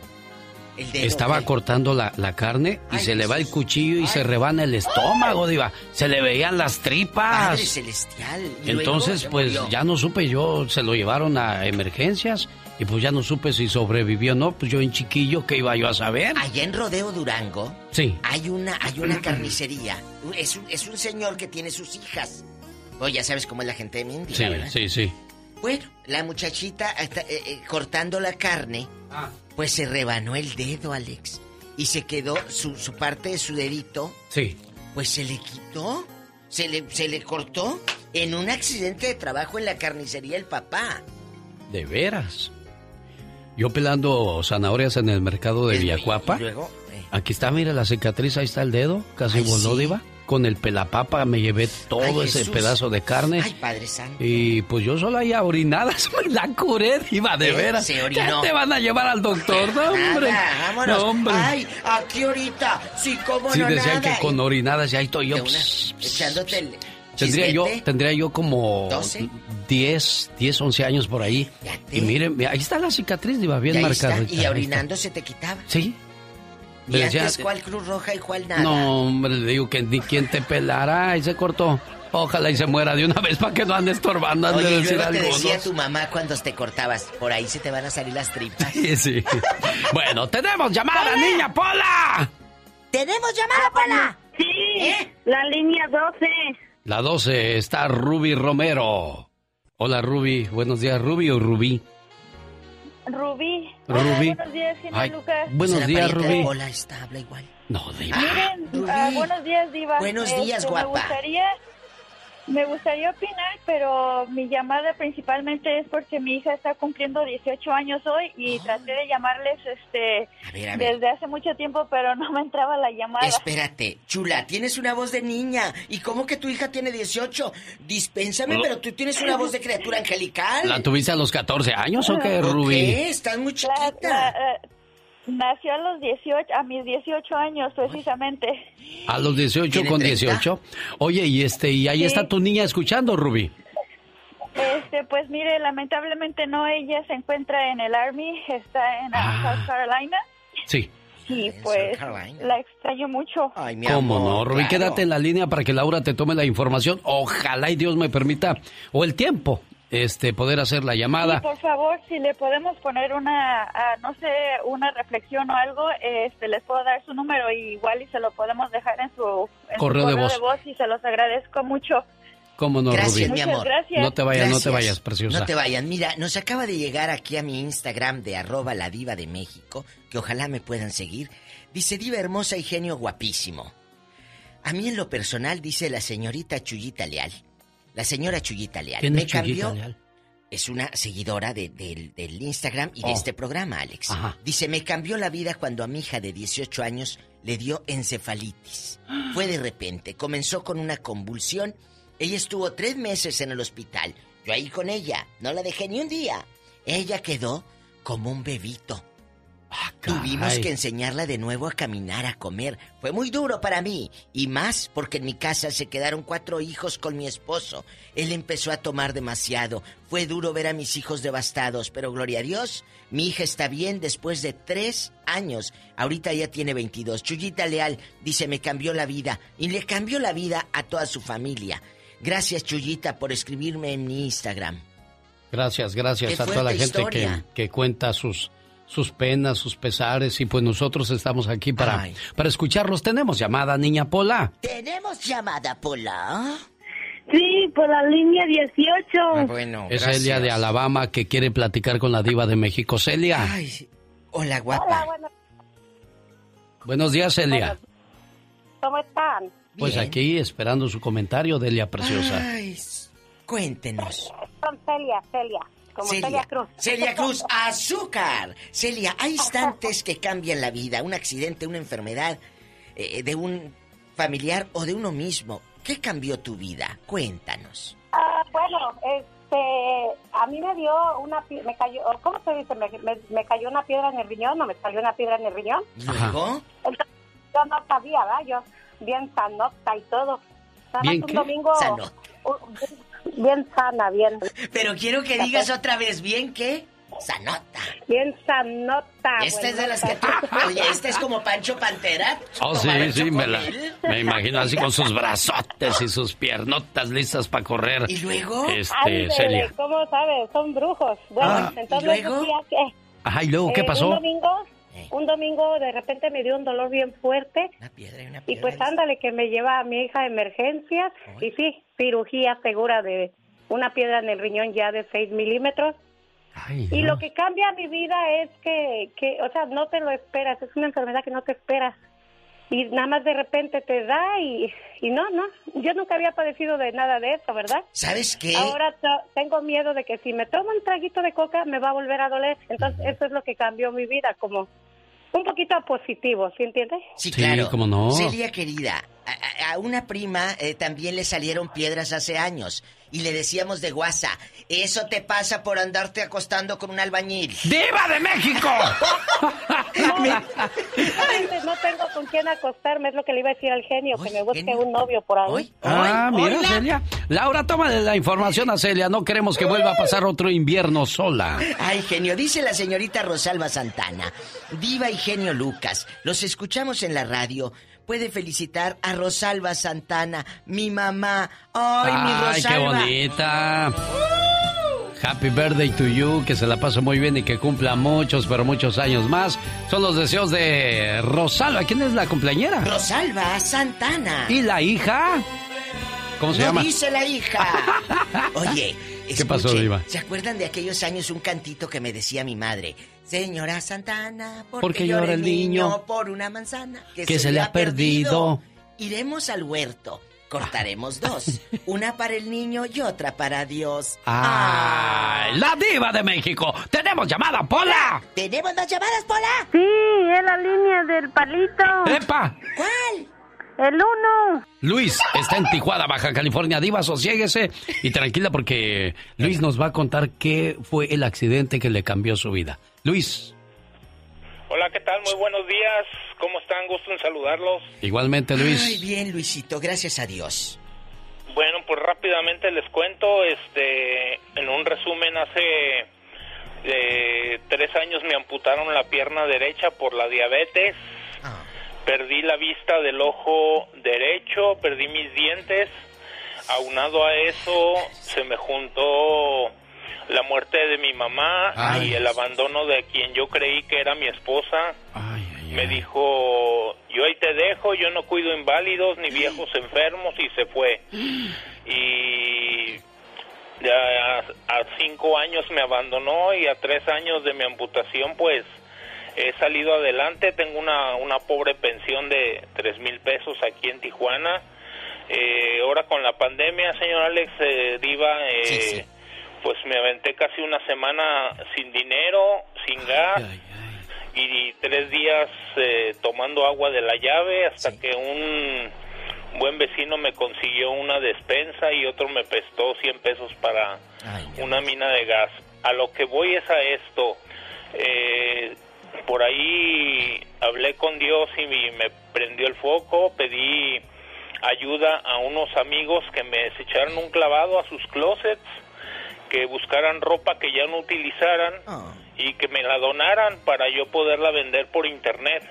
El dedo, Estaba cortando la, la carne y se le va el cuchillo y se rebana el estómago, Diva. Se le veían las tripas. Padre celestial. Entonces, pues murió. ya no supe yo, se lo llevaron a emergencias y pues ya no supe si sobrevivió o no, pues yo en chiquillo, ¿qué iba yo a saber? Allá en Rodeo Durango Sí. hay una, hay una carnicería. Es un, es un señor que tiene sus hijas. Oye, ya sabes cómo es la gente de Mindy, Sí, ¿verdad? sí, sí. Bueno, la muchachita está, eh, eh, cortando la carne, pues se rebanó el dedo, Alex. Y se quedó su, su parte de su dedito, Sí. pues se le quitó. Se le, se le cortó en un accidente de trabajo en la carnicería el papá. De veras. Yo pelando zanahorias en el mercado de Villacuapa. Luego, eh, Aquí está, mira la cicatriz, ahí está el dedo, casi voló, sí. Diva. Con el pelapapa me llevé todo Ay, ese Jesús. pedazo de carne. Ay, Padre Santo. Y pues yo solo ahí a orinadas me la curé, Diva, de veras. se ¿Qué te van a llevar al doctor? No, hombre. Nada, vámonos. No, hombre. Ay, aquí ahorita. Sí, cómo Sí, no decían nada. que con orinadas ya estoy yo. Una- pss, echándote el Tendría yo, tendría yo como 12. 10, 10, 11 años por ahí. Y miren, ahí está la cicatriz, Diva, bien marcada. y orinando se te quitaba. Sí. Y decía- antes, ¿cuál Cruz Roja y cuál nada? No, hombre, le digo que ni quien te pelara y se cortó. Ojalá y se muera de una vez para que no ande estorbando, han de Oye, y decir luego te decía tu mamá cuando te cortabas, por ahí se te van a salir las tripas. Sí, sí. Bueno, tenemos llamada, niña Pola. ¡Tenemos llamada, Pola! Sí, la línea 12. La 12 está Ruby Romero. Hola, Ruby. Buenos días, Ruby o Rubí. Rubí. Rubí. Hola, buenos días, Ay, Lucas. buenos ¿Será días, Rubí. Habla igual? No, Diva. Miren, ah, buenos días, Diva. Este, Buenos días, Me guapa. gustaría, me gustaría opinar, pero mi llamada principalmente es porque mi hija está cumpliendo 18 años hoy y traté de llamarles este A ver, a ver. desde hace mucho tiempo, pero no me entraba la llamada. Espérate, chula, tienes una voz de niña. ¿Y cómo que tu hija tiene 18? Dispénsame, No. pero tú tienes una voz de criatura angelical. ¿La tuviste a los 14 años o qué, ¿O Ruby? qué? Estás muy La- chiquita. la, nació a los 18, a mis 18 años precisamente. A los 18 ¿Tiene con 30? 18. Oye, y este, y ahí Sí. está tu niña escuchando, Ruby. Este, pues mire, lamentablemente no, ella se encuentra en el Army, está en Ah. South Carolina Sí. y pues la extraño mucho. Ay, mi ¿Cómo amor, no, Ruby? claro. Quédate en la línea para que Laura te tome la información. Ojalá y Dios me permita, o el tiempo, este, poder hacer la Y llamada. por favor, si le podemos poner una, ah, no sé, una reflexión o algo, este, les puedo dar su número y igual y se lo podemos dejar en su, en su Correo de voz. y se los agradezco mucho. ¿Cómo no, Gracias, mi amor. gracias. No te vayas, no te vayas, preciosa. No te vayan. Mira, nos acaba de llegar aquí a mi Instagram de arroba la diva de México, que ojalá me puedan seguir. Dice diva hermosa y genio guapísimo. A mí en lo personal, dice la señorita Chuyita Leal. La señora Chuyita Leal. ¿Quién me es cambió. Leal? Es una seguidora de- del- del Instagram y de Oh. este programa, Alex. Ajá. Dice, me cambió la vida cuando a mi hija de 18 años le dio encefalitis. Fue de repente, comenzó con una convulsión. Ella estuvo tres meses en el hospital. Yo ahí con ella, no la dejé ni un día. Ella quedó como un bebito. Tuvimos Caray. que enseñarla de nuevo a caminar, a comer. Fue muy duro para mí. Y más porque en mi casa se quedaron cuatro hijos con mi esposo. Él empezó a tomar demasiado. Fue duro ver a mis hijos devastados. Pero gloria a Dios, mi hija está bien después de tres años. Ahorita ya tiene 22. Chuyita Leal dice, me cambió la vida. Y le cambió la vida a toda su familia. Gracias, Chuyita, por escribirme en mi Instagram. Gracias, gracias Qué a toda la gente que, que cuenta sus, sus penas, sus pesares y pues nosotros estamos aquí para, Ay. para escucharlos. Tenemos llamada, niña Pola. ¿Tenemos llamada, Pola? Sí, por la línea 18. Ah, bueno, Es gracias. Celia de Alabama que quiere platicar con la diva de México. Celia. Hola, guapa. Buenos días, Celia. ¿Cómo están? Pues aquí esperando su comentario, Delia Preciosa. Ay, cuéntenos. Con Celia, Celia. Como Celia, Cruz. Celia Cruz, azúcar. Celia, hay instantes que cambian la vida. Un accidente, una enfermedad eh, de un familiar o de uno mismo. ¿Qué cambió tu vida? Cuéntanos. Ah, bueno, este, a mí me dio una, me cayó, ¿cómo se dice? Me, me- me cayó una piedra en el riñón, o me salió una piedra en el riñón. ¿Luego? Entonces, yo no sabía, ¿verdad? Yo bien sanota y todo. Nada más ¿Bien un qué? domingo. Un- bien, sana, bien. Pero quiero que digas otra vez bien que sanota. Bien sanota. Esta es de las que tú... Oye, esta es como Pancho Pantera. Oh, sí, sí, me, la, me imagino así con sus brazotes y sus piernotas listas para correr. ¿Y luego? Este, Celia. ¿Cómo sabes? Son brujos. Bueno, Ah, ¿y entonces luego? decía que... Ajá, ¿y luego qué Eh, pasó? Un domingo, un domingo de repente me dio un dolor bien fuerte. y pues ándale, que me lleva a mi hija a emergencias. Y sí, cirugía segura de una piedra en el riñón ya de 6 milímetros. y lo que cambia mi vida es que, que, o sea, no te lo esperas. Es una enfermedad que no te esperas. Y nada más de repente te da y, y no, no. Yo nunca había padecido de nada de eso, ¿verdad? ¿Sabes qué? Ahora tengo miedo de que si me tomo un traguito de coca me va a volver a doler. Entonces eso es lo que cambió mi vida, como un poquito a positivo, ¿sí entiendes? Sí, Sí, claro. cómo no. Celia, querida, a, a- a una prima eh, también le salieron piedras hace años. Y le decíamos de guasa, eso te pasa por andarte acostando con un albañil. ¡Diva de México! Realmente no tengo con quién acostarme, es lo que le iba a decir al genio, que me busque un novio por ahí. Ah, mira, Celia. Laura, tómale la información a Celia. No queremos que vuelva a pasar otro invierno sola. Ay, genio, dice la señorita Rosalba Santana. Diva y genio Lucas, los escuchamos en la radio. Puede felicitar a Rosalba Santana, mi mamá. Ay, mi Ay, qué Rosalba. bonita. Happy birthday to you, que se la pase muy bien y que cumpla muchos, pero muchos años más. Son los deseos de Rosalba. ¿Quién es la cumpleañera? Rosalba Santana. ¿Y la hija? ¿Cómo se no llama? dice la hija. Oye, ¿Qué pasó, Diva? ¿Se acuerdan de aquellos años un cantito que me decía mi madre? Señora Santana, ¿por Porque qué llora el niño? niño? Por una manzana Que se le ha perdido. Iremos al huerto. Cortaremos dos. Una para el niño y otra para Dios. ¡Ay! ¡La diva de México! ¡Tenemos llamada, Pola! ¿Tenemos más llamadas, Pola? Sí, es la línea del palito. ¡Epa! ¿Cuál? El uno. Luis está en Tijuana, Baja California. Diva, sosiéguese y tranquila porque Luis nos va a contar qué fue el accidente que le cambió su vida. Luis, Hola, ¿qué tal? Muy buenos días. ¿Cómo están? Gusto en saludarlos. igualmente Luis. Ay, bien, Luisito, gracias a Dios. Bueno, pues rápidamente les cuento, este, en un resumen, hace eh, tres años me amputaron la pierna derecha por la diabetes, perdí la vista del ojo derecho, perdí mis dientes, aunado a eso se me juntó la muerte de mi mamá Ay. y el abandono de quien yo creí que era mi esposa. Me dijo, yo ahí te dejo, yo no cuido inválidos ni viejos enfermos y se fue. Y a cinco años me abandonó y a tres años de mi amputación pues he salido adelante, tengo una, una pobre pensión de tres mil pesos aquí en Tijuana. Eh, ahora con la pandemia, señor Alex eh, Diva, eh, pues me aventé casi una semana sin dinero, sin gas y tres días eh, tomando agua de la llave hasta que un buen vecino me consiguió una despensa y otro me prestó 100 pesos para una mina de gas. A lo que voy es a esto. Eh, por ahí hablé con Dios y me prendió el foco, pedí ayuda a unos amigos que me echaran un clavado a sus closets, que buscaran ropa que ya no utilizaran y que me la donaran para yo poderla vender por internet.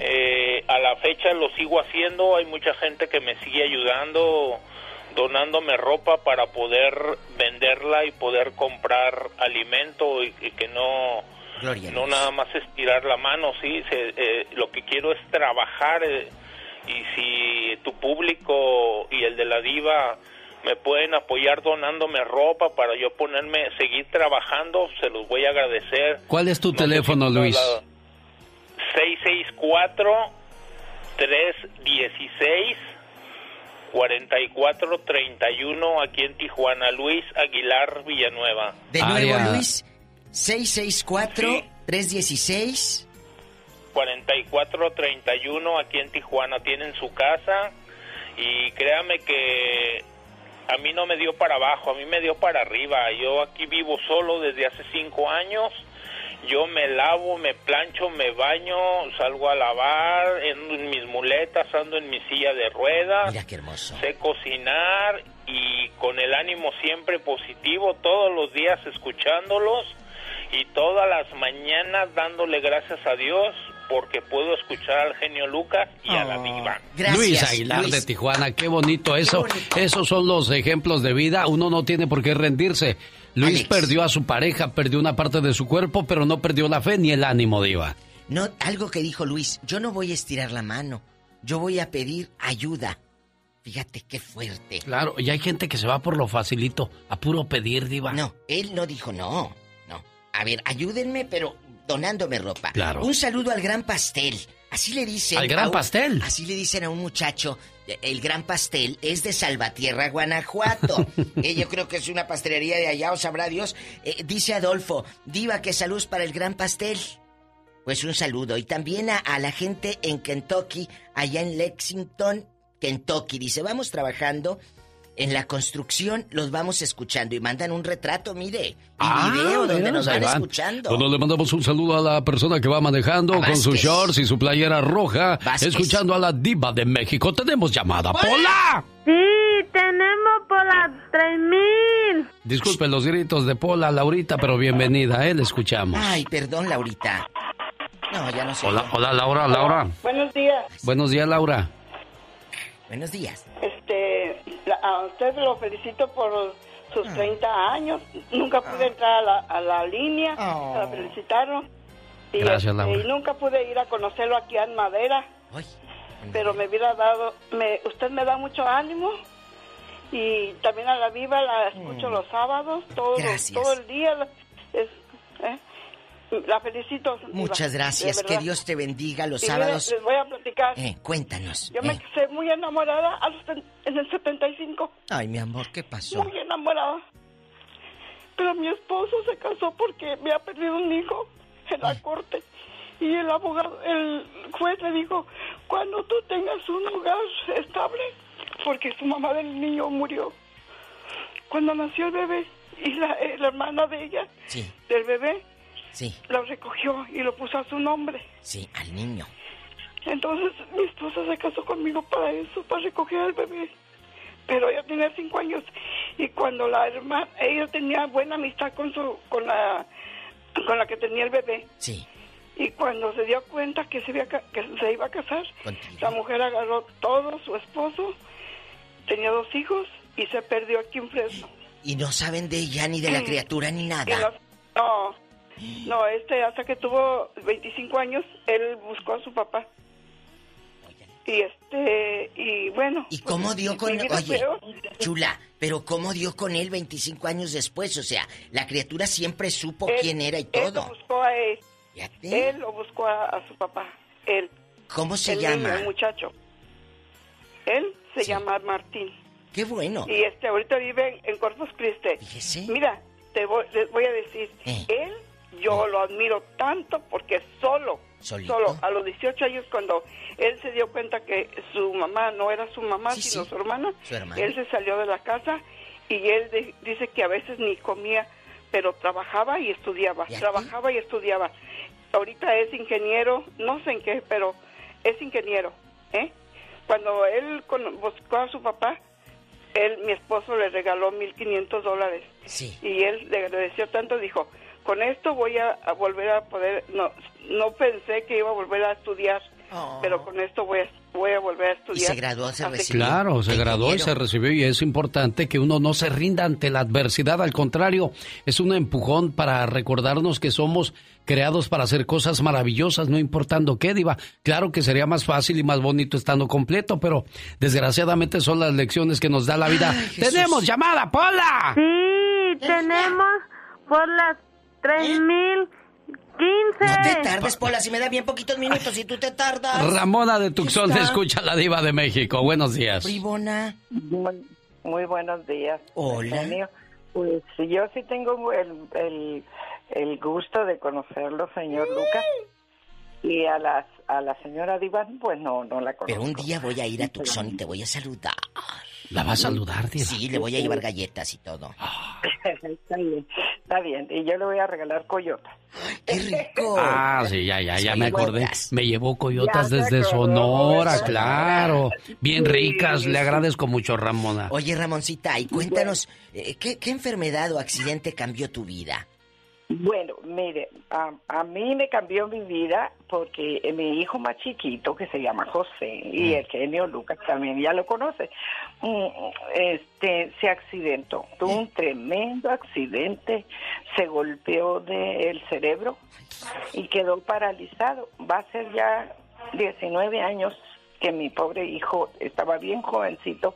Eh, a la fecha lo sigo haciendo, hay mucha gente que me sigue ayudando donándome ropa para poder venderla y poder comprar alimento y, y que no Gloria no nada más estirar la mano, sí, se- eh, lo que quiero es trabajar eh, y si tu público y el de la diva me pueden apoyar donándome ropa para yo ponerme, seguir trabajando, se los voy a agradecer. ¿Cuál es tu No teléfono, Luis? la- 664 316 4431 aquí en Tijuana, Luis Aguilar Villanueva. De nuevo, Luis, 664-316. 4431 aquí en Tijuana tienen su casa y créame que a mí no me dio para abajo, a mí me dio para arriba. Yo aquí vivo solo desde hace cinco años. Yo me lavo, me plancho, me baño, salgo a lavar, ando en mis muletas, ando en mi silla de ruedas. Mira qué hermoso. Sé cocinar y con el ánimo siempre positivo, todos los días escuchándolos y todas las mañanas dándole gracias a Dios porque puedo escuchar al genio Lucas y a la diva. Luis Aguilar de Tijuana, qué bonito eso. Esos son los ejemplos de vida. Uno no tiene por qué rendirse. Luis perdió a su pareja, perdió una parte de su cuerpo, pero no perdió la fe ni el ánimo, Diva. No, algo que dijo Luis, yo no voy a estirar la mano, yo voy a pedir ayuda. Fíjate qué fuerte. Claro, y hay gente que se va por lo facilito, a puro pedir, Diva. No, él no dijo no. A ver, ayúdenme, pero donándome ropa. Claro. Un saludo al gran pastel. Así le dicen. ¿Al Gran un- Pastel? Así le dicen a un muchacho. El gran pastel es de Salvatierra, Guanajuato. Eh, yo creo que es una pastelería de allá, o sabrá Dios. Eh, dice Adolfo, Diva, que salud para el gran pastel. Pues un saludo. Y también a, a la gente en Kentucky, allá en Lexington, Kentucky. Dice, vamos trabajando en la construcción, los vamos escuchando. Y mandan un retrato, mire, y Ah, video donde mira, nos van van. escuchando. Bueno, le mandamos un saludo a la persona que va manejando con sus shorts y su playera roja, Vázquez. escuchando a la diva de México. Tenemos llamada. ¡Pola! Sí, tenemos por las 3000. Disculpe los gritos de Pola, Laurita, pero bienvenida, ¿eh? Le escuchamos. Ay, perdón, Laurita. No, ya no sé. Hola, hola, Laura, Laura. Buenos días. Buenos días, Laura. Buenos días. A usted lo felicito por sus Ah. 30 años. Nunca pude entrar a la, a la línea para felicitarlo. Y, Gracias, este, Laura. y nunca pude ir a conocerlo aquí en Madera. Pero me hubiera dado, me, usted me da mucho ánimo. Y también a la viva la escucho los sábados, todo, Mm. Gracias. todo el día. es- ¿eh? La felicito. Muchas gracias. Que. Dios te bendiga los Y sábados. les voy a platicar. Eh, cuéntanos. Yo me eh. quedé muy enamorada en el 75. Ay, mi amor, ¿qué pasó? Muy enamorada. Pero mi esposo se casó porque me ha perdido un hijo en la corte. Y el abogado, el juez le dijo, cuando tú tengas un hogar estable, porque su mamá del niño murió. Cuando nació el bebé y la, eh, la hermana de ella, Sí, del bebé, sí, lo recogió y lo puso a su nombre. sí, al niño. Entonces mi esposa se casó conmigo para eso, para recoger al bebé. Pero ella tenía cinco años y cuando la hermana, ella tenía buena amistad con su, con la, con la que tenía el bebé. Sí. Y cuando se dio cuenta que se, había ca- que se iba a casar, la mujer agarró todo, su esposo, tenía dos hijos y se perdió aquí en Fresno. Y no saben de ella ni de la criatura ni nada. no, no, no, este, hasta que tuvo 25 años, él buscó a su papá. Y este, y bueno. ¿Y cómo dio con vida Oye, peor. chula, pero cómo dio con él 25 años después? O sea, la criatura siempre supo Él- quién era y Él lo todo. buscó a él. Fíjate. Él lo buscó a, a su papá. Él. ¿Cómo se el llama? niño, el muchacho. Él se llama Martín. Qué bueno. Y este ahorita vive en Corpus Christi. Mira, te voy, les voy a decir, Eh. él yo lo admiro tanto porque solo, Solito. solo a los 18 años cuando él se dio cuenta que su mamá no era su mamá Sí, sino sí. su hermana, Su hermana. él se salió de la casa y él de- dice que a veces ni comía, pero trabajaba y estudiaba, trabajaba y estudiaba. Ahorita es ingeniero, no sé en qué, pero es ingeniero, ¿eh? Cuando él con- buscó a su papá, él, mi esposo le regaló 1.500 dólares. Sí. Y él le agradeció tanto, dijo, con esto voy a, a volver a poder, no, no pensé que iba a volver a estudiar, Oh. pero con esto voy a, voy a volver a Y estudiar. se graduó, se recibió. Claro, se graduó y se recibió y es importante que uno no se rinda ante la adversidad, al contrario, es un empujón para recordarnos que somos creados para hacer cosas maravillosas, no importando qué, diva. Claro que sería más fácil y más bonito estando completo, pero desgraciadamente son las lecciones que nos da la vida. ¡Tenemos llamada, Pola! Sí, tenemos por las 3015. No te tardes, Pola, si me da bien poquitos minutos y tú te tardas. Ramona de Tucson, Está. escucha la diva de México. Buenos días. Bribona. Muy, muy buenos días. Hola. Pues yo sí tengo el, el, el gusto de conocerlo, señor Lucas. Y a las a la señora Diva, pues no, no la conozco. Pero un día voy a ir a Tucson y te voy a saludar. ¿La va a saludar, diva? Sí, le voy a llevar galletas y todo. está bien, está bien. Y yo le voy a regalar coyota. ¡Qué rico! Ah, sí, ya, ya, ya me acordé. Coyotas. Me llevó coyotas Ya desde acordó, Sonora, Sonora. claro. Bien Sí. ricas, le agradezco mucho, Ramona. Oye, Ramoncita, y cuéntanos, eh, ¿qué, qué enfermedad o accidente cambió tu vida? Bueno, mire, a, a mí me cambió mi vida porque eh, mi hijo más chiquito, que se llama José, y el genio Lucas también ya lo conoce, mm, este, se accidentó, tuvo un tremendo accidente, se golpeó del cerebro y quedó paralizado. Va a ser ya 19 años que mi pobre hijo estaba bien jovencito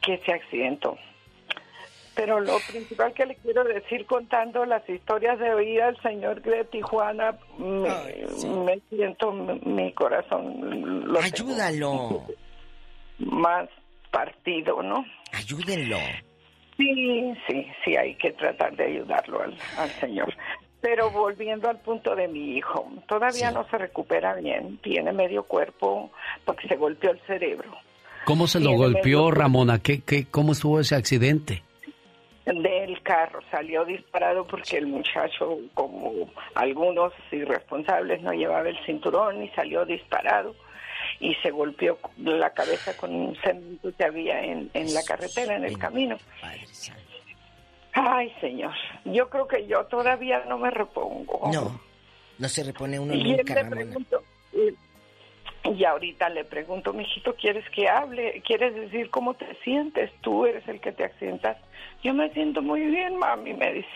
que se accidentó. Pero lo principal que le quiero decir contando las historias de vida del señor de Tijuana, me, me siento mi, mi corazón lo Ayúdalo, más partido, ¿no? ayúdenlo. Sí, sí, sí, hay que tratar de ayudarlo al, al señor. Pero volviendo al punto de mi hijo, todavía Sí. no se recupera bien, tiene medio cuerpo porque se golpeó el cerebro. ¿Cómo se lo Tiene golpeó, medio- Ramona? ¿Qué, qué, ¿Cómo estuvo ese accidente? Del carro salió disparado porque el muchacho, como algunos irresponsables, no llevaba el cinturón y salió disparado y se golpeó la cabeza con un cemento que había en, en la carretera, en el camino. Ay, señor, yo creo que yo todavía no me repongo. No, no se repone uno Y él nunca, le Ramona. Pregunto, y- ahorita le pregunto, mijito, ¿quieres que hable? ¿Quieres decir cómo te sientes? Tú eres el que te accidentas. Yo me siento muy bien, mami, me dice.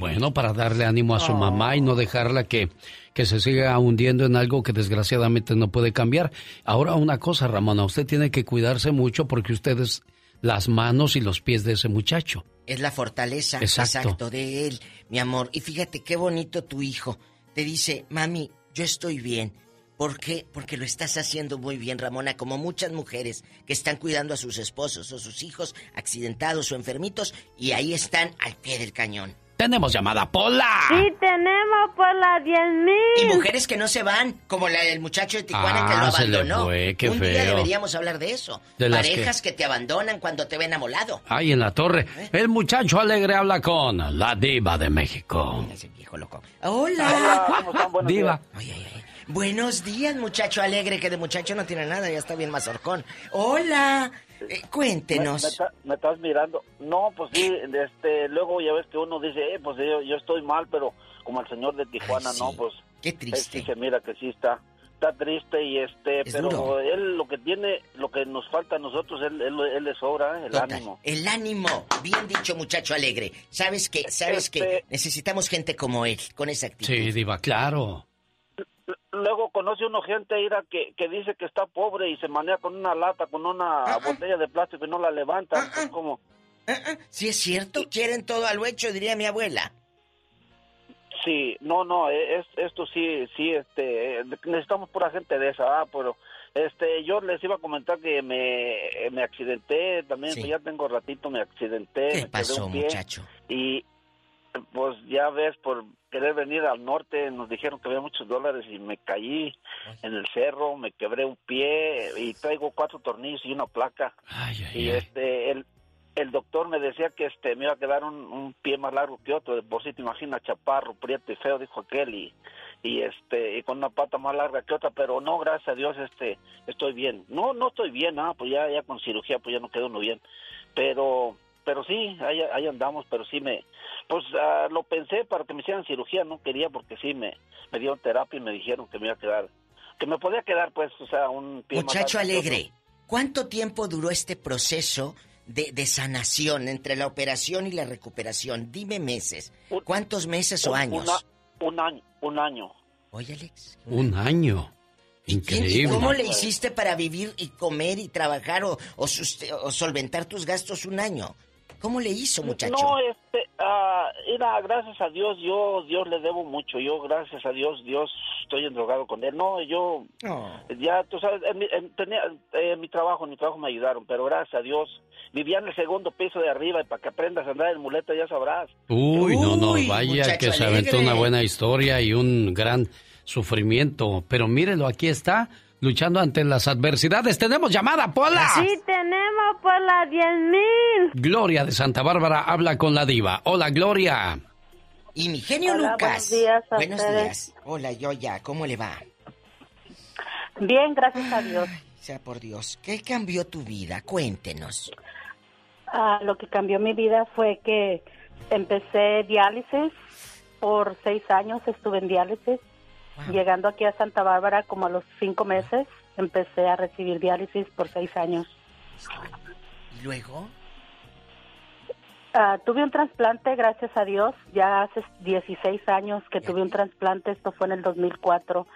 Bueno, para darle ánimo a su Oh. mamá y no dejarla que, que se siga hundiendo en algo que desgraciadamente no puede cambiar. Ahora una cosa, Ramona, usted tiene que cuidarse mucho porque usted es las manos y los pies de ese muchacho. Es la fortaleza Exacto. exacto. de él, mi amor. Y fíjate qué bonito tu hijo. Te dice, mami, yo estoy bien. ¿Por qué? Porque lo estás haciendo muy bien, Ramona, como muchas mujeres que están cuidando a sus esposos o sus hijos accidentados o enfermitos y ahí están al pie del cañón. Tenemos llamada Pola. Sí, tenemos por las 10.000. Y mujeres que no se van, como la del muchacho de Tijuana que Ah, lo se le abandonó. fue, qué Un día deberíamos hablar de eso. De las Parejas que... te abandonan cuando te ven amolado. Ay, en la torre. El muchacho alegre habla con la diva de México. Ese viejo loco. Hola. ¿Cómo están? Buenos Diva. Buenos días, muchacho alegre, que de muchacho no tiene nada, ya está bien mazorcón. Hola. Eh, Me, me cuéntenos. está- me estás mirando. No, pues sí, este, luego ya ves que uno dice, eh, pues yo, yo estoy mal, pero como el señor de Tijuana, Ay, sí. no, pues Qué triste. se mira que sí está, está triste y este, Es pero duro. él lo que tiene, lo que nos falta a nosotros, él, él, él le sobra, ¿eh? el Total. ánimo. El ánimo. Bien dicho, muchacho alegre. ¿Sabes qué? ¿Sabes qué? Este- Necesitamos gente como él, con esa actitud. Sí, diva, claro. Luego conoce uno gente ira que, que dice que está pobre y se maneja con una lata, con una Ah, botella de plástico y no la levanta. pues, como, Sí, es cierto. Quieren todo a lo hecho, diría mi abuela. Sí, no, no, e, es, esto sí, sí, este, necesitamos pura gente de esa, ah, pero, este, yo les iba a comentar que me, me accidenté también, Sí. pues ya tengo ratito, me accidenté, ¿Qué me pasó, un pie, muchacho? y pues ya ves, por querer venir al norte, nos dijeron que había muchos dólares y me caí en el cerro, me quebré un pie y traigo cuatro tornillos y una placa. Ay, ay, y este, el, el doctor me decía que este me iba a quedar un, un pie más largo que otro, de por sí te imaginas, chaparro, prieto y feo, dijo aquel, y, y este, y con una pata más larga que otra, pero no, gracias a Dios, este, estoy bien. No, no estoy bien, ah, pues ya, ya con cirugía, pues ya no quedó uno bien, pero, pero sí, ahí, ahí andamos, pero sí me, pues ah, lo pensé para que me hicieran cirugía, no quería porque sí me, me dieron terapia y me dijeron que me iba a quedar que me podía quedar, pues, o sea, un pie Muchacho alegre, ¿cuánto tiempo duró este proceso de, de sanación entre la operación y la recuperación? Dime meses. ¿Cuántos meses o años? una- un año, un año. Oye, Alex. Un año. ¿Y Increíble. cómo le hiciste para vivir y comer y trabajar o, o o solventar tus gastos un año? ¿Cómo le hizo, muchacho? No, este, ah, era, gracias a Dios, yo, Dios le debo mucho, yo, gracias a Dios, Dios, estoy endrogado con él. No, yo, ya, tú sabes, en mi, en- tenía, en mi trabajo, en mi trabajo me ayudaron, pero gracias a Dios, vivía en el segundo piso de arriba y para que aprendas a andar en muleta ya sabrás. Uy, no, no, vaya que se alegre. aventó una buena historia y un gran sufrimiento. Pero mírelo, aquí está, luchando ante las adversidades. ¡Tenemos llamada, Pola! Sí, tenemos por las 10 mil. Gloria de Santa Bárbara habla con la diva. Hola, Gloria. Y mi genio Hola, Lucas. buenos días a Buenos ustedes. días. Hola, Yoya, ¿cómo le va? Bien, gracias a Dios. Sea por Dios, ¿qué cambió tu vida? Cuéntenos. Ah, lo que cambió mi vida fue que empecé diálisis. Por seis años estuve en diálisis. Llegando aquí a Santa Bárbara como a los cinco meses, empecé a recibir diálisis por seis años. ¿Y luego? Ah, tuve un trasplante, gracias a Dios. Ya hace 16 años que tuve un trasplante. Esto fue en el 2004.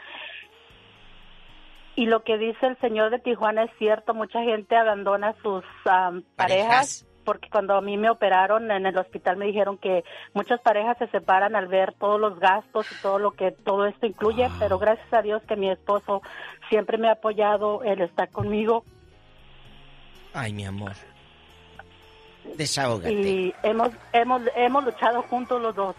Y lo que dice el señor de Tijuana es cierto. Mucha gente abandona sus am, parejas. Porque cuando a mí me operaron en el hospital me dijeron que muchas parejas se separan al ver todos los gastos y todo lo que todo esto incluye, pero gracias a Dios que mi esposo siempre me ha apoyado, él está conmigo Ay, mi amor. Desahógate. y hemos hemos hemos luchado juntos los dos.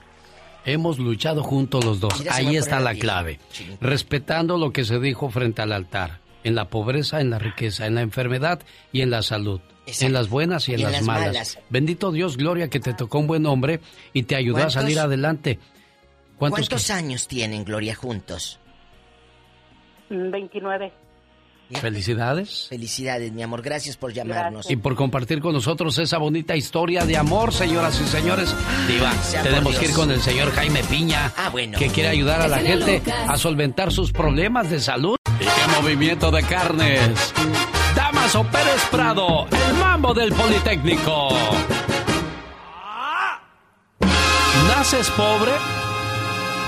Hemos luchado juntos los dos. Ahí está la clave. Respetando lo que se dijo frente al altar. En la pobreza, en la riqueza, en la enfermedad y en la salud. Exacto. En las buenas y en, Y en las, las malas. malas. Bendito Dios, Gloria, que te tocó un buen hombre y te ayudó a salir adelante. ¿Cuántos? ¿Cuántos años tienen, Gloria, juntos? Mm, 29. Felicidades. Felicidades, mi amor. Gracias por llamarnos. Y por compartir con nosotros esa bonita historia de amor, señoras y señores. Diva, tenemos que ir con el señor Jaime Piña, Ah, bueno. que quiere ayudar a la gente a solventar sus problemas de salud. ¿Y qué movimiento de carnes? Damaso Pérez Prado, el mambo del Politécnico. Naces pobre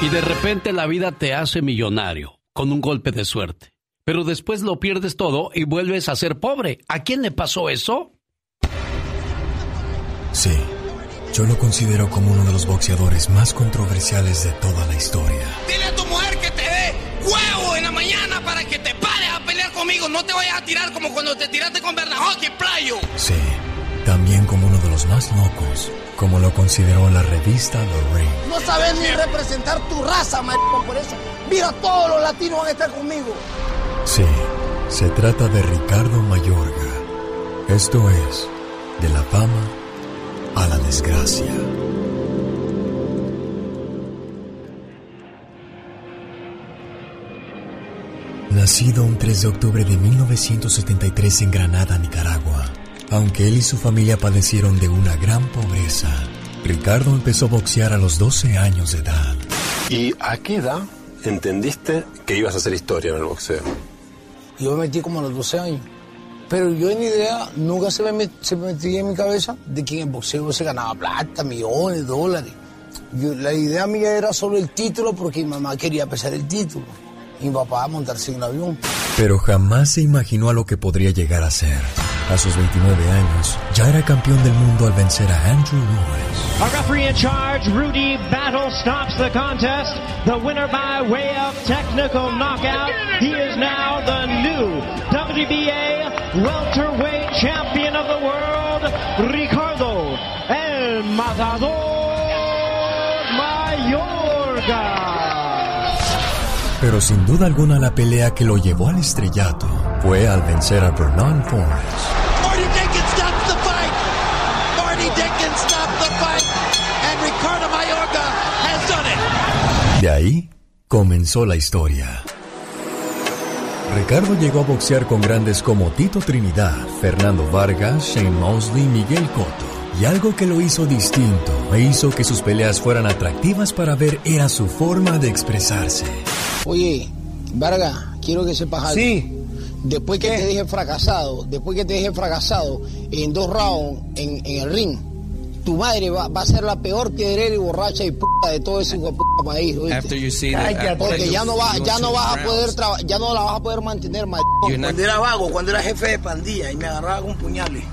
y de repente la vida te hace millonario con un golpe de suerte. Pero después lo pierdes todo y vuelves a ser pobre. ¿A quién le pasó eso? Sí, yo lo considero como uno de los boxeadores más controversiales de toda la historia. Dile a tu mujer que te dé huevo conmigo. No te vayas a tirar como cuando te tiraste con Bernajoki, playo. Sí, también como uno de los más locos, como lo consideró la revista The Ring. No sabes ni representar tu raza, maricón, por eso. Mira, todos los latinos van a estar conmigo. Sí, se trata de Ricardo Mayorga. Esto es, de la fama a la desgracia. Nacido un 3 de octubre de 1973 en Granada, Nicaragua, aunque él y su familia padecieron de una gran pobreza, Ricardo empezó a boxear a los 12 años de edad. ¿Y a qué edad entendiste que ibas a hacer historia en el boxeo? Yo me metí como a los 12 años. Pero yo en idea nunca se me, met- se me metía en mi cabeza de que en el boxeo se ganaba plata, millones, dólares. Yo- la idea mía era solo el título porque mi mamá quería pesar el título. Y mi papá montarse en un avión. Pero jamás se imaginó a lo que podría llegar a ser. A sus 29 años, ya era campeón del mundo al vencer a Andrew Lewis. A referee in charge, Rudy Battle, stops the contest. The winner by way of technical knockout. He is now the new WBA welterweight champion of the world, Ricardo El Matador Mayorga. Pero sin duda alguna la pelea que lo llevó al estrellato fue al vencer a Vernon Forrest. Marty Dinkins stops the fight. Marty Dinkins stopped the fight. And Ricardo Mayorga has done it. De ahí comenzó la historia. Ricardo llegó a boxear con grandes como Tito Trinidad, Fernando Vargas, Shane Mosley y Miguel Cotto. Y algo que lo hizo distinto e hizo que sus peleas fueran atractivas para ver era su forma de expresarse. Oye, Varga, quiero que sepas algo. Sí. Después que te dije fracasado, después que te dije fracasado en dos rounds en, en el ring, tu madre va, va a ser la peor piedrera y borracha y puta de todo ese hijo de puta país. ¿oíste? After you see that- Ay, que- after porque ya no va, you ya no vas a poder traba- ya no la vas a poder mantener, maldito. not- Cuando era vago, cuando era jefe de pandilla y me agarraba con puñales.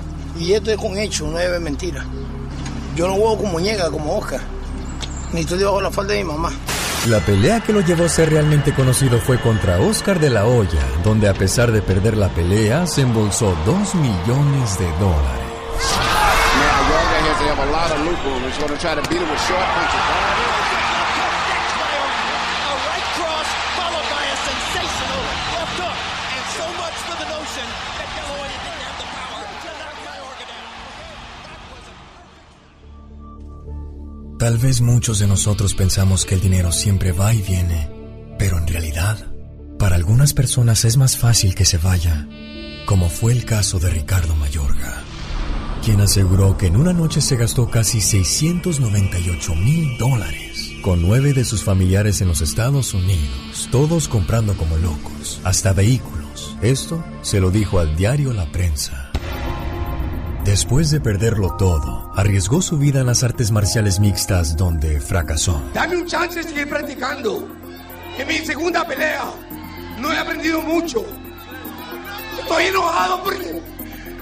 Y esto es con hecho, no es mentira. Yo no juego con muñeca como Oscar. Ni estoy debajo de la falda de mi mamá. La pelea que lo llevó a ser realmente conocido fue contra Oscar de la Hoya, donde a pesar de perder la pelea, se embolsó 2 millones de dólares. Tal vez muchos de nosotros pensamos que el dinero siempre va y viene, pero en realidad, para algunas personas es más fácil que se vaya, como fue el caso de Ricardo Mayorga, quien aseguró que en una noche se gastó casi 698 mil dólares, con nueve de sus familiares en los Estados Unidos, todos comprando como locos, hasta vehículos. Esto se lo dijo al diario La Prensa. Después de perderlo todo, arriesgó su vida en las artes marciales mixtas donde fracasó. Dame un chance de seguir practicando. En mi segunda pelea no he aprendido mucho. Estoy enojado porque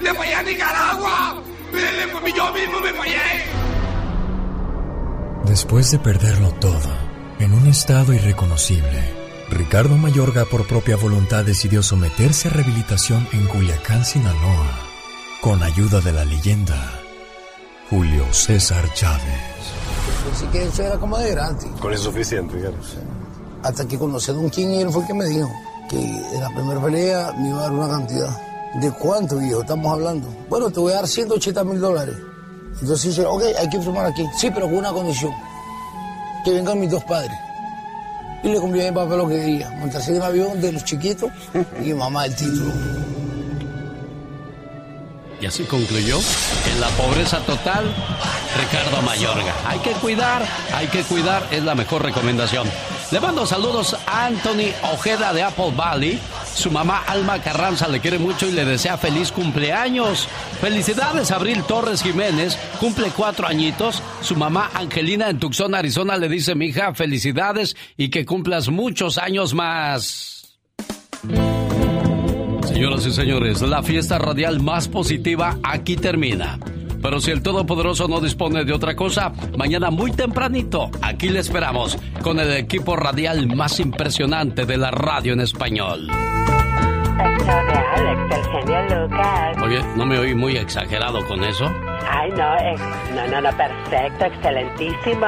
le fallé a Nicaragua. Le- Yo mismo me fallé. Después de perderlo todo, en un estado irreconocible, Ricardo Mayorga por propia voluntad decidió someterse a rehabilitación en Culiacán, Sinaloa, con ayuda de la leyenda Julio César Chávez. Pensé que eso era como de gratis. Con eso es suficiente, Hasta que conocí a Don King y él fue el que me dijo que en la primera pelea me iba a dar una cantidad. ¿De cuánto, viejo? Estamos hablando. Bueno, te voy a dar 180 mil dólares. Entonces dice, ok, hay que firmar aquí. Sí, pero con una condición. Que vengan mis dos padres. Y le cumplí a mi papá lo que quería. Montarse en un avión de los chiquitos y mi mamá el título. Y así concluyó, en la pobreza total, Ricardo Mayorga. Hay que cuidar, hay que cuidar, es la mejor recomendación. Le mando saludos a Anthony Ojeda de Apple Valley. Su mamá Alma Carranza le quiere mucho y le desea feliz cumpleaños. Felicidades, Abril Torres Jiménez, cumple cuatro añitos. Su mamá Angelina en Tucson, Arizona, le dice, mi hija, felicidades y que cumplas muchos años más. Señoras y señores, la fiesta radial más positiva aquí termina. Pero si el Todopoderoso no dispone de otra cosa, mañana muy tempranito, aquí le esperamos con el equipo radial más impresionante de la radio en español. Lucas. Oye, ¿no me oí muy exagerado con eso? Ay, no, no, no, no, perfecto, excelentísimo.